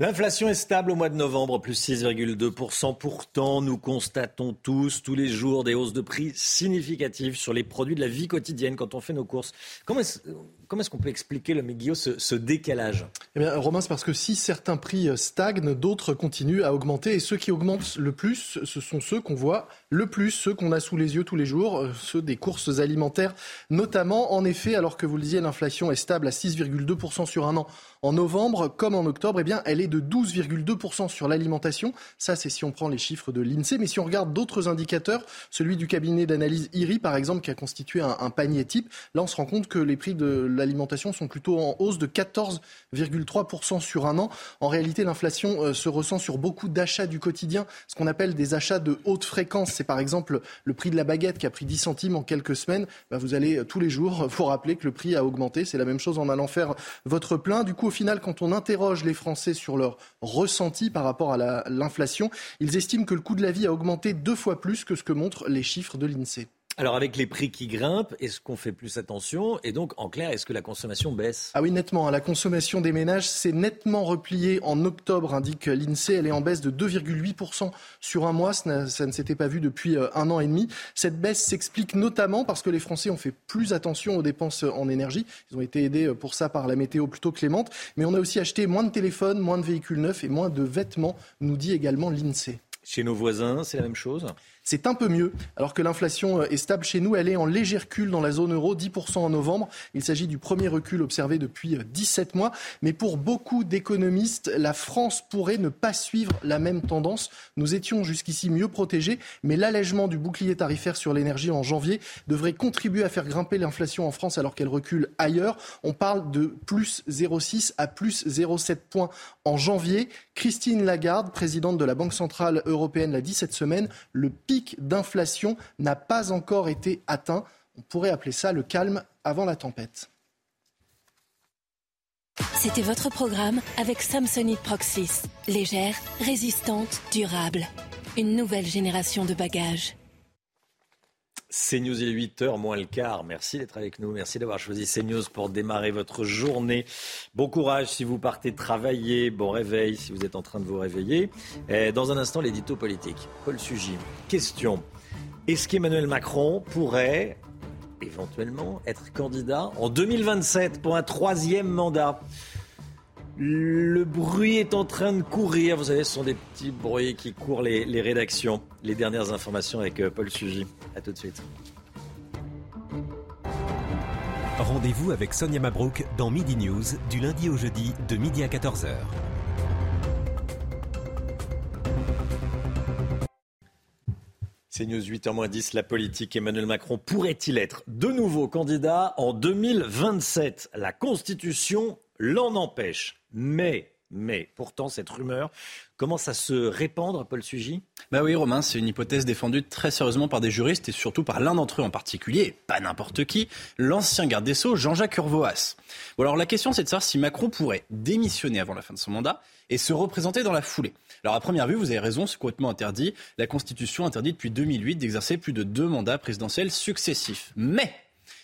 L'inflation est stable au mois de novembre, plus 6,2%. Pourtant, nous constatons tous, tous les jours, des hausses de prix significatives sur les produits de la vie quotidienne quand on fait nos courses. Comment est-ce, comment est-ce qu'on peut expliquer, le Guillaume, ce, ce, décalage? Eh bien, Romain, c'est parce que si certains prix stagnent, d'autres continuent à augmenter. Et ceux qui augmentent le plus, ce sont ceux qu'on voit le plus, ceux qu'on a sous les yeux tous les jours, euh, ceux des courses alimentaires notamment. En effet, alors que vous le disiez, l'inflation est stable à 6,2% sur un an en novembre comme en octobre, eh bien, elle est de 12,2% sur l'alimentation. Ça, c'est si on prend les chiffres de l'INSEE. Mais si on regarde d'autres indicateurs, celui du cabinet d'analyse IRI, par exemple, qui a constitué un, un, panier type, là, on se rend compte que les prix de l'alimentation sont plutôt en hausse de 14,3% sur un an. En réalité, l'inflation euh, se ressent sur beaucoup d'achats du quotidien, ce qu'on appelle des achats de haute fréquence. C'est par exemple le prix de la baguette qui a pris 10 centimes en quelques semaines. Bah, vous allez euh, tous les jours vous rappeler que le prix a augmenté. C'est la même chose en allant faire votre plein. Du coup, au final, quand on interroge les Français sur leur ressenti par rapport à l'inflation, ils estiment que le coût de la vie a augmenté deux fois plus que ce que montrent les chiffres de l'INSEE. Alors avec les prix qui grimpent, est-ce qu'on fait plus attention? Et donc en clair, est-ce que la consommation baisse? Ah oui, nettement. Hein. La consommation des ménages s'est nettement repliée en octobre, indique l'INSEE. Elle est en baisse de 2,8% sur un mois. Ça, ne s'était pas vu depuis euh, un an et demi. Cette baisse s'explique notamment parce que les Français ont fait plus attention aux dépenses en énergie. Ils ont été aidés euh, pour ça par la météo plutôt clémente. Mais on a aussi acheté moins de téléphones, moins de véhicules neufs et moins de vêtements, nous dit également l'INSEE. Chez nos voisins, c'est la même chose? C'est un peu mieux. Alors que l'inflation euh, est stable chez nous, elle est en léger recul dans la zone euro, 10% en novembre. Il s'agit du premier recul observé depuis 17 euh, mois. Mais pour beaucoup d'économistes, la France pourrait ne pas suivre la même tendance. Nous étions jusqu'ici mieux protégés, mais l'allègement du bouclier tarifaire sur l'énergie en janvier devrait contribuer à faire grimper l'inflation en France alors qu'elle recule ailleurs. On parle de plus 0,6 à plus 0,7 points en janvier. Christine Lagarde, présidente de la Banque Centrale Européenne, l'a dit cette semaine. Pic d'inflation n'a pas encore été atteint. On pourrait appeler ça le calme avant la tempête. C'était votre programme avec Samsonite Proxys. Légère, résistante, durable. Une nouvelle génération de bagages. CNews, il est 8h moins le quart. Merci d'être avec nous. Merci d'avoir choisi CNews pour démarrer votre journée. Bon courage si vous partez travailler. Bon réveil si vous êtes en train de vous réveiller. dans un instant, l'édito politique. Paul Sugy. Question. Est-ce qu'Emmanuel Macron pourrait éventuellement être candidat en 2027 pour un troisième mandat? Le bruit est en train de courir. Vous savez, ce sont des petits bruits qui courent les, rédactions. Les dernières informations avec euh, Paul Sugy. A tout de suite. Rendez-vous avec Sonia Mabrouk dans Midi News du lundi au jeudi de midi à 14h. C'est News 8h10, la politique. Emmanuel Macron pourrait-il être de nouveau candidat en 2027 La Constitution l'en empêche. Mais, mais, pourtant, cette rumeur commence à se répandre, Paul Sugy? Bah oui, Romain, c'est une hypothèse défendue très sérieusement par des juristes et surtout par l'un d'entre eux en particulier, pas n'importe qui, l'ancien garde des Sceaux, Jean-Jacques Urvoas. Bon, alors la question, c'est de savoir si Macron pourrait démissionner avant la fin de son mandat et se représenter dans la foulée. Alors à première vue, vous avez raison, c'est complètement interdit. La Constitution interdit depuis 2008 d'exercer plus de deux mandats présidentiels successifs. Mais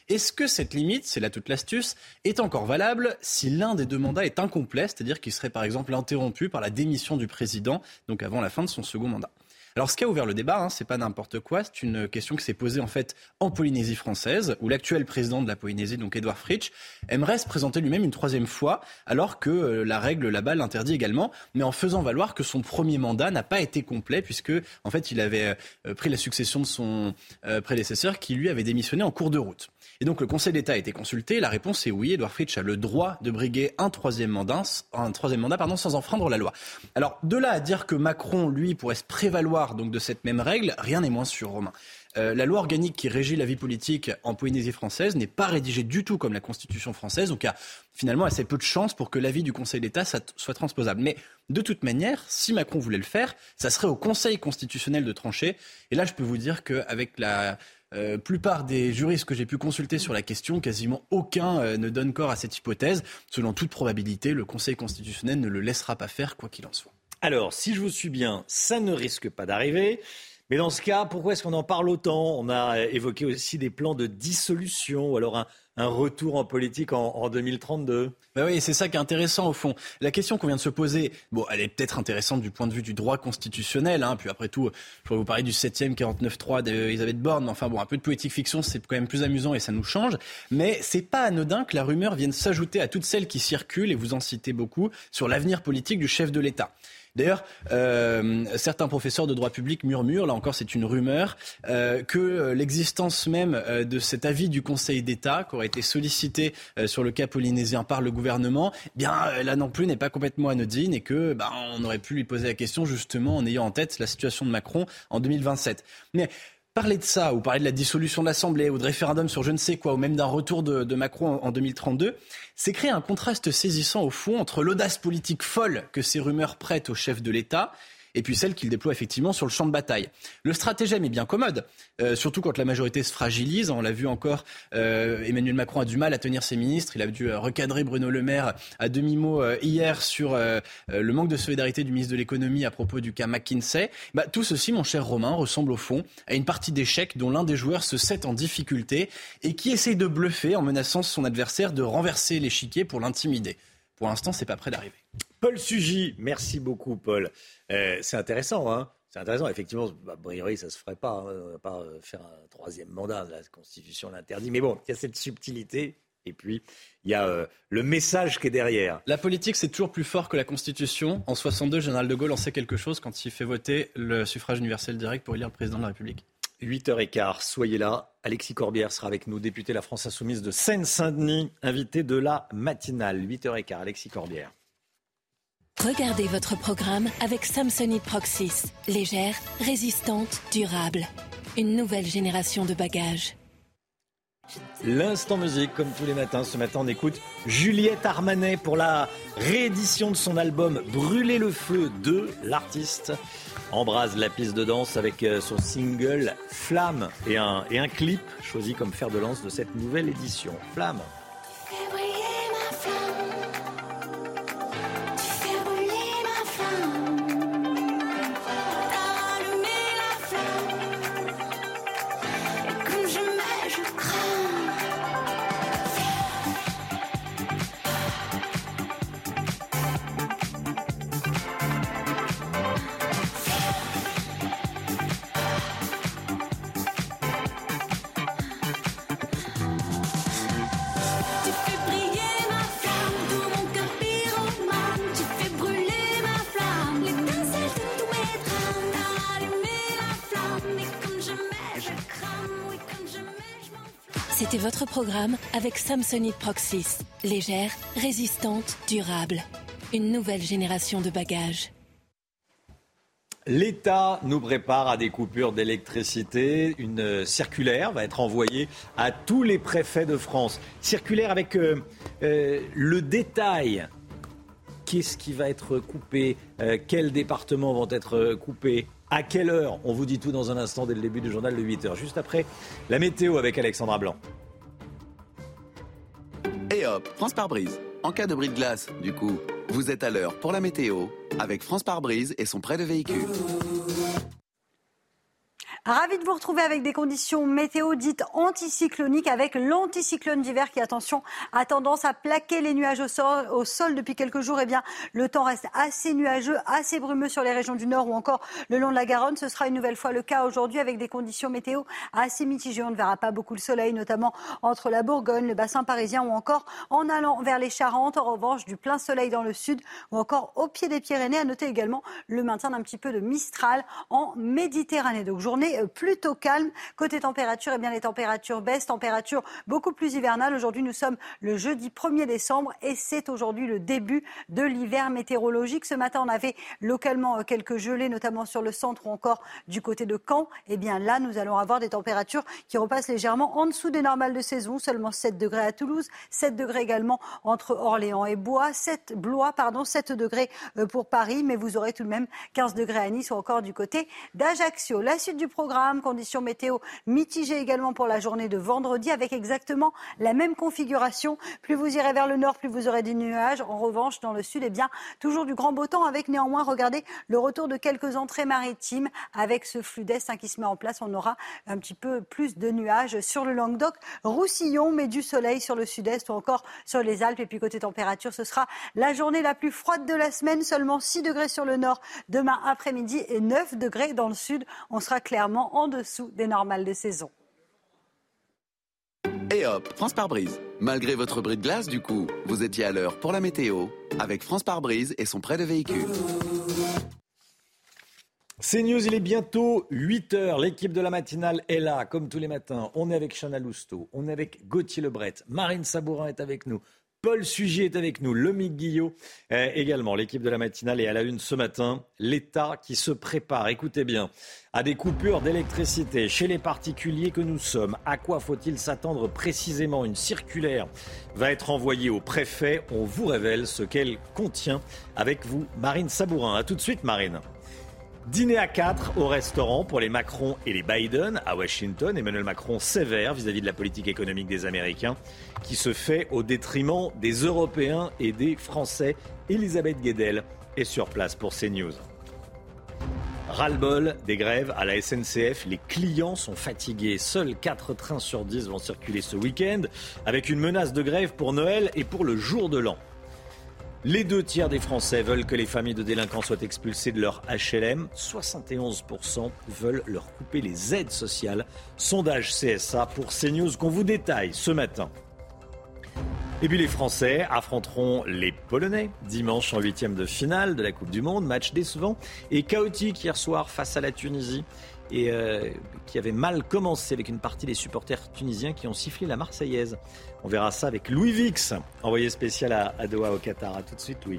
Est-ce que cette limite, c'est là toute l'astuce, est encore valable si l'un des deux mandats est incomplet, c'est-à-dire qu'il serait par exemple interrompu par la démission du président, donc avant la fin de son second mandat? Alors, ce qui a ouvert le débat, hein, c'est pas n'importe quoi. C'est une question qui s'est posée en fait en Polynésie française, où l'actuel président de la Polynésie, donc Edouard Fritsch, aimerait se présenter lui-même une troisième fois, alors que euh, la règle là-bas l'interdit également, mais en faisant valoir que son premier mandat n'a pas été complet, puisque en fait il avait euh, pris la succession de son euh, prédécesseur, qui lui avait démissionné en cours de route. Et donc le Conseil d'État a été consulté. La réponse est oui. Edouard Fritsch a le droit de briguer un troisième mandat, pardon, sans enfreindre la loi. Alors de là à dire que Macron, lui, pourrait se prévaloir donc de cette même règle, rien n'est moins sûr, Romain. Euh, la loi organique qui régit la vie politique en Polynésie française n'est pas rédigée du tout comme la Constitution française, donc il y a finalement assez peu de chances pour que l'avis du Conseil d'État soit transposable. Mais de toute manière, si Macron voulait le faire, ça serait au Conseil constitutionnel de trancher. Et là, je peux vous dire qu'avec la euh, plupart des juristes que j'ai pu consulter sur la question, quasiment aucun euh, ne donne corps à cette hypothèse. Selon toute probabilité, le Conseil constitutionnel ne le laissera pas faire, quoi qu'il en soit. Alors, si je vous suis bien, ça ne risque pas d'arriver. Mais dans ce cas, pourquoi est-ce qu'on en parle autant? On a évoqué aussi des plans de dissolution ou alors un, un retour en politique en, 2032 ben oui, c'est ça qui est intéressant au fond. La question qu'on vient de se poser, bon, elle est peut-être intéressante du point de vue du droit constitutionnel. Hein, puis après tout, je pourrais vous parler du 7e 49.3 d'Elisabeth Borne. Enfin bon, un peu de poétique fiction, c'est quand même plus amusant et ça nous change. Mais c'est pas anodin que la rumeur vienne s'ajouter à toutes celles qui circulent, et vous en citez beaucoup, sur l'avenir politique du chef de l'État. D'ailleurs, euh, certains professeurs de droit public murmurent, là encore c'est une rumeur, euh, que l'existence même euh, de cet avis du Conseil d'État, qui aurait été sollicité sur le cas polynésien par le gouvernement, eh bien là non plus n'est pas complètement anodine et que ben, on aurait pu lui poser la question justement en ayant en tête la situation de Macron en 2027. Mais parler de ça, ou parler de la dissolution de l'Assemblée, ou de référendum sur je ne sais quoi, ou même d'un retour de, Macron en, en 2032, c'est créer un contraste saisissant au fond entre l'audace politique folle que ces rumeurs prêtent au chef de l'État et puis celle qu'il déploie effectivement sur le champ de bataille. Le stratagème est bien commode, euh, surtout quand la majorité se fragilise. On l'a vu encore, euh, Emmanuel Macron a du mal à tenir ses ministres. Il a dû euh, recadrer Bruno Le Maire à demi-mot hier sur le manque de solidarité du ministre de l'économie à propos du cas McKinsey. Bah, tout ceci, mon cher Romain, ressemble au fond à une partie d'échecs dont l'un des joueurs se sait en difficulté et qui essaye de bluffer en menaçant son adversaire de renverser l'échiquier pour l'intimider. Pour l'instant, c'est pas prêt d'arriver. Paul Sugy, merci beaucoup, Paul. Euh, c'est intéressant, hein c'est intéressant. Effectivement, a priori, ça ne se ferait pas. Hein. On ne va pas euh, faire un troisième mandat. La Constitution l'interdit. Mais bon, il y a cette subtilité. Et puis, il y a euh, le message qui est derrière. La politique, c'est toujours plus fort que la Constitution. En 62, Général de Gaulle en sait quelque chose quand il fait voter le suffrage universel direct pour élire le président de la République. 8h15, soyez là. Alexis Corbière sera avec nous, député de la France Insoumise de Seine-Saint-Denis, invité de la matinale. 8h15, Alexis Corbière. Regardez votre programme avec Samsonite Proxys. Légère, résistante, durable. Une nouvelle génération de bagages. L'instant musique, comme tous les matins. Ce matin, on écoute Juliette Armanet pour la réédition de son album Brûler le feu de l'artiste. Embrase la piste de danse avec euh, son single Flamme et un, et un clip choisi comme fer de lance de cette nouvelle édition. Flamme. Votre programme avec Samsonite Proxys. Légère, résistante, durable. Une nouvelle génération de bagages. L'État nous prépare à des coupures d'électricité. Une circulaire va être envoyée à tous les préfets de France. Circulaire avec euh, euh, le détail. Qu'est-ce qui va être coupé? Euh, Quels départements vont être coupés? À quelle heure? On vous dit tout dans un instant dès le début du journal de 8h. Juste après la météo avec Alexandra Blanc. Et hop, France par brise. En cas de bris de glace, du coup, vous êtes à l'heure pour la météo avec France par brise et son prêt de véhicule. Ravi de vous retrouver avec des conditions météo dites anticycloniques avec l'anticyclone d'hiver qui, attention, a tendance à plaquer les nuages au sol, au sol depuis quelques jours. Eh bien, le temps reste assez nuageux, assez brumeux sur les régions du nord ou encore le long de la Garonne. Ce sera une nouvelle fois le cas aujourd'hui avec des conditions météo assez mitigées. On ne verra pas beaucoup le soleil, notamment entre la Bourgogne, le bassin parisien ou encore en allant vers les Charentes. En revanche, du plein soleil dans le sud ou encore au pied des Pyrénées. À noter également le maintien d'un petit peu de Mistral en Méditerranée. Donc, journée euh, plutôt calme. Côté température, eh bien, les températures baissent, température beaucoup plus hivernale. Aujourd'hui, nous sommes le jeudi 1er décembre et c'est aujourd'hui le début de l'hiver météorologique. Ce matin, on avait localement euh, quelques gelées, notamment sur le centre ou encore du côté de Caen. Eh bien, là, nous allons avoir des températures qui repassent légèrement en dessous des normales de saison. Seulement 7 degrés à Toulouse, 7 degrés également entre Orléans et Bois, 7 Blois, pardon, 7 degrés euh, pour Paris, mais vous aurez tout de même 15 degrés à Nice ou encore du côté d'Ajaccio. La suite du programme Conditions météo mitigées également pour la journée de vendredi avec exactement la même configuration. Plus vous irez vers le nord, plus vous aurez des nuages. En revanche, dans le sud, eh bien, toujours du grand beau temps avec néanmoins, regardez, le retour de quelques entrées maritimes avec ce flux d'est hein, qui se met en place. On aura un petit peu plus de nuages sur le Languedoc, Roussillon, mais du soleil sur le sud-est ou encore sur les Alpes. Et puis côté température, ce sera la journée la plus froide de la semaine. Seulement 6 degrés sur le nord demain après-midi et 9 degrés dans le sud. On sera clairement en dessous des normales de saison. Et hop, France par brise. Malgré votre bris de glace, du coup, vous étiez à l'heure pour la météo avec France par brise et son prêt de véhicule. C'est News, il est bientôt 8 h L'équipe de la matinale est là, comme tous les matins. On est avec Chana Lousteau, on est avec Gauthier Lebret, Marine Sabourin est avec nous, Paul Sugy est avec nous, Lomique Guillot euh, également. L'équipe de la matinale est à la une ce matin. L'État qui se prépare, écoutez bien, à des coupures d'électricité chez les particuliers que nous sommes. À quoi faut-il s'attendre précisément? Une circulaire va être envoyée au préfet. On vous révèle ce qu'elle contient avec vous, Marine Sabourin. A tout de suite, Marine. Dîner à 4 au restaurant pour les Macron et les Biden à Washington. Emmanuel Macron sévère vis-à-vis de la politique économique des Américains qui se fait au détriment des Européens et des Français. Elisabeth Guedel est sur place pour CNews. Ras-le-bol des grèves à la SNCF. Les clients sont fatigués. Seuls 4 trains sur 10 vont circuler ce week-end avec une menace de grève pour Noël et pour le jour de l'an. Les deux tiers des Français veulent que les familles de délinquants soient expulsées de leur HLM. 71% veulent leur couper les aides sociales. Sondage CSA pour CNews qu'on vous détaille ce matin. Et puis les Français affronteront les Polonais dimanche en huitième de finale de la Coupe du Monde. Match décevant et chaotique hier soir face à la Tunisie euh, qui avait mal commencé avec une partie des supporters tunisiens qui ont sifflé la Marseillaise. On verra ça avec Louis Vix, envoyé spécial à, Doha au Qatar. A tout de suite, Louis.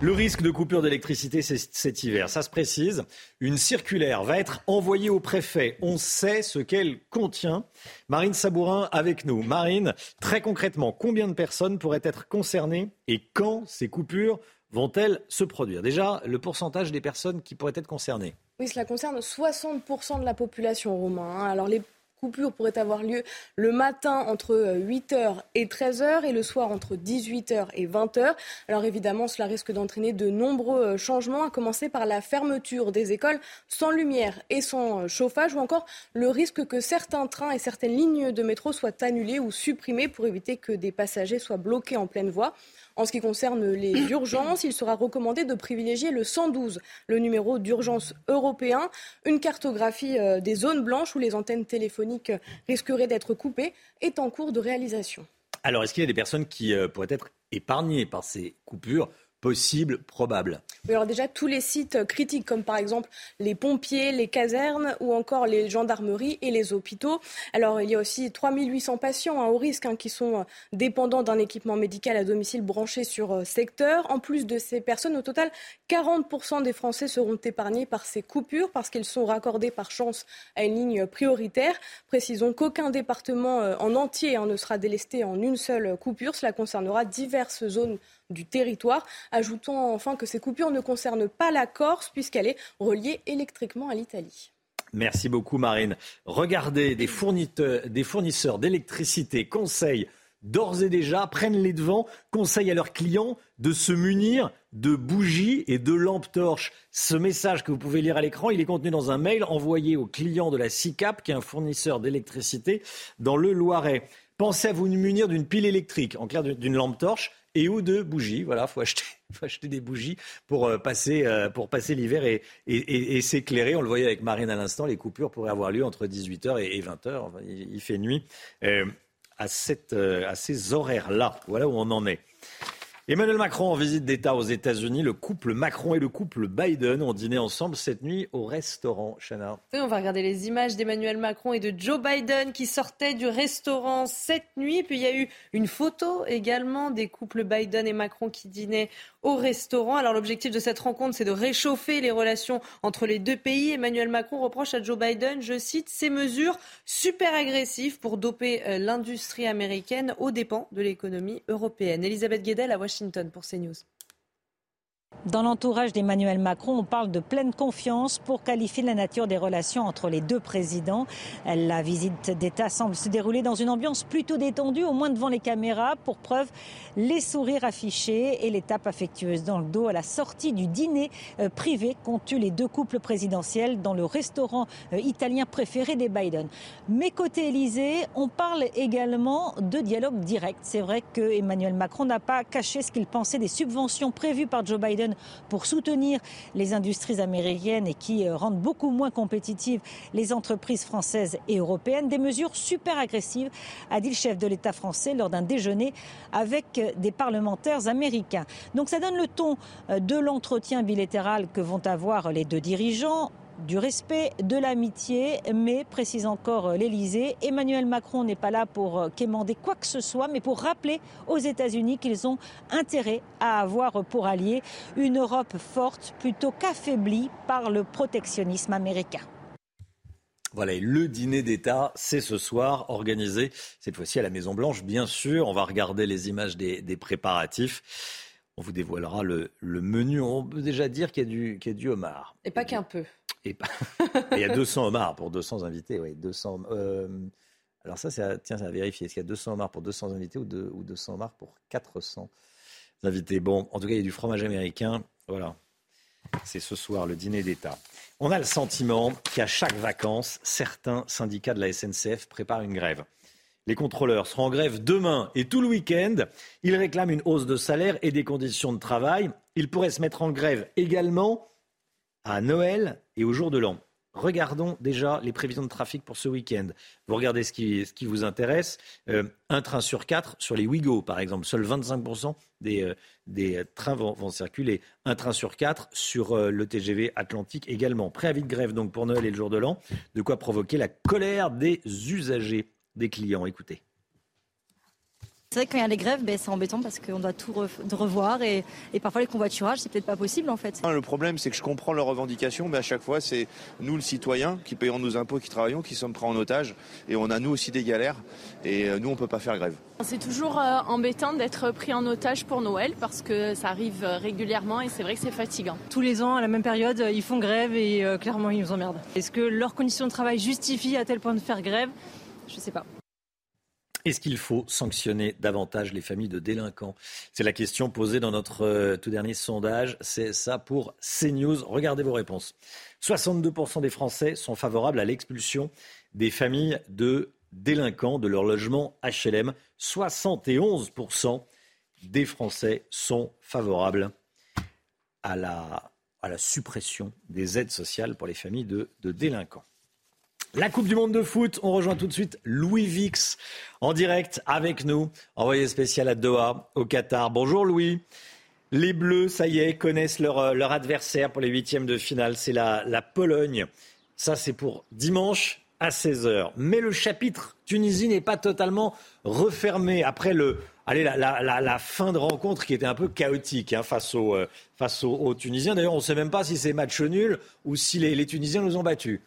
Le risque de coupure d'électricité cet hiver, ça se précise. Une circulaire va être envoyée au préfet. On sait ce qu'elle contient. Marine Sabourin avec nous. Marine, très concrètement, combien de personnes pourraient être concernées et quand ces coupures vont-elles se produire? Déjà, le pourcentage des personnes qui pourraient être concernées. Oui, cela concerne 60% de la population romaine. Hein. Alors les coupures pourraient avoir lieu le matin entre 8h euh, et 13h et le soir entre 18h et 20h. Alors évidemment, cela risque d'entraîner de nombreux euh, changements, à commencer par la fermeture des écoles sans lumière et sans euh, chauffage, ou encore le risque que certains trains et certaines lignes de métro soient annulés ou supprimés pour éviter que des passagers soient bloqués en pleine voie. En ce qui concerne les urgences, il sera recommandé de privilégier le 112, le numéro d'urgence européen. Une cartographie euh, des zones blanches où les antennes téléphoniques risqueraient d'être coupées est en cours de réalisation. Alors, est-ce qu'il y a des personnes qui euh, pourraient être épargnées par ces coupures possible, probable alors déjà, tous les sites critiques, comme par exemple les pompiers, les casernes ou encore les gendarmeries et les hôpitaux. Alors il y a aussi 3800 patients hein, au risque hein, qui sont euh, dépendants d'un équipement médical à domicile branché sur euh, secteur. En plus de ces personnes, au total, 40% des Français seront épargnés par ces coupures parce qu'ils sont raccordés par chance à une ligne prioritaire. Précisons qu'aucun département euh, en entier hein, ne sera délesté en une seule coupure. Cela concernera diverses zones du territoire. Ajoutons enfin que ces coupures ne concernent pas la Corse puisqu'elle est reliée électriquement à l'Italie. Merci beaucoup Marine. Regardez, des fournisseurs, d'électricité conseillent d'ores et déjà, prennent les devants, conseillent à leurs clients de se munir de bougies et de lampes torches. Ce message que vous pouvez lire à l'écran, il est contenu dans un mail envoyé aux clients de la SICAP, qui est un fournisseur d'électricité dans le Loiret. Pensez à vous munir d'une pile électrique, en clair d'une lampe torche et ou de bougies. Voilà, faut acheter, faut acheter des bougies pour euh, passer, euh, pour passer l'hiver et, et, s'éclairer. On le voyait avec Marine à l'instant, les coupures pourraient avoir lieu entre 18h et, 20h. Enfin, il, fait nuit euh, à, cette, à ces horaires-là. Voilà où on en est. Emmanuel Macron en visite d'État aux États-Unis. Le couple Macron et le couple Biden ont dîné ensemble cette nuit au restaurant. Chana. on va regarder les images d'Emmanuel Macron et de Joe Biden qui sortaient du restaurant cette nuit. Puis il y a eu une photo également des couples Biden et Macron qui dînaient au restaurant. Alors l'objectif de cette rencontre, c'est de réchauffer les relations entre les deux pays. Emmanuel Macron reproche à Joe Biden, je cite, ces mesures super agressives pour doper euh, l'industrie américaine aux dépens de l'économie européenne. Elisabeth Guedel à Washington. Washington pour CNews. Dans l'entourage d'Emmanuel Macron, on parle de pleine confiance pour qualifier la nature des relations entre les deux présidents. La visite d'État semble se dérouler dans une ambiance plutôt détendue, au moins devant les caméras. Pour preuve, les sourires affichés et l'étape affectueuse dans le dos à la sortie du dîner euh, privé qu'ont eu les deux couples présidentiels dans le restaurant euh, italien préféré des Biden. Mais côté Élysée, on parle également de dialogue direct. C'est vrai que Emmanuel Macron n'a pas caché ce qu'il pensait des subventions prévues par Joe Biden pour soutenir les industries américaines et qui euh, rendent beaucoup moins compétitives les entreprises françaises et européennes. Des mesures super agressives, a dit le chef de l'État français lors d'un déjeuner avec euh, des parlementaires américains. Donc ça donne le ton euh, de l'entretien bilatéral que vont avoir les deux dirigeants du respect, de l'amitié, mais, précise encore l'Elysée, Emmanuel Macron n'est pas là pour euh, quémander quoi que ce soit, mais pour rappeler aux États-Unis qu'ils ont intérêt à avoir pour allié une Europe forte plutôt qu'affaiblie par le protectionnisme américain. Voilà, le dîner d'État, c'est ce soir, organisé cette fois-ci à la Maison-Blanche, bien sûr. On va regarder les images des, préparatifs. On vous dévoilera le, menu. On peut déjà dire qu'il y, y, a du homard. Et pas qu'un peu. Et il y a 200 homards pour 200 invités, oui. 200, euh, alors ça, c'est tiens, à vérifier. Est-ce qu'il y a 200 homards pour 200 invités ou, ou 200 homards pour 400 invités? Bon, en tout cas, il y a du fromage américain. Voilà. C'est ce soir le dîner d'État. On a le sentiment qu'à chaque vacances, certains syndicats de la SNCF préparent une grève. Les contrôleurs seront en grève demain et tout le week-end. Ils réclament une hausse de salaire et des conditions de travail. Ils pourraient se mettre en grève également à Noël et au jour de l'an. Regardons déjà les prévisions de trafic pour ce week-end. Vous regardez ce qui, vous intéresse. Euh, un train sur quatre sur les Ouigo, par exemple. Seuls 25% des, euh, des trains vont, circuler. Un train sur quatre sur euh, le TGV Atlantique également. Préavis de grève donc pour Noël et le jour de l'an. De quoi provoquer la colère des usagers, des clients. Écoutez. C'est vrai que quand il y a les grèves, ben, c'est embêtant parce qu'on doit tout revoir et, parfois les convoiturages, c'est peut-être pas possible en fait. Le problème, c'est que je comprends leurs revendications, mais à chaque fois, c'est nous, le citoyen, qui payons nos impôts, qui travaillons, qui sommes pris en otage et on a nous aussi des galères et euh, nous, on peut pas faire grève. C'est toujours euh, embêtant d'être pris en otage pour Noël parce que ça arrive euh, régulièrement et c'est vrai que c'est fatigant. Tous les ans, à la même période, ils font grève et clairement, ils nous emmerdent. Est-ce que leurs conditions de travail justifient à tel point de faire grève? Je sais pas. Est-ce qu'il faut sanctionner davantage les familles de délinquants? C'est la question posée dans notre euh, tout dernier sondage. C'est ça pour CNews. Regardez vos réponses. 62% des Français sont favorables à l'expulsion des familles de délinquants de leur logement HLM. 71% des Français sont favorables à la suppression des aides sociales pour les familles de délinquants. La Coupe du Monde de foot, on rejoint tout de suite Louis Vix en direct avec nous, envoyé spécial à Doha, au Qatar. Bonjour Louis. Les Bleus, ça y est, connaissent leur, euh, leur adversaire pour les huitièmes de finale, c'est la, la Pologne. Ça, c'est pour dimanche à 16h. Mais le chapitre Tunisie n'est pas totalement refermé après le, allez, la, la, fin de rencontre qui était un peu chaotique hein, face, aux, euh, face aux, Tunisiens. D'ailleurs, on ne sait même pas si c'est match nul ou si les, les Tunisiens nous ont battus.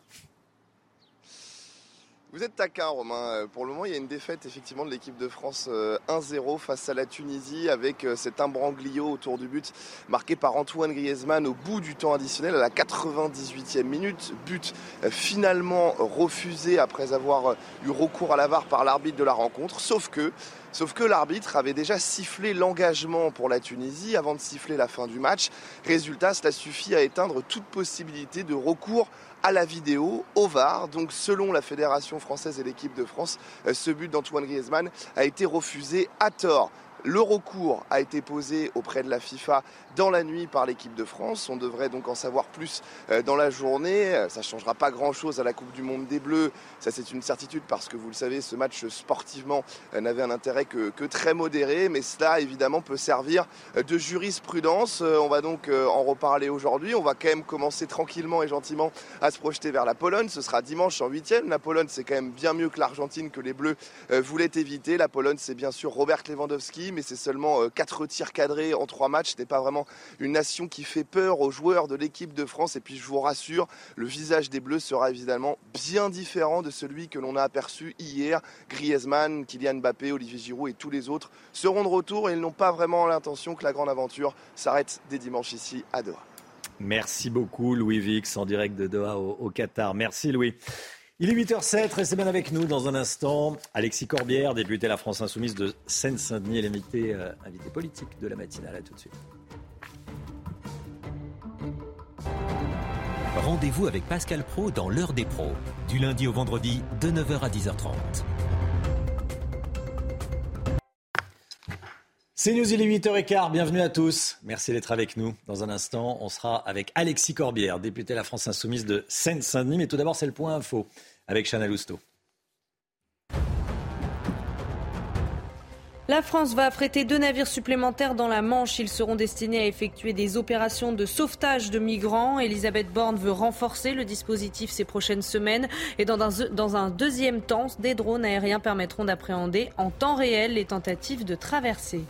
Vous êtes taquin, Romain. Euh, pour le moment, il y a une défaite effectivement de l'équipe de France 1-0 euh, face à la Tunisie avec euh, cet imbranglio autour du but marqué par Antoine Griezmann au bout du temps additionnel à la 98e minute. But finalement refusé après avoir eu recours à la VAR par l'arbitre de la rencontre. Sauf que l'arbitre avait déjà sifflé l'engagement pour la Tunisie avant de siffler la fin du match. Résultat, cela suffit à éteindre toute possibilité de recours à la vidéo, au VAR. Donc selon la Fédération française et l'équipe de France, euh, ce but d'Antoine Griezmann a été refusé à tort. Le recours a été posé auprès de la FIFA dans la nuit par l'équipe de France. On devrait donc en savoir plus euh, dans la journée. Euh, ça ne changera pas grand-chose à la Coupe du Monde des Bleus. Ça, c'est une certitude parce que vous le savez, ce match sportivement euh, n'avait un intérêt que, très modéré. Mais cela, évidemment, peut servir de jurisprudence. On va donc en reparler aujourd'hui. On va quand même commencer tranquillement et gentiment à se projeter vers la Pologne. Ce sera dimanche en huitième. La Pologne, c'est quand même bien mieux que l'Argentine que les Bleus voulaient éviter. La Pologne, c'est bien sûr Robert Lewandowski, mais c'est seulement 4 tirs cadrés en 3 matchs. Ce n'est pas vraiment une nation qui fait peur aux joueurs de l'équipe de France. Et puis je vous rassure, le visage des Bleus sera évidemment bien différent de celui que l'on a aperçu hier. Griezmann, Kylian Mbappé, Olivier Giroud et tous les autres seront de retour et ils n'ont pas vraiment l'intention que la grande aventure s'arrête dès dimanche ici à Doha. Merci beaucoup Louis Vix en direct de Doha au Qatar. Merci Louis. Il est 8h07, restez bien avec nous dans un instant. Alexis Corbière, député de la France Insoumise de Seine-Saint-Denis, l'invité euh, invité politique de la matinale. À tout de suite. Rendez-vous avec Pascal Pro dans l'heure des pros, du lundi au vendredi de 9h à 10h30. C'est News, il est 8h15, bienvenue à tous. Merci d'être avec nous. Dans un instant, on sera avec Alexis Corbière, député de la France Insoumise de Seine-Saint-Denis. Mais tout d'abord, c'est le point info avec Chana Lousteau. La France va affréter deux navires supplémentaires dans la Manche. Ils seront destinés à effectuer des opérations de sauvetage de migrants. Elisabeth Borne veut renforcer le dispositif ces prochaines semaines. Et dans un, dans un deuxième temps, des drones aériens permettront d'appréhender en temps réel les tentatives de traversée.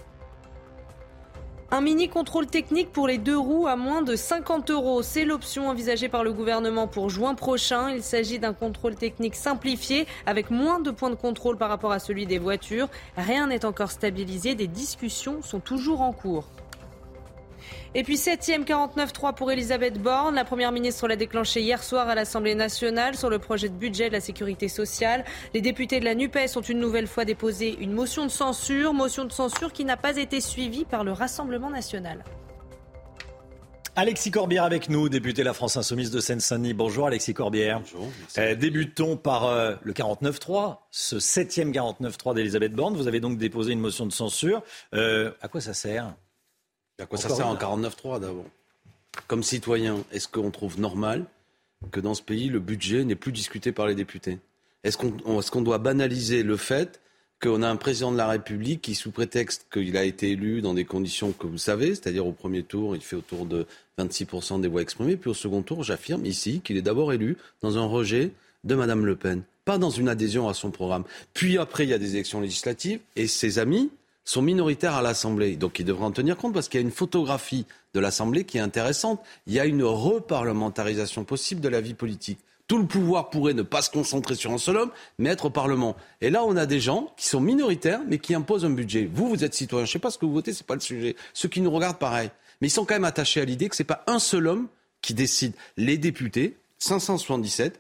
Un mini contrôle technique pour les deux roues à moins de 50 euros. C'est l'option envisagée par le gouvernement pour juin prochain. Il s'agit d'un contrôle technique simplifié avec moins de points de contrôle par rapport à celui des voitures. Rien n'est encore stabilisé. Des discussions sont toujours en cours. Et puis 7e 49-3 pour Elisabeth Borne. La Première ministre l'a déclenché hier soir à l'Assemblée nationale sur le projet de budget de la sécurité sociale. Les députés de la NUPES ont une nouvelle fois déposé une motion de censure, motion de censure qui n'a pas été suivie par le Rassemblement national. Alexis Corbière avec nous, député de la France Insoumise de Seine-Saint-Denis. Bonjour Alexis Corbière. Bonjour. Euh, débutons par euh, le 49-3, ce septième 49-3 d'Elisabeth Borne? Vous avez donc déposé une motion de censure. Euh, à quoi ça sert? À quoi ça sert en 49.3 d'abord? Comme citoyen, est-ce qu'on trouve normal que dans ce pays, le budget n'est plus discuté par les députés? Est-ce qu'on doit banaliser le fait qu'on a un président de la République qui, sous prétexte qu'il a été élu dans des conditions que vous savez, c'est-à-dire au premier tour, il fait autour de 26% des voix exprimées, puis au second tour, j'affirme ici qu'il est d'abord élu dans un rejet de Mme Le Pen, pas dans une adhésion à son programme. Puis après, il y a des élections législatives, et ses amis, sont minoritaires à l'Assemblée. Donc ils devraient en tenir compte parce qu'il y a une photographie de l'Assemblée qui est intéressante. Il y a une reparlementarisation possible de la vie politique. Tout le pouvoir pourrait ne pas se concentrer sur un seul homme, mais être au Parlement. Et là, on a des gens qui sont minoritaires, mais qui imposent un budget. Vous, vous êtes citoyen. Je ne sais pas ce que vous votez, c'est pas le sujet. Ceux qui nous regardent, pareil. Mais ils sont quand même attachés à l'idée que ce n'est pas un seul homme qui décide. Les députés, 577,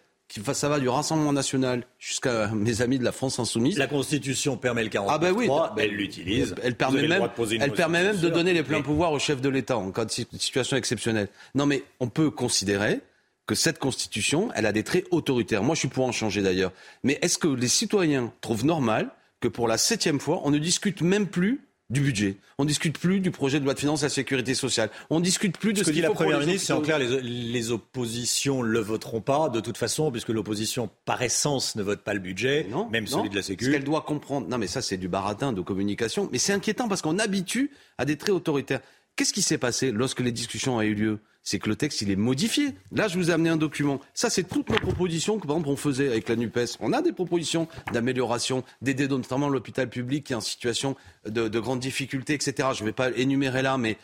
ça va du Rassemblement national jusqu'à mes amis de la France insoumise. La Constitution permet le 49 ah ben oui, elle l'utilise. Elle permet même, elle permet même de donner les pleins pouvoirs au chef de l'État en cas de situation exceptionnelle. Non mais on peut considérer que cette Constitution, elle a des traits autoritaires. Moi, je suis pour en changer d'ailleurs. Mais est-ce que les citoyens trouvent normal que pour la septième fois, on ne discute même plus du budget. On ne discute plus du projet de loi de finances à la sécurité sociale. On ne discute plus de ce, que dit la Première ministre. C'est en clair, les, les, oppositions ne le voteront pas de toute façon, puisque l'opposition, par essence, ne vote pas le budget, non, même celui de la sécurité. Ce qu'elle doit comprendre, non mais ça c'est du baratin de communication, mais c'est inquiétant parce qu'on habitue à des traits autoritaires. Qu'est-ce qui s'est passé lorsque les discussions ont eu lieu? C'est que le texte, il est modifié. Là, je vous ai amené un document. Ça, c'est toutes nos propositions que, par exemple, on faisait avec la NUPES. On a des propositions d'amélioration, d'aider notamment l'hôpital public qui est en situation de, de grandes difficultés, etc. Je ne vais pas énumérer là, mais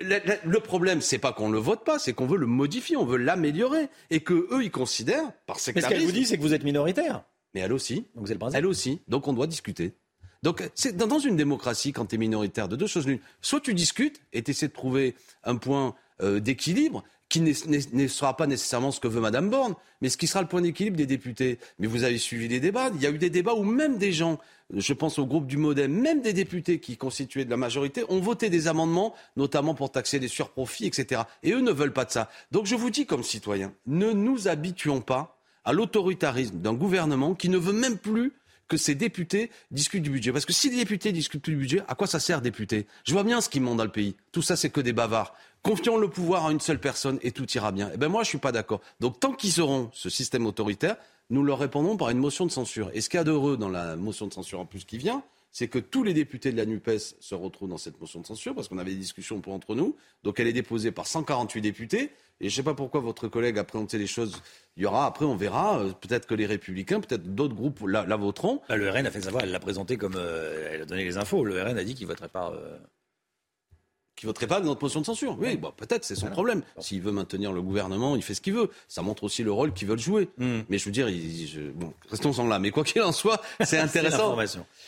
le, problème, c'est pas qu'on le vote pas, c'est qu'on veut le modifier, on veut l'améliorer, et que eux, ils considèrent, par sectarisme... Mais ce qu'elle vous dit, c'est que vous êtes minoritaire. Mais elle aussi. Donc, le elle aussi. Donc on doit discuter. Donc, c'est dans une démocratie, quand tu es minoritaire, de deux choses l'une. Soit tu discutes et tu essaies de trouver un point euh, d'équilibre qui ne sera pas nécessairement ce que veut Madame Borne, mais ce qui sera le point d'équilibre des députés. Mais vous avez suivi les débats. Il y a eu des débats où même des gens, je pense au groupe du Modem, même des députés qui constituaient de la majorité, ont voté des amendements, notamment pour taxer les surprofits, etc. Et eux ne veulent pas de ça. Donc je vous dis comme citoyens, ne nous habituons pas à l'autoritarisme d'un gouvernement qui ne veut même plus que ces députés discutent du budget. Parce que si les députés discutent du budget, à quoi ça sert, député Je vois bien ce qui monte dans le pays. Tout ça, c'est que des bavards. Confions le pouvoir à une seule personne et tout ira bien. Eh bien, moi, je ne suis pas d'accord. Donc, tant qu'ils auront ce système autoritaire, nous leur répondons par une motion de censure. Et ce qu'il y a d'heureux dans la motion de censure en plus qui vient, c'est que tous les députés de la NUPES se retrouvent dans cette motion de censure, parce qu'on avait des discussions entre nous. Donc elle est déposée par 148 députés. Et je ne sais pas pourquoi votre collègue a présenté les choses. Il y aura, après on verra, euh, peut-être que les Républicains, peut-être d'autres groupes la, voteront. Bah, le RN a fait savoir, elle l'a présenté comme... Euh, elle a donné les infos. Le RN a dit qu'il ne voterait pas... Euh, qui voterait pas notre motion de censure. Oui, bon, peut-être, c'est son problème. S'il veut maintenir le gouvernement, il fait ce qu'il veut. Ça montre aussi le rôle qu'ils veulent jouer. Hmm. Mais je veux dire, bon, restons en là. Mais quoi qu'il en soit, c'est intéressant.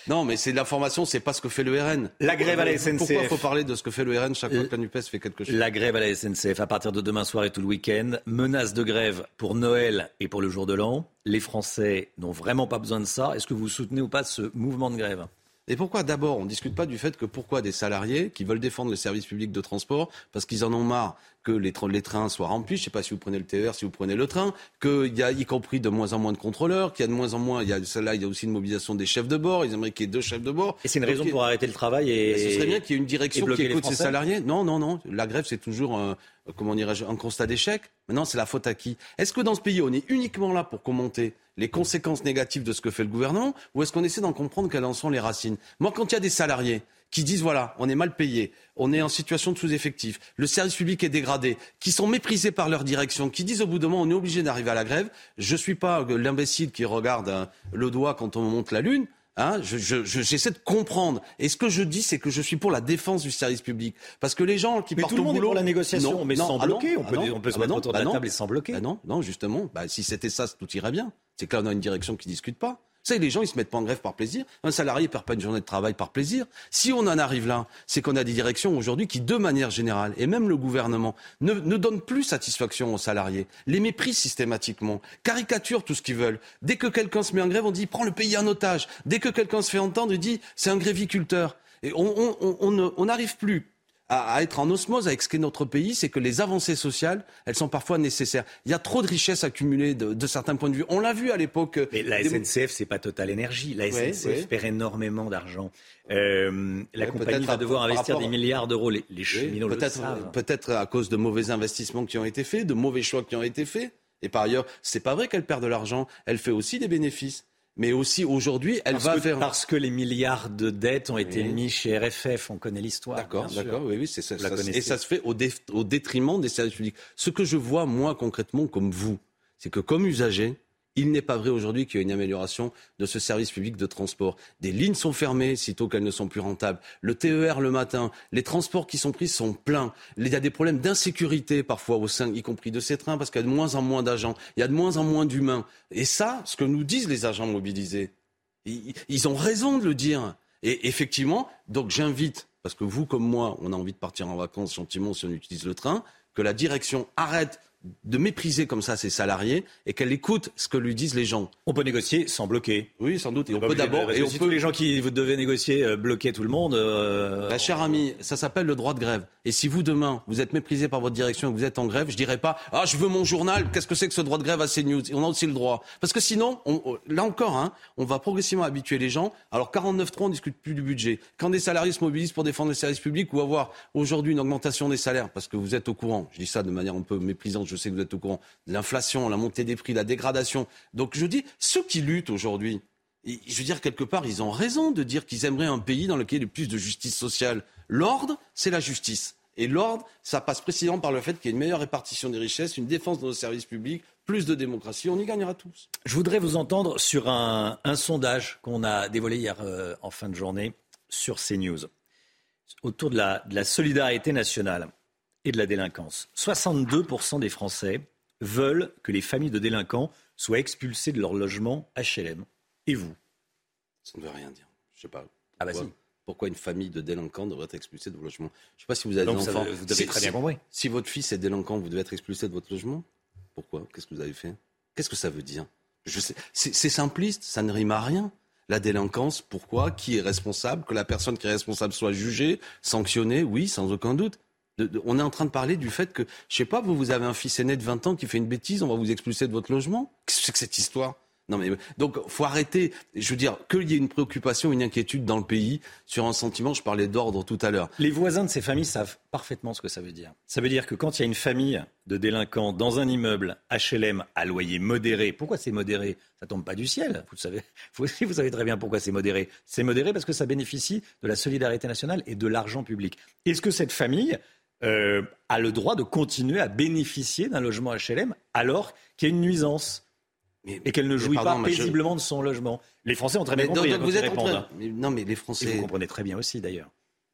non, mais c'est de l'information, c'est pas ce que fait le RN. La grève à la SNCF. Pourquoi faut parler de ce que fait le RN chaque fois que la NUPES fait quelque chose? La grève à la SNCF à partir de demain soir et tout le week-end. Menace de grève pour Noël et pour le jour de l'an. Les Français n'ont vraiment pas besoin de ça. Est-ce que vous soutenez ou pas ce mouvement de grève? Et pourquoi d'abord on ne discute pas du fait que pourquoi des salariés qui veulent défendre le service public de transport parce qu'ils en ont marre que les, trains soient remplis, je ne sais pas si vous prenez le TER, si vous prenez le train, qu'il y a y compris de moins en moins de contrôleurs, qu'il y a de moins en moins, il y a il y a aussi une mobilisation des chefs de bord, ils aimeraient qu'il y ait deux chefs de bord. Et c'est une raison pour arrêter le travail et. ce serait bien qu'il y ait une direction qui écoute ces salariés. Non, non, non. La grève, c'est toujours un, comment dirais-je, un constat d'échec. Maintenant, c'est la faute à qui? Est-ce que dans ce pays, on est uniquement là pour commenter les conséquences négatives de ce que fait le gouvernement ou est-ce qu'on essaie d'en comprendre quelles en sont les racines? Moi, quand il y a des salariés qui disent voilà, on est mal payé, on est en situation de sous-effectif, le service public est dégradé, qui sont méprisés par leur direction, qui disent au bout d'un moment on est obligé d'arriver à la grève. Je ne suis pas l'imbécile qui regarde hein, le doigt quand on monte la lune. Hein, J'essaie de comprendre. Et ce que je dis, c'est que je suis pour la défense du service public. Parce que les gens qui mais partent tout le monde au boulot... pour la négociation, mais sans ah bloquer. on, peut, ah on peut, se ah mettre autour de la table et sans bloquer. Non, non, justement. Bah, si c'était ça, tout irait bien. C'est que là, on a une direction qui ne discute pas savez, les gens, ils se mettent pas en grève par plaisir. Un salarié perd pas une journée de travail par plaisir. Si on en arrive là, c'est qu'on a des directions aujourd'hui qui, de manière générale, et même le gouvernement, ne, ne donnent plus satisfaction aux salariés, les méprisent systématiquement, caricaturent tout ce qu'ils veulent. Dès que quelqu'un se met en grève, on dit prends le pays en otage. Dès que quelqu'un se fait entendre, il dit c'est un gréviculteur. Et on n'arrive plus à, être en osmose avec ce qu'est notre pays, c'est que les avancées sociales, elles sont parfois nécessaires. Il y a trop de richesses accumulées de, certains points de vue. On l'a vu à l'époque. Mais la SNCF, c'est pas Total Énergie. La SNCF perd énormément d'argent. Euh, la compagnie va devoir investir des milliards d'euros. Les, les cheminots peut-être, peut-être à cause de mauvais investissements qui ont été faits, de mauvais choix qui ont été faits. Et par ailleurs, c'est pas vrai qu'elle perd de l'argent. Elle fait aussi des bénéfices mais aussi aujourd'hui, elle va faire. Parce que les milliards de dettes ont été mis chez RFF, on connaît l'histoire. D'accord, d'accord, oui, oui, c'est ça. et ça se fait au, au détriment des services publics. Ce que je vois, moi, concrètement, comme vous, c'est que comme usager, il n'est pas vrai aujourd'hui qu'il y ait une amélioration de ce service public de transport. Des lignes sont fermées sitôt qu'elles ne sont plus rentables. Le TER le matin, les transports qui sont pris sont pleins. Il y a des problèmes d'insécurité parfois au sein, y compris de ces trains, parce qu'il y a de moins en moins d'agents, il y a de moins en moins d'humains. Et ça, ce que nous disent les agents mobilisés, ils ont raison de le dire. Et effectivement, donc j'invite, parce que vous comme moi, on a envie de partir en vacances gentiment si on utilise le train, que la direction arrête de mépriser comme ça ses salariés et qu'elle écoute ce que lui disent les gens. On peut négocier sans bloquer. Oui, sans doute. Et on peut d'abord. Et on si tous les gens qui vous devez négocier euh, bloquer tout le monde. Euh... Bah, cher ami, ça s'appelle le droit de grève. Et si vous demain vous êtes méprisé par votre direction et que vous êtes en grève, je dirais pas ah je veux mon journal. Qu'est-ce que c'est que ce droit de grève à CNews? On a aussi le droit. Parce que sinon, on, là encore, hein, on va progressivement habituer les gens. Alors 49.3, on discute plus du budget. Quand des salariés se mobilisent pour défendre les services publics ou avoir aujourd'hui une augmentation des salaires, parce que vous êtes au courant. Je dis ça de manière un peu méprisante. Je sais que vous êtes au courant l'inflation, la montée des prix, la dégradation. Donc je dis, ceux qui luttent aujourd'hui, je veux dire, quelque part, ils ont raison de dire qu'ils aimeraient un pays dans lequel il y ait plus de justice sociale. L'ordre, c'est la justice. Et l'ordre, ça passe précisément par le fait qu'il y ait une meilleure répartition des richesses, une défense de nos services publics, plus de démocratie. On y gagnera tous. Je voudrais vous entendre sur un, sondage qu'on a dévoilé hier euh, en fin de journée sur CNews autour de la solidarité nationale et de la délinquance. 62% des Français veulent que les familles de délinquants soient expulsées de leur logement HLM. Et vous? Ça ne veut rien dire. Je sais pas. Ah bah Pourquoi- si. Pourquoi une famille de délinquants devrait être expulsée de vos logements Je ne sais pas si vous avez des enfants. vous avez Si- très bien si- compris. Si votre fils est délinquant, vous devez être expulsé de votre logement? Pourquoi? Qu'est-ce que vous avez fait? Qu'est-ce que ça veut dire? Je sais. C'est c'est simpliste, ça ne rime à rien. La délinquance, pourquoi? Qui est responsable? Que la personne qui est responsable soit jugée, sanctionnée? Oui, sans aucun doute. On est en train de parler du fait que, je sais pas, vous, vous avez un fils aîné de 20 ans qui fait une bêtise, on va vous expulser de votre logement Qu'est-ce que c'est que cette histoire? Non mais donc faut arrêter. Je veux dire qu'il y ait une préoccupation, une inquiétude dans le pays sur un sentiment. Je parlais d'ordre tout à l'heure. Les voisins de ces familles savent parfaitement ce que ça veut dire. Ça veut dire que quand il y a une famille de délinquants dans un immeuble HLM à loyer modéré, pourquoi c'est modéré? Ça tombe pas du ciel. Vous savez, vous savez très bien pourquoi c'est modéré. C'est modéré parce que ça bénéficie de la solidarité nationale et de l'argent public. Est-ce que cette famille euh, a le droit de continuer à bénéficier d'un logement HLM alors qu'il y a une nuisance et qu'elle ne jouit pardon, pas je- paisiblement de son logement Les Français ont très bien Mais compris. donc vous êtes train- mais non mais les Et Français. vous comprenez très bien aussi d'ailleurs.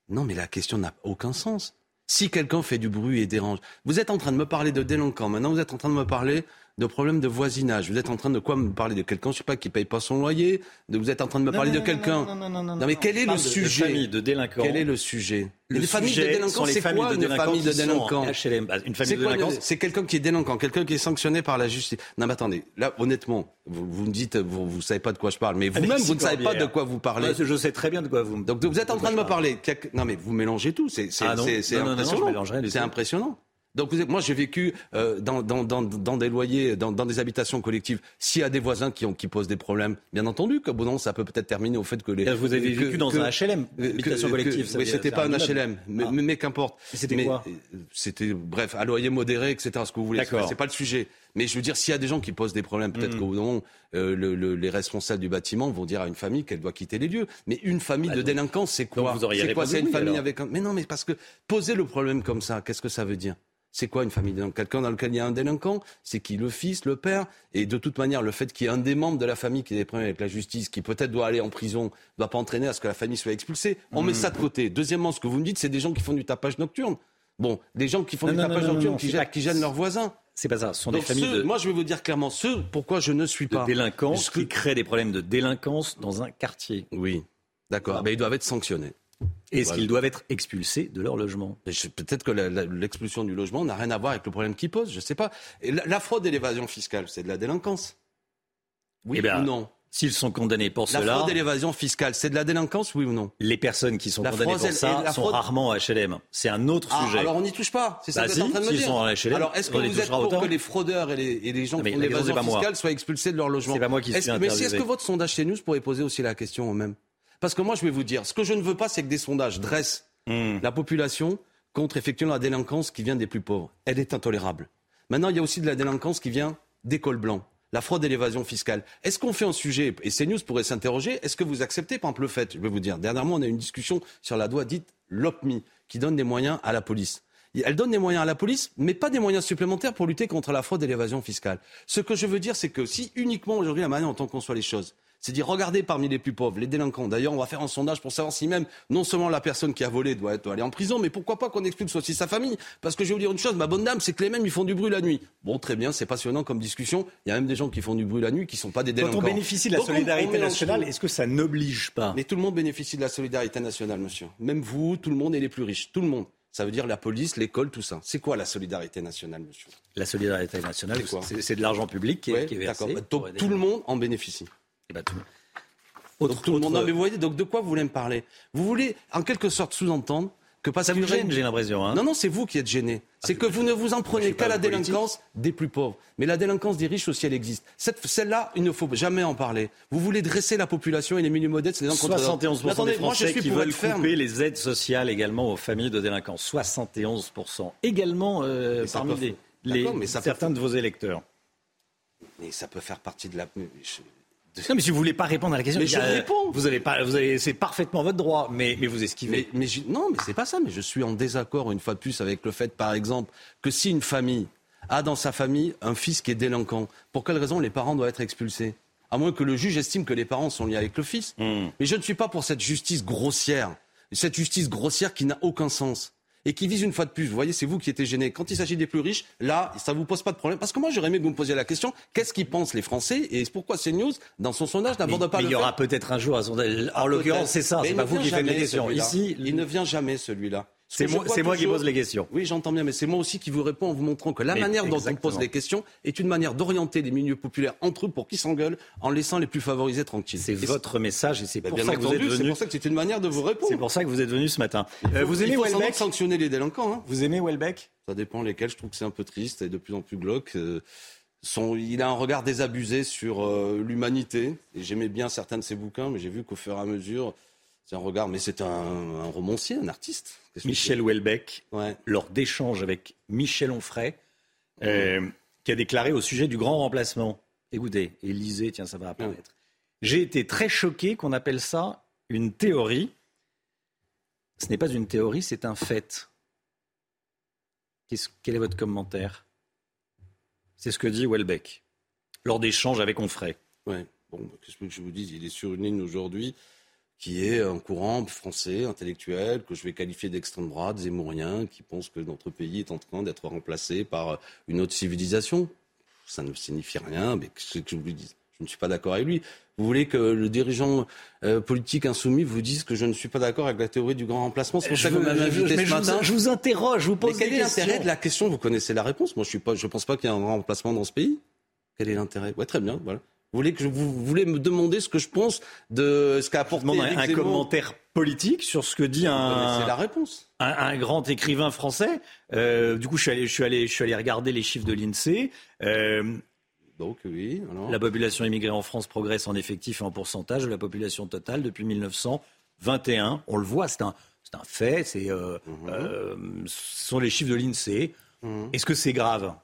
Non, mais la question n'a aucun sens. Si quelqu'un fait du bruit et dérange, vous êtes en train de me parler de délinquants. Maintenant, vous êtes en train de me parler de problèmes de voisinage. Vous êtes en train de quoi me parler de quelqu'un, je sais pas, qui paye pas son loyer. De, vous êtes en train de me Non, parler non, de quelqu'un. non, non, non, non, non, mais quel est le parle de- de sujet familles de délinquants. Quel est le sujet? Le Les familles de sujet délinquants, sont les c'est familles quoi de une délinquants famille de délinquants? HLM. Une famille C'est de délinquants, C'est quelqu'un qui est délinquant, quelqu'un qui est sanctionné par la justice. Non, mais attendez, là, honnêtement, vous, vous me dites, vous, vous savez pas de quoi je parle, mais vous-même, vous ne savez pas de quoi vous parlez. Ouais, je sais très bien de quoi vous. Donc vous êtes en train de me parler. Non mais vous mélangez tout. C'est c'est- Ah impressionnant. C'est impressionnant. Donc vous moi j'ai vécu euh, dans, dans, dans, dans des loyers, dans, dans des habitations collectives. S'il y a des voisins qui, ont, qui posent des problèmes, bien entendu que bon, non, ça peut peut-être terminer au fait que les. Vous avez que- vécu dans que- un HLM, que- habitation collective. Oui, c'était pas un. HLM, mais, Ah. mais- mais qu'importe. C'était quoi euh, C'était bref, à loyer modéré, etc. Ce que vous voulez. D'accord. C'est pas le sujet. Mais je veux dire, s'il y a des gens qui posent des problèmes, peut-être Mhm. qu'au bout d'un euh, le- le- les responsables du bâtiment vont dire à une famille qu'elle doit quitter les lieux. Mais une famille Bah, de délinquants, c'est quoi C'est quoi C'est une famille alors. avec un. Mais non, mais parce que poser le problème comme ça, qu'est-ce que ça veut dire? C'est quoi une famille délinquante? Quelqu'un dans lequel il y a un délinquant, c'est qui? Le fils, le père, et de toute manière, le fait qu'il y ait un des membres de la famille qui ait des problèmes avec la justice, qui peut-être doit aller en prison, ne doit pas entraîner à ce que la famille soit expulsée. On Mmh. met ça de côté. Deuxièmement, ce que vous me dites, c'est des gens qui font du tapage nocturne. Bon, des gens qui font Non, du non, tapage non, nocturne, qui, gênent, pas- qui gênent leurs voisins. C'est pas ça. Ce sont Donc des familles ceux- de, Moi, je vais vous dire clairement, ce pourquoi je ne suis de pas. délinquance Ce que- qui créent des problèmes de délinquance dans un quartier. Oui, d'accord. Mais ils doivent être sanctionnés. Est-ce Voilà. qu'ils doivent être expulsés de leur logement? Peut-être que la- la- l'expulsion du logement n'a rien à voir avec le problème qu'ils posent, je ne sais pas. Et la, la fraude et l'évasion fiscale, c'est de la délinquance? Oui Eh ou non? S'ils sont condamnés pour La cela, fraude et l'évasion fiscale, c'est de la délinquance, oui ou non? Les personnes qui sont La condamnées fraude pour ça la sont fraude- rarement HLM. C'est un autre Ah, sujet. alors on n'y touche pas, c'est ça Bah que si, en train de me s'ils dire. sont en HLM, alors est-ce que vous êtes pour autant que les fraudeurs et les, et les gens qui font la l'évasion fiscale soient expulsés de leur logement C'est pas moi qui suis Mais si est-ce que votre sondage chez nous, je pourrais poser aussi la question au même? Parce que moi, je vais vous dire, ce que je ne veux pas, c'est que des sondages dressent Hmm. la population contre effectivement la délinquance qui vient des plus pauvres. Elle est intolérable. Maintenant, il y a aussi de la délinquance qui vient des cols blancs. La fraude et l'évasion fiscale. Est-ce qu'on fait un sujet, et CNews pourrait s'interroger, est-ce que vous acceptez, par exemple, le fait, je vais vous dire, dernièrement, on a eu une discussion sur la loi dite LOPMI, qui donne des moyens à la police. Elle donne des moyens à la police, mais pas des moyens supplémentaires pour lutter contre la fraude et l'évasion fiscale. Ce que je veux dire, c'est que si uniquement aujourd'hui, la manière dont on conçoit les choses, c'est dire regardez parmi les plus pauvres, les délinquants. D'ailleurs, on va faire un sondage pour savoir si même non seulement la personne qui a volé doit, être, doit aller en prison, mais pourquoi pas qu'on expulse aussi sa famille. Parce que je vais vous dire une chose, ma bonne dame, c'est que les mêmes ils font du bruit la nuit. Bon, très bien, c'est passionnant comme discussion. Il y a même des gens qui font du bruit la nuit qui sont pas des Quand délinquants. on bénéficie de la Donc, solidarité nationale, est-ce que ça n'oblige pas Mais tout le monde bénéficie de la solidarité nationale, monsieur. Même vous, tout le monde et les plus riches. Tout le monde. Ça veut dire la police, l'école, tout ça. C'est quoi la solidarité nationale, monsieur? La solidarité nationale, C'est quoi? c'est c'est de l'argent public qui est, Ouais, qui est versé. Donc aider tout le monde en bénéficie. Eh ben, tout- Donc, tout le monde. Non, mais vous voyez, donc de quoi vous voulez me parler? Vous voulez, en quelque sorte, sous-entendre que parce Ça aurait gêne, j'ai l'impression. Hein Non, non, c'est vous qui êtes gêné. c'est que vous ne vous en prenez qu'à la politique. délinquance des plus pauvres. Mais la délinquance des riches aussi, elle existe. Celle-là, il ne faut jamais en parler. Vous voulez dresser la population et les milieux modestes les uns contre les autres. 71% Mais attendez, des moi, je Français suis qui pour veulent couper les aides sociales également aux familles de délinquants. 71%. Également euh, parmi les, mais certains de vos électeurs. Mais ça peut faire partie de la. Non, mais si vous voulez pas répondre à la question, Mais a- je réponds. Vous avez pas, vous avez, c'est parfaitement votre droit, mais, mais vous esquivez. Mais, mais je- non, mais c'est pas ça. Mais je suis en désaccord une fois de plus avec le fait, par exemple, que si une famille a dans sa famille un fils qui est délinquant, pour quelle raison les parents doivent être expulsés? À moins que le juge estime que les parents sont liés avec le fils. Hmm. Mais je ne suis pas pour cette justice grossière, cette justice grossière qui n'a aucun sens. Et qui vise une fois de plus. Vous voyez, c'est vous qui étiez gêné. Quand il s'agit des plus riches, là, ça vous pose pas de problème. Parce que moi, j'aurais aimé que vous me posiez la question qu'est-ce qu'ils pensent les Français et pourquoi CNews, dans son sondage, n'aborde pas mais le il y aura peut-être un jour un sondage. En l'occurrence, c'est ça. C'est pas vous qui faites les questions. Ici, il ne vient jamais celui-là. C'est moi, moi qui pose les questions. Oui, j'entends bien, mais c'est moi aussi qui vous réponds en vous montrant que la manière dont on pose les questions est une manière d'orienter les milieux populaires entre eux pour qu'ils s'engueulent en laissant les plus favorisés tranquilles. C'est votre message et c'est bah, pour, ça que vous êtes venu. C'est pour ça que c'est une manière de vous répondre. C'est pour ça que vous êtes venu ce matin. Euh, vous aimez Welbeck sanctionner les délinquants. Hein. Vous aimez Welbeck? Ça dépend lesquels. Je trouve que c'est un peu triste et de plus en plus glauque. Euh, son, il a un regard désabusé sur euh, l'humanité. Et j'aimais bien certains de ses bouquins, mais j'ai vu qu'au fur et à mesure, c'est un regard, mais c'est un, un, romancier, un artiste. Michel Houellebecq, lors d'échanges avec Michel Onfray, euh, qui a déclaré au sujet du grand remplacement. Écoutez, Élisée, tiens, ça va apparaître. J'ai été très choqué qu'on appelle ça une théorie. Ce n'est pas une théorie, c'est un fait. quel est votre commentaire? C'est ce que dit Houellebecq lors d'échanges avec Onfray. Ouais. Bon, qu'est-ce que je vous dis? Il est sur une ligne aujourd'hui qui est un courant français, intellectuel, que je vais qualifier d'extrême droite, zémourien, qui pense que notre pays est en train d'être remplacé par une autre civilisation. Ça ne signifie rien, mais ce que je vous dis, je ne suis pas d'accord avec lui. Vous voulez que le dirigeant euh, politique insoumis vous dise que je ne suis pas d'accord avec la théorie du grand remplacement? C'est pour ça que vous m'avez invité ce matin. Je vous interroge, je vous pose mais quel est l'intérêt de la question? Vous connaissez la réponse. Moi, je ne pense pas qu'il y ait un grand remplacement dans ce pays. Quel est l'intérêt? Ouais, très bien. Voilà. Vous voulez, que je, vous, voulez me demander ce que je pense de ce qu'a apporté un, un commentaire politique sur ce que dit un. C'est la réponse. Un, grand écrivain français. Euh, du coup, je suis, allé, je, suis allé, je suis allé regarder les chiffres de l'INSEE. Euh, Donc oui. La population immigrée en France progresse en effectif et en pourcentage de la population totale depuis 1921. On le voit, c'est un, c'est un fait. C'est, euh, mhm. ce sont les chiffres de l'INSEE. Mhm. Est-ce que c'est grave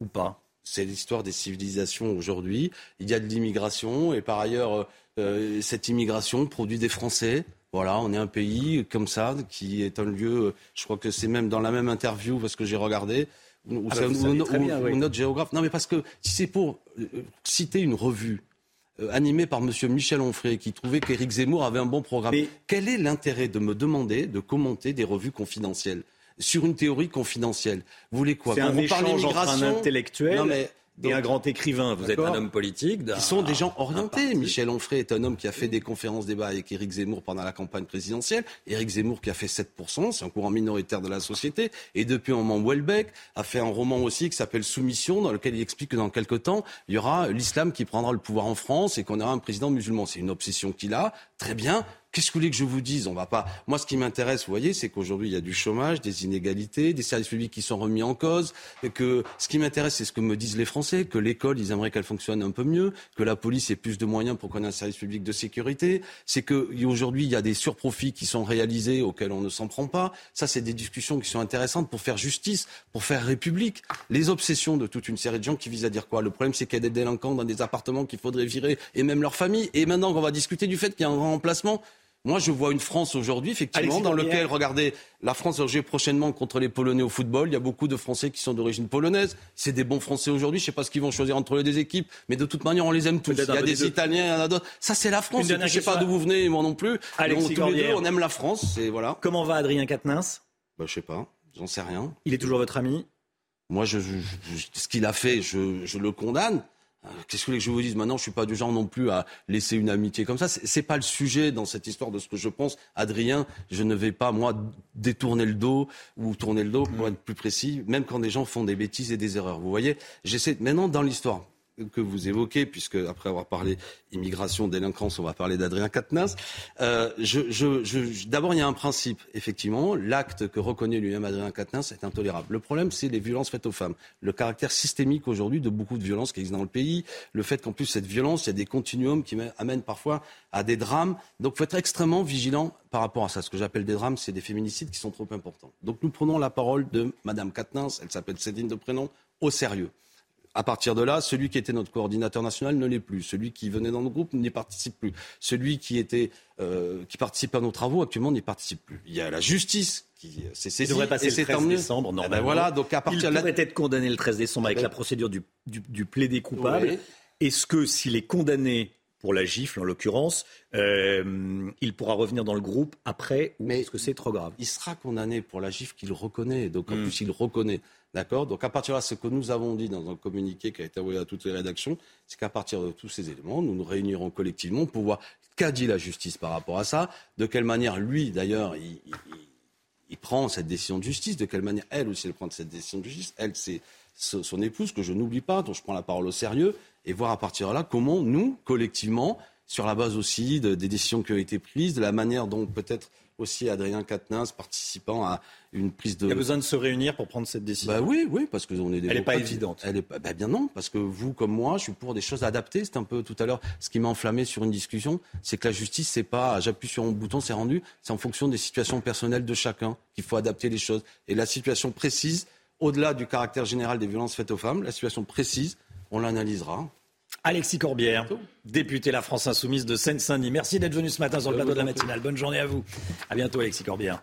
ou pas? C'est l'histoire des civilisations aujourd'hui. Il y a de l'immigration et par ailleurs, euh, euh, cette immigration produit des Français. Voilà, on est un pays comme ça qui est un lieu. Euh, je crois que c'est même dans la même interview parce que j'ai regardé où, ah bah, notre géographe. Non, mais parce que si c'est pour citer une revue animée par M. Michel Onfray, qui trouvait qu'Éric Zemmour avait un bon programme. Quel est l'intérêt de me demander de commenter des revues confidentielles? Sur une théorie confidentielle. Vous voulez quoi? C'est un échange entre un intellectuel et un grand écrivain. Vous êtes un homme politique. Ils sont des gens orientés. Michel Onfray est un homme qui a fait des conférences débat avec Éric Zemmour pendant la campagne présidentielle. Éric Zemmour qui a fait 7%, c'est un courant minoritaire de la société. Et depuis un moment, Welbeck a fait un roman aussi qui s'appelle Soumission, dans lequel il explique que dans quelques temps, il y aura l'islam qui prendra le pouvoir en France et qu'on aura un président musulman. C'est une obsession qu'il a. Très bien. Qu'est-ce que vous voulez que je vous dise? On va pas. Moi, ce qui m'intéresse, vous voyez, c'est qu'aujourd'hui, il y a du chômage, des inégalités, des services publics qui sont remis en cause. Et que ce qui m'intéresse, c'est ce que me disent les Français, que l'école, ils aimeraient qu'elle fonctionne un peu mieux, que la police ait plus de moyens pour qu'on ait un service public de sécurité. C'est qu'aujourd'hui, il y a des surprofits qui sont réalisés auxquels on ne s'en prend pas. Ça, c'est des discussions qui sont intéressantes pour faire justice, pour faire république. Les obsessions de toute une série de gens qui visent à dire quoi? Le problème, c'est qu'il y a des délinquants dans des appartements qu'il faudrait virer, et même leur famille. Et maintenant qu'on va discuter du fait qu'il y a un remplacement, moi, je vois une France aujourd'hui, effectivement, dans laquelle, regardez, la France va jouer prochainement contre les Polonais au football. Il y a beaucoup de Français qui sont d'origine polonaise. C'est des bons Français aujourd'hui. Je ne sais pas ce qu'ils vont choisir entre les deux équipes, mais de toute manière, on les aime tous. Il y a des Italiens, il y en a d'autres. Ça, c'est la France. Je ne sais pas d'où vous venez, moi non plus. Alexis tous les deux, on aime la France. Et voilà. Comment va Adrien Quatennens? Bah, Je sais pas. J'en sais rien. Il est toujours votre ami? Moi, je, ce qu'il a fait, je le condamne. Euh, qu'est-ce que vous voulez que je vous dise? Maintenant, je suis pas du genre non plus à laisser une amitié comme ça. C'est pas le sujet dans cette histoire de ce que je pense. Adrien, je ne vais pas, moi, détourner le dos ou tourner le dos, pour mm. être plus précis, même quand des gens font des bêtises et des erreurs. Vous voyez? J'essaie, maintenant, dans l'histoire, que vous évoquez, puisque après avoir parlé immigration, délinquance, on va parler d'Adrien Quatennens. Euh, D'abord, il y a un principe. Effectivement, l'acte que reconnaît lui-même Adrien Quatennens est intolérable. Le problème, c'est les violences faites aux femmes. Le caractère systémique aujourd'hui de beaucoup de violences qui existent dans le pays. Le fait qu'en plus, cette violence, il y a des continuums qui amènent parfois à des drames. Donc, il faut être extrêmement vigilant par rapport à ça. Ce que j'appelle des drames, c'est des féminicides qui sont trop importants. Donc, nous prenons la parole de Madame Quatennens, elle s'appelle Céline de prénom, au sérieux à partir de là, celui qui était notre coordinateur national ne l'est plus. Celui qui venait dans nos groupes n'y participe plus. Celui qui était euh, qui participait à nos travaux actuellement n'y participe plus. Il y a la justice qui s'est saisie. Il devrait passer le 13 décembre, eh ben voilà, donc à partir il pourrait être condamné le 13 décembre avec la procédure du, du, du plaidé coupable. Est-ce que s'il est condamné pour la gifle en l'occurrence. Euh, il pourra revenir dans le groupe après ou est-ce que c'est trop grave? Il sera condamné pour la gifle qu'il reconnaît. Donc en Hmm. plus, il reconnaît. D'accord Donc à partir de là, ce que nous avons dit dans un communiqué qui a été envoyé à toutes les rédactions, c'est qu'à partir de tous ces éléments, nous nous réunirons collectivement pour voir qu'a dit la justice par rapport à ça, de quelle manière lui, d'ailleurs, il, prend cette décision de justice, de quelle manière elle aussi elle prend cette décision de justice. Elle, c'est so- son épouse que je n'oublie pas, dont je prends la parole au sérieux, et voir à partir de là comment nous, collectivement, sur la base aussi de- des décisions qui ont été prises, de la manière dont peut-être aussi Adrien Quatennens participant à une prise de... Il y a besoin de se réunir pour prendre cette décision. Bah oui, oui, parce qu'on est des Elle n'est pas évidente. Elle est pas, bah bien non, parce que vous comme moi, je suis pour des choses adaptées. C'est un peu tout à l'heure ce qui m'a enflammé sur une discussion, c'est que la justice, c'est pas j'appuie sur mon bouton, c'est rendu. C'est en fonction des situations personnelles de chacun qu'il faut adapter les choses. Et la situation précise, au-delà du caractère général des violences faites aux femmes, la situation précise, on l'analysera. Alexis Corbière, député La France Insoumise de Seine-Saint-Denis. Merci d'être venu ce matin sur le plateau de la matinale. Bonne journée à vous. À bientôt, Alexis Corbière.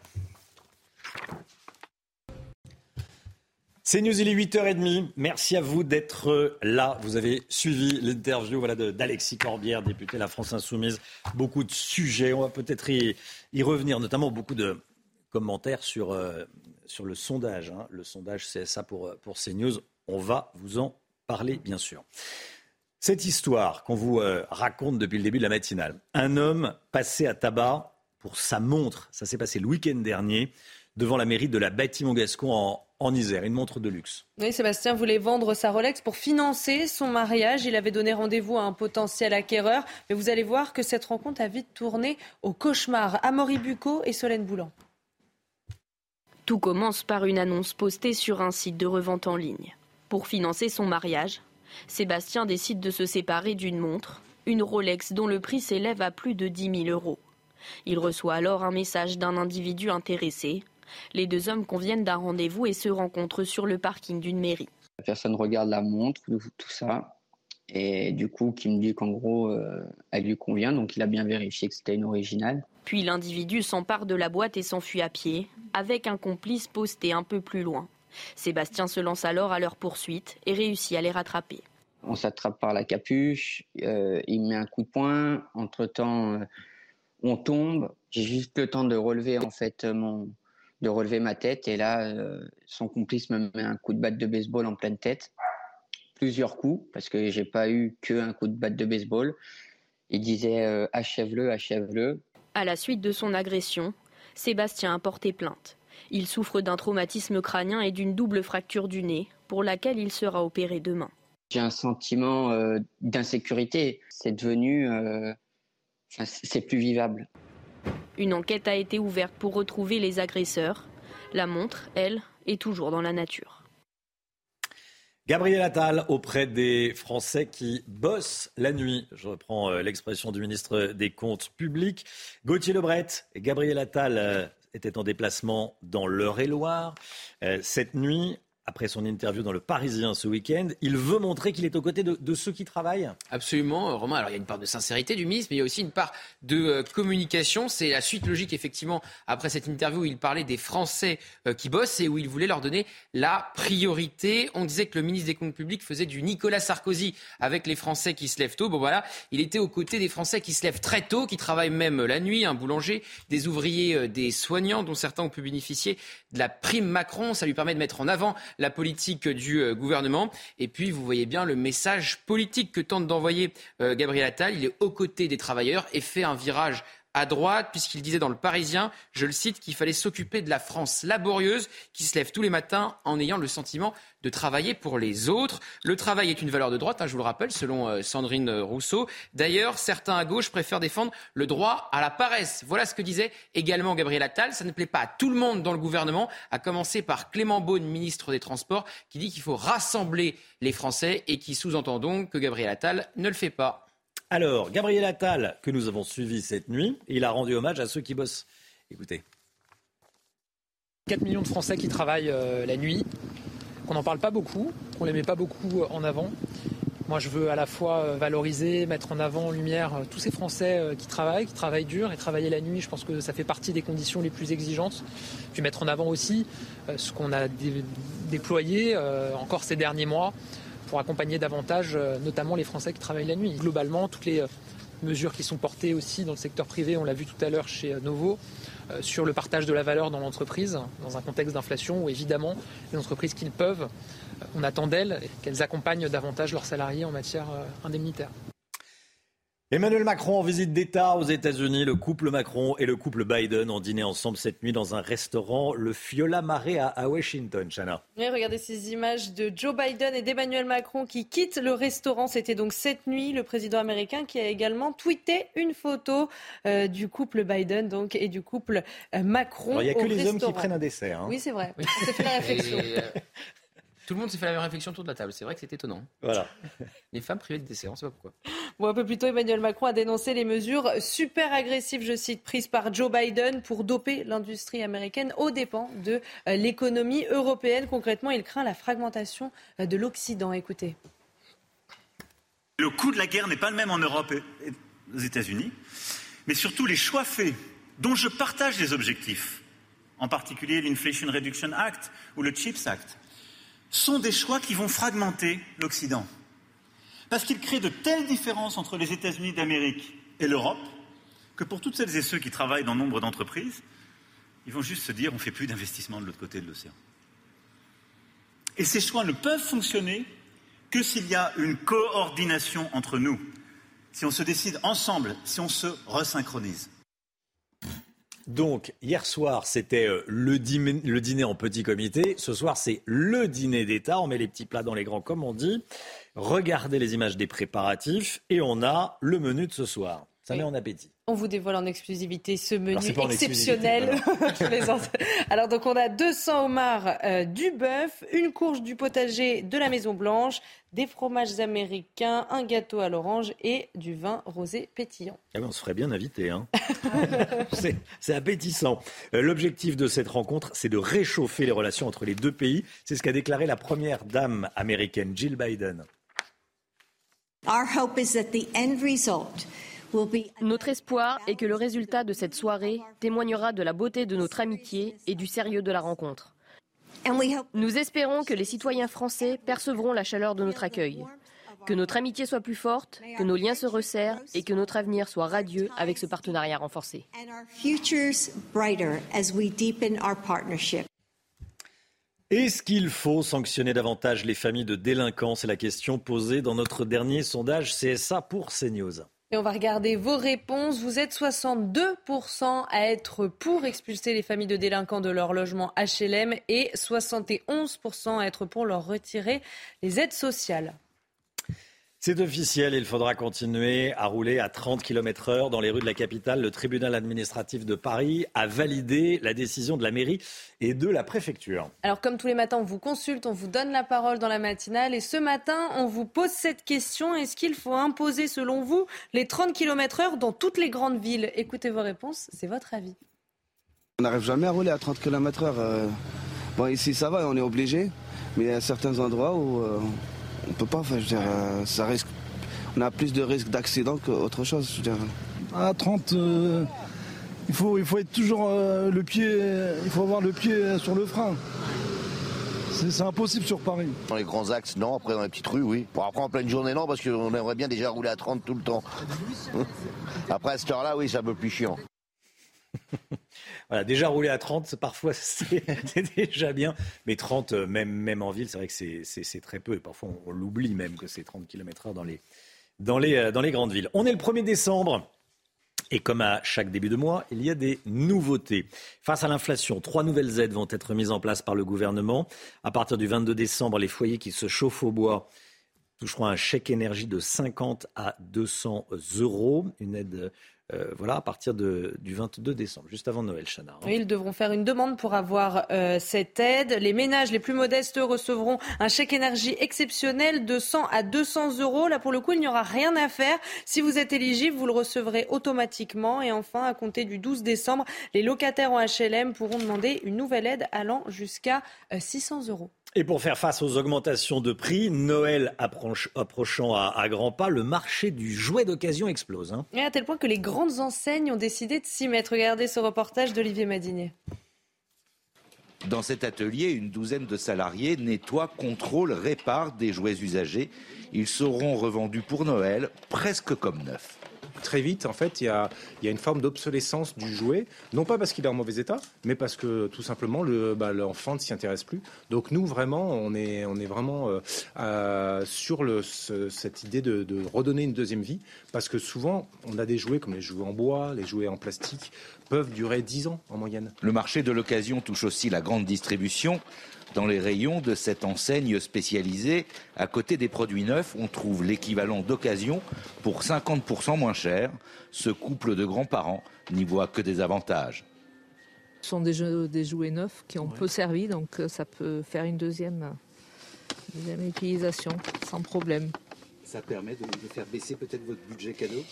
C'est News, il est 8h30. Merci à vous d'être là. Vous avez suivi l'interview voilà, de- d'Alexis Corbière, député de La France Insoumise. Beaucoup de sujets. On va peut-être y, y revenir, notamment beaucoup de commentaires sur, euh, sur le sondage. hein. Le sondage CSA pour, euh, pour CNews. On va vous en parler, bien sûr. Cette histoire qu'on vous euh, raconte depuis le début de la matinale. Un homme passé à tabac pour sa montre. Ça s'est passé le week-end dernier devant la mairie de la Bâtiment-Gascon en, en Isère. Une montre de luxe. Oui, Sébastien voulait vendre sa Rolex pour financer son mariage. Il avait donné rendez-vous à un potentiel acquéreur. Mais vous allez voir que cette rencontre a vite tourné au cauchemar. Amaury Bucco et Solène Boulan. Tout commence par une annonce postée sur un site de revente en ligne. Pour financer son mariage, Sébastien décide de se séparer d'une montre, une Rolex dont le prix s'élève à plus de 10 000 euros. Il reçoit alors un message d'un individu intéressé. Les deux hommes conviennent d'un rendez-vous et se rencontrent sur le parking d'une mairie. La personne regarde la montre, tout ça, et du coup, qui me dit qu'en gros, euh, elle lui convient, donc il a bien vérifié que c'était une originale. Puis l'individu s'empare de la boîte et s'enfuit à pied, avec un complice posté un peu plus loin. Sébastien se lance alors à leur poursuite et réussit à les rattraper. On s'attrape par la capuche, euh, il met un coup de poing, entre-temps, euh, on tombe. J'ai juste le temps de relever en fait mon, de relever ma tête et là, euh, son complice me met un coup de batte de baseball en pleine tête, plusieurs coups parce que j'ai pas eu qu'un coup de batte de baseball. Il disait achève-le, achève-le. À la suite de son agression, Sébastien a porté plainte. Il souffre d'un traumatisme crânien et d'une double fracture du nez, pour laquelle il sera opéré demain. J'ai un sentiment euh, d'insécurité. C'est devenu, euh, c'est plus vivable. Une enquête a été ouverte pour retrouver les agresseurs. La montre, elle, est toujours dans la nature. Gabriel Attal auprès des Français qui bossent la nuit. Je reprends euh, l'expression du ministre des Comptes publics. Gauthier Lebret et Gabriel Attal étaient en déplacement dans l'Eure-et-Loire euh, cette nuit. Après son interview dans Le Parisien ce week-end, il veut montrer qu'il est aux côtés de, ceux qui travaillent. Absolument, Romain. Alors il y a une part de sincérité du ministre, mais il y a aussi une part de euh, communication. C'est la suite logique, effectivement, après cette interview où il parlait des Français euh, qui bossent et où il voulait leur donner la priorité. On disait que le ministre des Comptes publics faisait du Nicolas Sarkozy avec les Français qui se lèvent tôt. Bon voilà, il était aux côtés des Français qui se lèvent très tôt, qui travaillent même la nuit, un boulanger, des ouvriers, euh, des soignants, dont certains ont pu bénéficier de la prime Macron. Ça lui permet de mettre en avant la politique du euh, gouvernement. Et puis, vous voyez bien le message politique que tente d'envoyer euh, Gabriel Attal. Il est aux côtés des travailleurs et fait un virage à droite, puisqu'il disait dans le Parisien, je le cite, qu'il fallait s'occuper de la France laborieuse qui se lève tous les matins en ayant le sentiment de travailler pour les autres. Le travail est une valeur de droite, hein, je vous le rappelle, selon euh, Sandrine Rousseau. D'ailleurs, certains à gauche préfèrent défendre le droit à la paresse. Voilà ce que disait également Gabriel Attal. Ça ne plaît pas à tout le monde dans le gouvernement, à commencer par Clément Beaune, ministre des Transports, qui dit qu'il faut rassembler les Français et qui sous-entend donc que Gabriel Attal ne le fait pas. Alors, Gabriel Attal, que nous avons suivi cette nuit, il a rendu hommage à ceux qui bossent. Écoutez. 4 millions de Français qui travaillent euh, la nuit, qu'on n'en parle pas beaucoup, qu'on les met pas beaucoup en avant. Moi, je veux à la fois euh, valoriser, mettre en avant en lumière euh, tous ces Français euh, qui travaillent, qui travaillent dur et travailler la nuit. Je pense que ça fait partie des conditions les plus exigeantes. Puis mettre en avant aussi euh, ce qu'on a dé- déployé euh, encore ces derniers mois pour accompagner davantage, euh, notamment les Français qui travaillent la nuit. Globalement, toutes les euh, mesures qui sont portées aussi dans le secteur privé, on l'a vu tout à l'heure chez Novo, sur le partage de la valeur dans l'entreprise, dans un contexte d'inflation où évidemment les entreprises qu'ils peuvent, on attend d'elles qu'elles accompagnent davantage leurs salariés en matière indemnitaire. Emmanuel Macron en visite d'État aux États-Unis. Le couple Macron et le couple Biden ont dîné ensemble cette nuit dans un restaurant, le Fiola Mare à, Washington. Chana. regardez ces images de Joe Biden et d'Emmanuel Macron qui quittent le restaurant. C'était donc cette nuit. Le président américain qui a également tweeté une photo euh, du couple Biden donc, et du couple euh, Macron. il n'y a que les hommes qui prennent un dessert. Hein. Oui, c'est vrai. Ça fait la réflexion. Euh, tout le monde s'est fait la même réflexion autour de la table. C'est vrai que c'est étonnant. Voilà. Les femmes privées de dessert, on ne sait pas pourquoi. Bon, un peu plus tôt, Emmanuel Macron a dénoncé les mesures super agressives, je cite, prises par Joe Biden pour doper l'industrie américaine aux dépens de euh, l'économie européenne. Concrètement, il craint la fragmentation euh, de l'Occident. Écoutez. Le coût de la guerre n'est pas le même en Europe et aux États-Unis, mais surtout les choix faits, dont je partage les objectifs, en particulier l'Inflation Reduction Act ou le CHIPS Act sont des choix qui vont fragmenter l'Occident. Parce qu'ils créent de telles différences entre les États-Unis d'Amérique et l'Europe que pour toutes celles et ceux qui travaillent dans nombre d'entreprises, ils vont juste se dire on ne fait plus d'investissement de l'autre côté de l'océan. Et ces choix ne peuvent fonctionner que s'il y a une coordination entre nous, si on se décide ensemble, si on se resynchronise. Donc, hier soir, c'était euh, le, dîner, en petit comité. Ce soir, c'est le dîner d'État. On met les petits plats dans les grands, comme on dit. Regardez les images des préparatifs et on a le menu de ce soir. Ça met en appétit. On vous dévoile en exclusivité ce menu exceptionnel. Alors donc on a 200 homards euh, du bœuf, une courge du potager de la Maison Blanche, des fromages américains, un gâteau à l'orange et du vin rosé pétillant. Ah on se ferait bien inviter. Hein. c'est appétissant. Euh, l'objectif de cette rencontre, c'est de réchauffer les relations entre les deux pays. C'est ce qu'a déclaré la première dame américaine, Jill Biden. Our hope is that the end result notre espoir est que le résultat de cette soirée témoignera de la beauté de notre amitié et du sérieux de la rencontre. Nous espérons que les citoyens français percevront la chaleur de notre accueil, que notre amitié soit plus forte, que nos liens se resserrent et que notre avenir soit radieux avec ce partenariat renforcé. Est-ce qu'il faut sanctionner davantage les familles de délinquants? C'est la question posée dans notre dernier sondage CSA pour CNews. Et on va regarder vos réponses. Vous êtes 62% à être pour expulser les familles de délinquants de leur logement HLM et 71% à être pour leur retirer les aides sociales. C'est officiel, il faudra continuer à rouler à 30 km heure dans les rues de la capitale. Le tribunal administratif de Paris a validé la décision de la mairie et de la préfecture. Alors comme tous les matins, on vous consulte, on vous donne la parole dans la matinale et ce matin, on vous pose cette question. Est-ce qu'il faut imposer selon vous les 30 km heure dans toutes les grandes villes? Écoutez vos réponses, c'est votre avis. On n'arrive jamais à rouler à 30 km heure. Euh. Bon ici ça va, on est obligé, mais il y a certains endroits où... Euh, on peut pas. je euh, ça risque. On a plus de risques d'accident qu'autre chose. Je À 30, euh, il, faut, il faut être toujours euh, le pied. Il faut avoir le pied sur le frein. C'est impossible sur Paris. Dans les grands axes, non. Après, dans les petites rues, oui. Pour après, en pleine journée, non, parce qu'on aimerait bien déjà rouler à 30 tout le temps. après, à cette heure-là, oui, c'est un peu plus chiant. Voilà, déjà rouler à 30, parfois c'est déjà bien. Mais 30, euh, même, même en ville, c'est vrai que c'est très peu. Et parfois, on, l'oublie même que c'est 30 km/h dans les, dans, les, euh, dans les grandes villes. On est le 1er décembre. Et comme à chaque début de mois, il y a des nouveautés. Face à l'inflation, trois nouvelles aides vont être mises en place par le gouvernement. À partir du 22 décembre, les foyers qui se chauffent au bois toucheront un chèque énergie de 50 à 200 euros. Une aide euh, voilà, à partir de, du 22 décembre, juste avant Noël, Chana. Hein. ils devront faire une demande pour avoir euh, cette aide. Les ménages les plus modestes recevront un chèque énergie exceptionnel de 100 à 200 euros. Là, pour le coup, il n'y aura rien à faire. Si vous êtes éligible, vous le recevrez automatiquement. Et enfin, à compter du 12 décembre, les locataires en HLM pourront demander une nouvelle aide allant jusqu'à 600 euh, euros. Et pour faire face aux augmentations de prix, Noël approchant à, grands pas, le marché du jouet d'occasion explose. Hein. Et à tel point que les grandes enseignes ont décidé de s'y mettre. Regardez ce reportage d'Olivier Madinier. Dans cet atelier, une douzaine de salariés nettoient, contrôlent, réparent des jouets usagés. Ils seront revendus pour Noël presque comme neufs. Très vite, en fait, il y a, une forme d'obsolescence du jouet, non pas parce qu'il est en mauvais état, mais parce que tout simplement bah, l'enfant ne s'y intéresse plus. Donc nous, vraiment, on est, vraiment euh, sur le, cette idée de redonner une deuxième vie, parce que souvent, on a des jouets comme les jouets en bois, les jouets en plastique, peuvent durer 10 ans en moyenne. Le marché de l'occasion touche aussi la grande distribution. Dans les rayons de cette enseigne spécialisée, à côté des produits neufs, on trouve l'équivalent d'occasion pour 50% moins cher. Ce couple de grands-parents n'y voit que des avantages. Ce sont des, jouets neufs qui ont peu servi, donc euh, ça peut faire une deuxième, deuxième utilisation sans problème. Ça permet de, de faire baisser peut-être votre budget cadeau?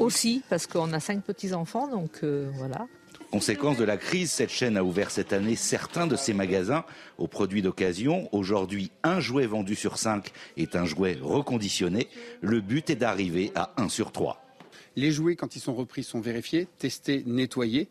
Aussi, parce qu'on a cinq petits-enfants, donc euh, voilà. Conséquence de la crise, cette chaîne a ouvert cette année certains de ses magasins aux produits d'occasion. Aujourd'hui, un jouet vendu sur cinq est un jouet reconditionné. Le but est d'arriver à 1 sur 3. Les jouets, quand ils sont repris, sont vérifiés, testés, nettoyés.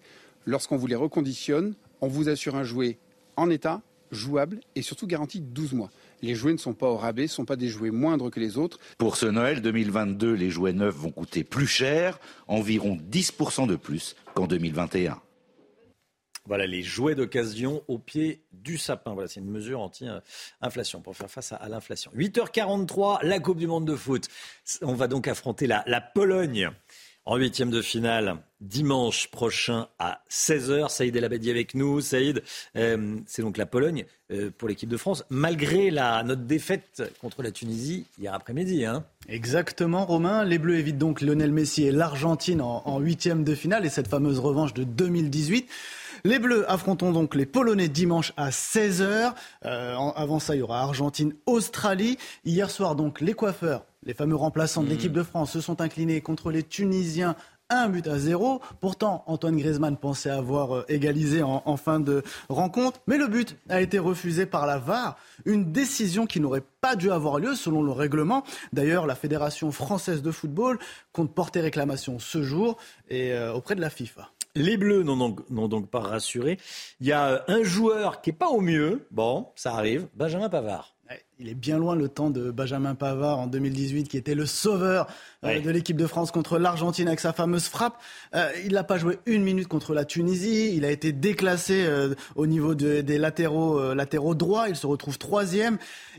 Lorsqu'on vous les reconditionne, on vous assure un jouet en état, jouable et surtout garanti 12 mois. Les jouets ne sont pas au rabais, ne sont pas des jouets moindres que les autres. Pour ce Noël 2022, les jouets neufs vont coûter plus cher, environ 10% de plus qu'en 2021. Voilà les jouets d'occasion au pied du sapin. Voilà, c'est une mesure anti-inflation pour faire face à, l'inflation. 8h43, la Coupe du Monde de foot. On va donc affronter la, Pologne en huitième de finale dimanche prochain à 16h. Saïd El Abadi avec nous. Saïd, euh, c'est donc la Pologne euh, pour l'équipe de France, malgré la, notre défaite contre la Tunisie hier après-midi. Hein. Exactement, Romain. Les Bleus évitent donc Lionel Messi et l'Argentine en huitième de finale et cette fameuse revanche de 2018. Les Bleus affronteront donc les Polonais dimanche à 16h. Euh, avant ça, il y aura Argentine-Australie. Hier soir, donc, les coiffeurs, les fameux remplaçants de mmh. l'équipe de France, se sont inclinés contre les Tunisiens un but à zéro. Pourtant, Antoine Griezmann pensait avoir euh, égalisé en, fin de rencontre, mais le but a été refusé par la VAR, une décision qui n'aurait pas dû avoir lieu selon le règlement. D'ailleurs, la Fédération française de football compte porter réclamation ce jour et euh, auprès de la FIFA. Les Bleus n'ont donc, pas rassuré. Il y a un joueur qui n'est pas au mieux. Bon, ça arrive. Benjamin Pavard. Il est bien loin le temps de Benjamin Pavard en 2018, qui était le sauveur euh, de l'équipe de France contre l'Argentine avec sa fameuse frappe. Euh, il n'a pas joué une minute contre la Tunisie. Il a été déclassé euh, au niveau des latéraux, latéraux droits. Il se retrouve troisième.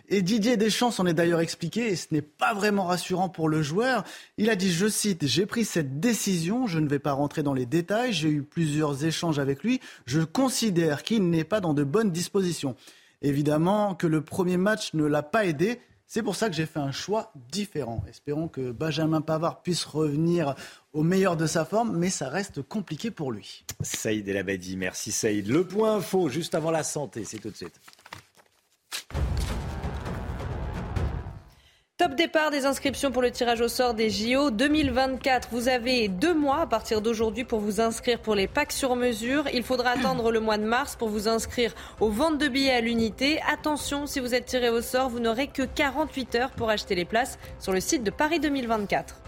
Et Didier Deschamps s'en est d'ailleurs expliqué, et ce n'est pas vraiment rassurant pour le joueur. Il a dit, je cite, j'ai pris cette décision, je ne vais pas rentrer dans les détails, j'ai eu plusieurs échanges avec lui, je considère qu'il n'est pas dans de bonnes dispositions. Évidemment que le premier match ne l'a pas aidé. C'est pour ça que j'ai fait un choix différent. Espérons que Benjamin Pavard puisse revenir au meilleur de sa forme, mais ça reste compliqué pour lui. Saïd El Abadi, merci Saïd. Le point info, juste avant la santé, c'est tout de suite. Top départ des inscriptions pour le tirage au sort des JO 2024. Vous avez deux mois à partir d'aujourd'hui pour vous inscrire pour les packs sur mesure. Il faudra attendre le mois de mars pour vous inscrire aux ventes de billets à l'unité. Attention, si vous êtes tiré au sort, vous n'aurez que 48 heures pour acheter les places sur le site de Paris 2024.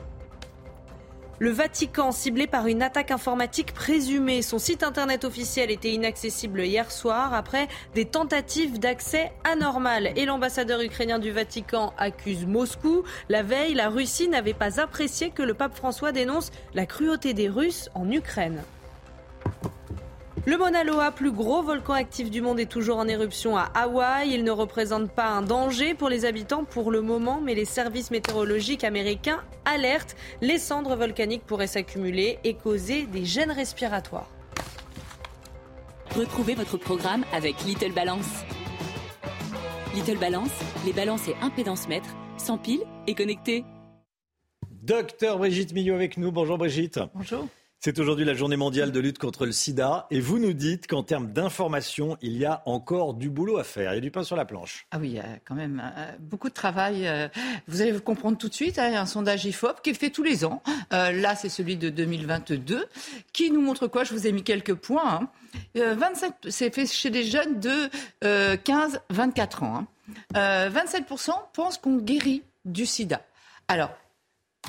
Le Vatican, ciblé par une attaque informatique présumée, son site internet officiel était inaccessible hier soir après des tentatives d'accès anormal. Et l'ambassadeur ukrainien du Vatican accuse Moscou. La veille, la Russie n'avait pas apprécié que le pape François dénonce la cruauté des Russes en Ukraine. Le Mauna Loa, plus gros volcan actif du monde, est toujours en éruption à Hawaï. Il ne représente pas un danger pour les habitants pour le moment, mais les services météorologiques américains alertent. Les cendres volcaniques pourraient s'accumuler et causer des gènes respiratoires. Retrouvez votre programme avec Little Balance. Little Balance, les balances et impédance mètres, sans pile et connectés. Docteur Brigitte Millot avec nous. Bonjour Brigitte. Bonjour. C'est aujourd'hui la journée mondiale de lutte contre le sida et vous nous dites qu'en termes d'information, il y a encore du boulot à faire. Il y a du pain sur la planche. Ah oui, il y a quand même euh, beaucoup de travail. Euh, vous allez vous comprendre tout de suite. Hein, un sondage IFOP qui est fait tous les ans. Euh, là, c'est celui de 2022 qui nous montre quoi? Je vous ai mis quelques points. 27, hein. c'est fait chez des jeunes de 15-24 ans. 27% hein. pensent qu'on guérit du sida. Alors,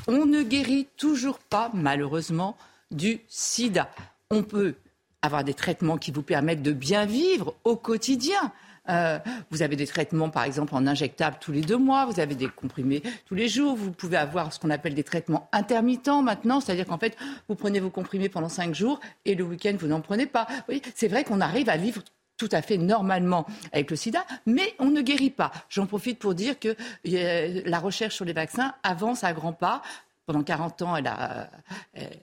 on ne guérit toujours pas, malheureusement, du sida. On peut avoir des traitements qui vous permettent de bien vivre au quotidien. Euh, vous avez des traitements, par exemple, en injectable tous les deux mois. Vous avez des comprimés tous les jours. Vous pouvez avoir ce qu'on appelle des traitements intermittents maintenant, c'est-à-dire qu'en fait, vous prenez vos comprimés pendant cinq jours et le week-end, vous n'en prenez pas. C'est vrai qu'on arrive à vivre tout à fait normalement avec le sida, mais on ne guérit pas. J'en profite pour dire que euh, la recherche sur les vaccins avance à grands pas. Pendant 40 ans, elle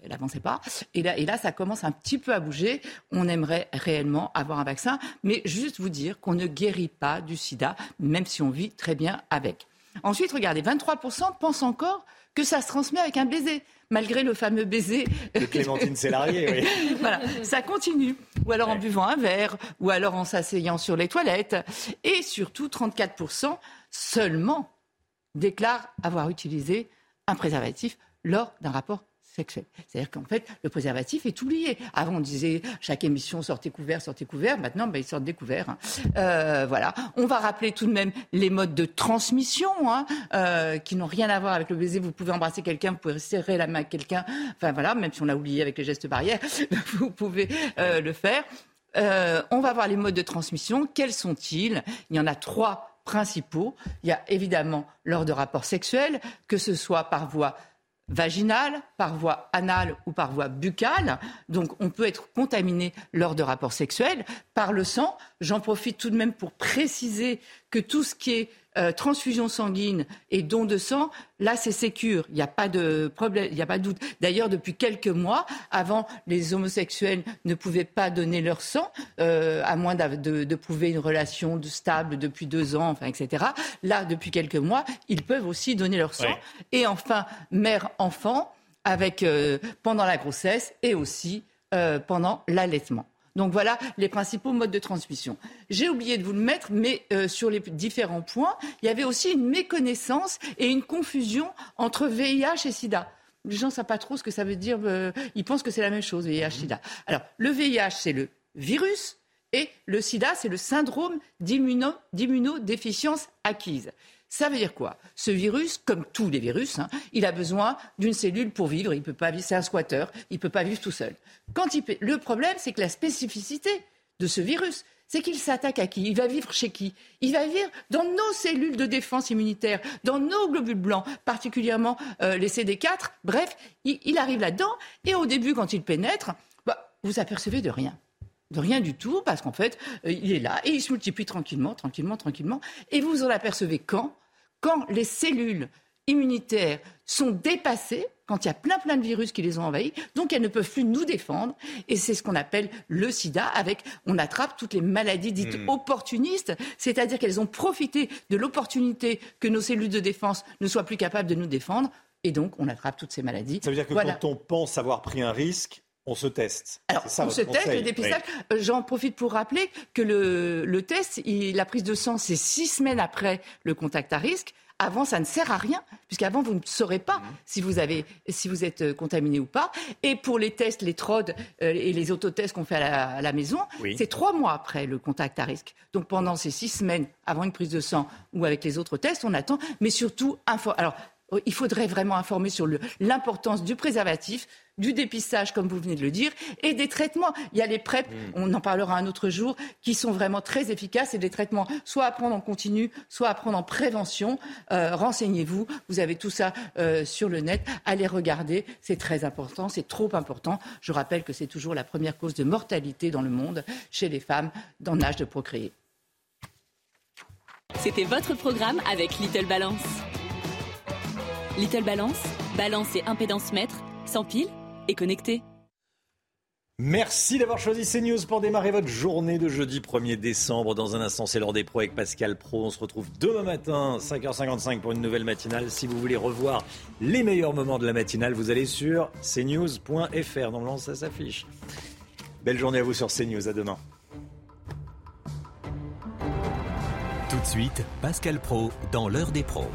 n'avançait pas. Et là, et là, ça commence un petit peu à bouger. On aimerait réellement avoir un vaccin, mais juste vous dire qu'on ne guérit pas du sida, même si on vit très bien avec. Ensuite, regardez, 23% pensent encore que ça se transmet avec un baiser malgré le fameux baiser. De Clémentine Célarier, oui. voilà, ça continue. Ou alors en buvant un verre, ou alors en s'asseyant sur les toilettes. Et surtout, 34% seulement déclarent avoir utilisé un préservatif lors d'un rapport sexuel. C'est-à-dire qu'en fait, le préservatif est oublié. Avant, on disait chaque émission sortez couvert, sortez couvert. Maintenant, ben, ils sortent découvert. Euh, voilà. On va rappeler tout de même les modes de transmission hein, euh, qui n'ont rien à voir avec le baiser. Vous pouvez embrasser quelqu'un, vous pouvez serrer la main à quelqu'un. Enfin voilà, même si on l'a oublié avec les gestes barrières, vous pouvez euh, le faire. on va voir les modes de transmission. Quels sont-ils? Il y en a trois principaux. Il y a évidemment lors de rapports sexuels, que ce soit par voie vaginale, par voie anale ou par voie buccale. Donc on peut être contaminé lors de rapports sexuels par le sang. J'en profite tout de même pour préciser que tout ce qui est euh, transfusion sanguine et don de sang, là c'est sécure, il n'y a pas de problème, il n'y a pas de doute. D'ailleurs, depuis quelques mois, avant, les homosexuels ne pouvaient pas donner leur sang, euh, à moins de, de, prouver une relation stable depuis deux ans, enfin, etc. Là, depuis quelques mois, ils peuvent aussi donner leur sang. Et enfin, mère-enfant, avec euh, pendant la grossesse et aussi pendant l'allaitement. Donc voilà les principaux modes de transmission. J'ai oublié de vous le mettre, mais euh, sur les différents points, il y avait aussi une méconnaissance et une confusion entre VIH et SIDA. Les gens ne savent pas trop ce que ça veut dire. Euh, ils pensent que c'est la même chose, VIH-SIDA. Alors, le VIH, c'est le virus et le SIDA, c'est le syndrome d'immunodéficience acquise. Ça veut dire quoi? Ce virus, comme tous les virus, hein, il a besoin d'une cellule pour vivre. Il peut c'est un squatter, il peut pas vivre tout seul. Le problème, c'est que la spécificité de ce virus, c'est qu'il s'attaque à qui? Il va vivre chez qui? Il va vivre dans nos cellules de défense immunitaire, dans nos globules blancs, particulièrement euh, les CD4. Bref, il, arrive là-dedans et au début, quand il pénètre, bah, vous apercevez de rien de rien du tout, parce qu'en fait, euh, il est là et il se multiplie tranquillement, tranquillement, tranquillement. Et vous vous en apercevez quand? Quand les cellules immunitaires sont dépassées, quand il y a plein plein de virus qui les ont envahis, donc elles ne peuvent plus nous défendre. Et c'est ce qu'on appelle le sida, avec on attrape toutes les maladies dites hmm. opportunistes, c'est-à-dire qu'elles ont profité de l'opportunité que nos cellules de défense ne soient plus capables de nous défendre. Et donc, on attrape toutes ces maladies. Ça veut dire que quand on pense avoir pris un risque, on se teste. Alors, on se teste, le dépistage. Euh, j'en profite pour rappeler que le, test, la prise de sang, c'est six semaines après le contact à risque. Avant, ça ne sert à rien, puisqu'avant, vous ne saurez pas mhm. si, vous avez, si vous êtes euh, contaminé ou pas. Et pour les tests, les TROD euh, et les autotests qu'on fait à la, maison, c'est trois mois après le contact à risque. Donc pendant ces six semaines, avant une prise de sang ou avec les autres tests, on attend. Mais surtout, alors, il faudrait vraiment informer sur l'importance du préservatif, du dépistage, comme vous venez de le dire, et des traitements. Il y a les PrEP, mm. on en parlera un autre jour, qui sont vraiment très efficaces et des traitements soit à prendre en continu, soit à prendre en prévention. Euh, renseignez-vous, vous avez tout ça euh, sur le net, allez regarder, c'est très important, c'est trop important. Je rappelle que c'est toujours la première cause de mortalité dans le monde chez les femmes dans l'âge de procréer. C'était votre programme avec Little Balance. Little Balance, balance et impédance mètre, sans pile connecté. Merci d'avoir choisi CNews pour démarrer votre journée de jeudi 1er décembre. Dans un instant, c'est l'heure des pros avec Pascal Pro. On se retrouve demain matin, 5h55 pour une nouvelle matinale. Si vous voulez revoir les meilleurs moments de la matinale, vous allez sur cnews.fr. Normalement, ça s'affiche. Belle journée à vous sur CNews. À demain. Tout de suite, Pascal Pro dans l'heure des pros.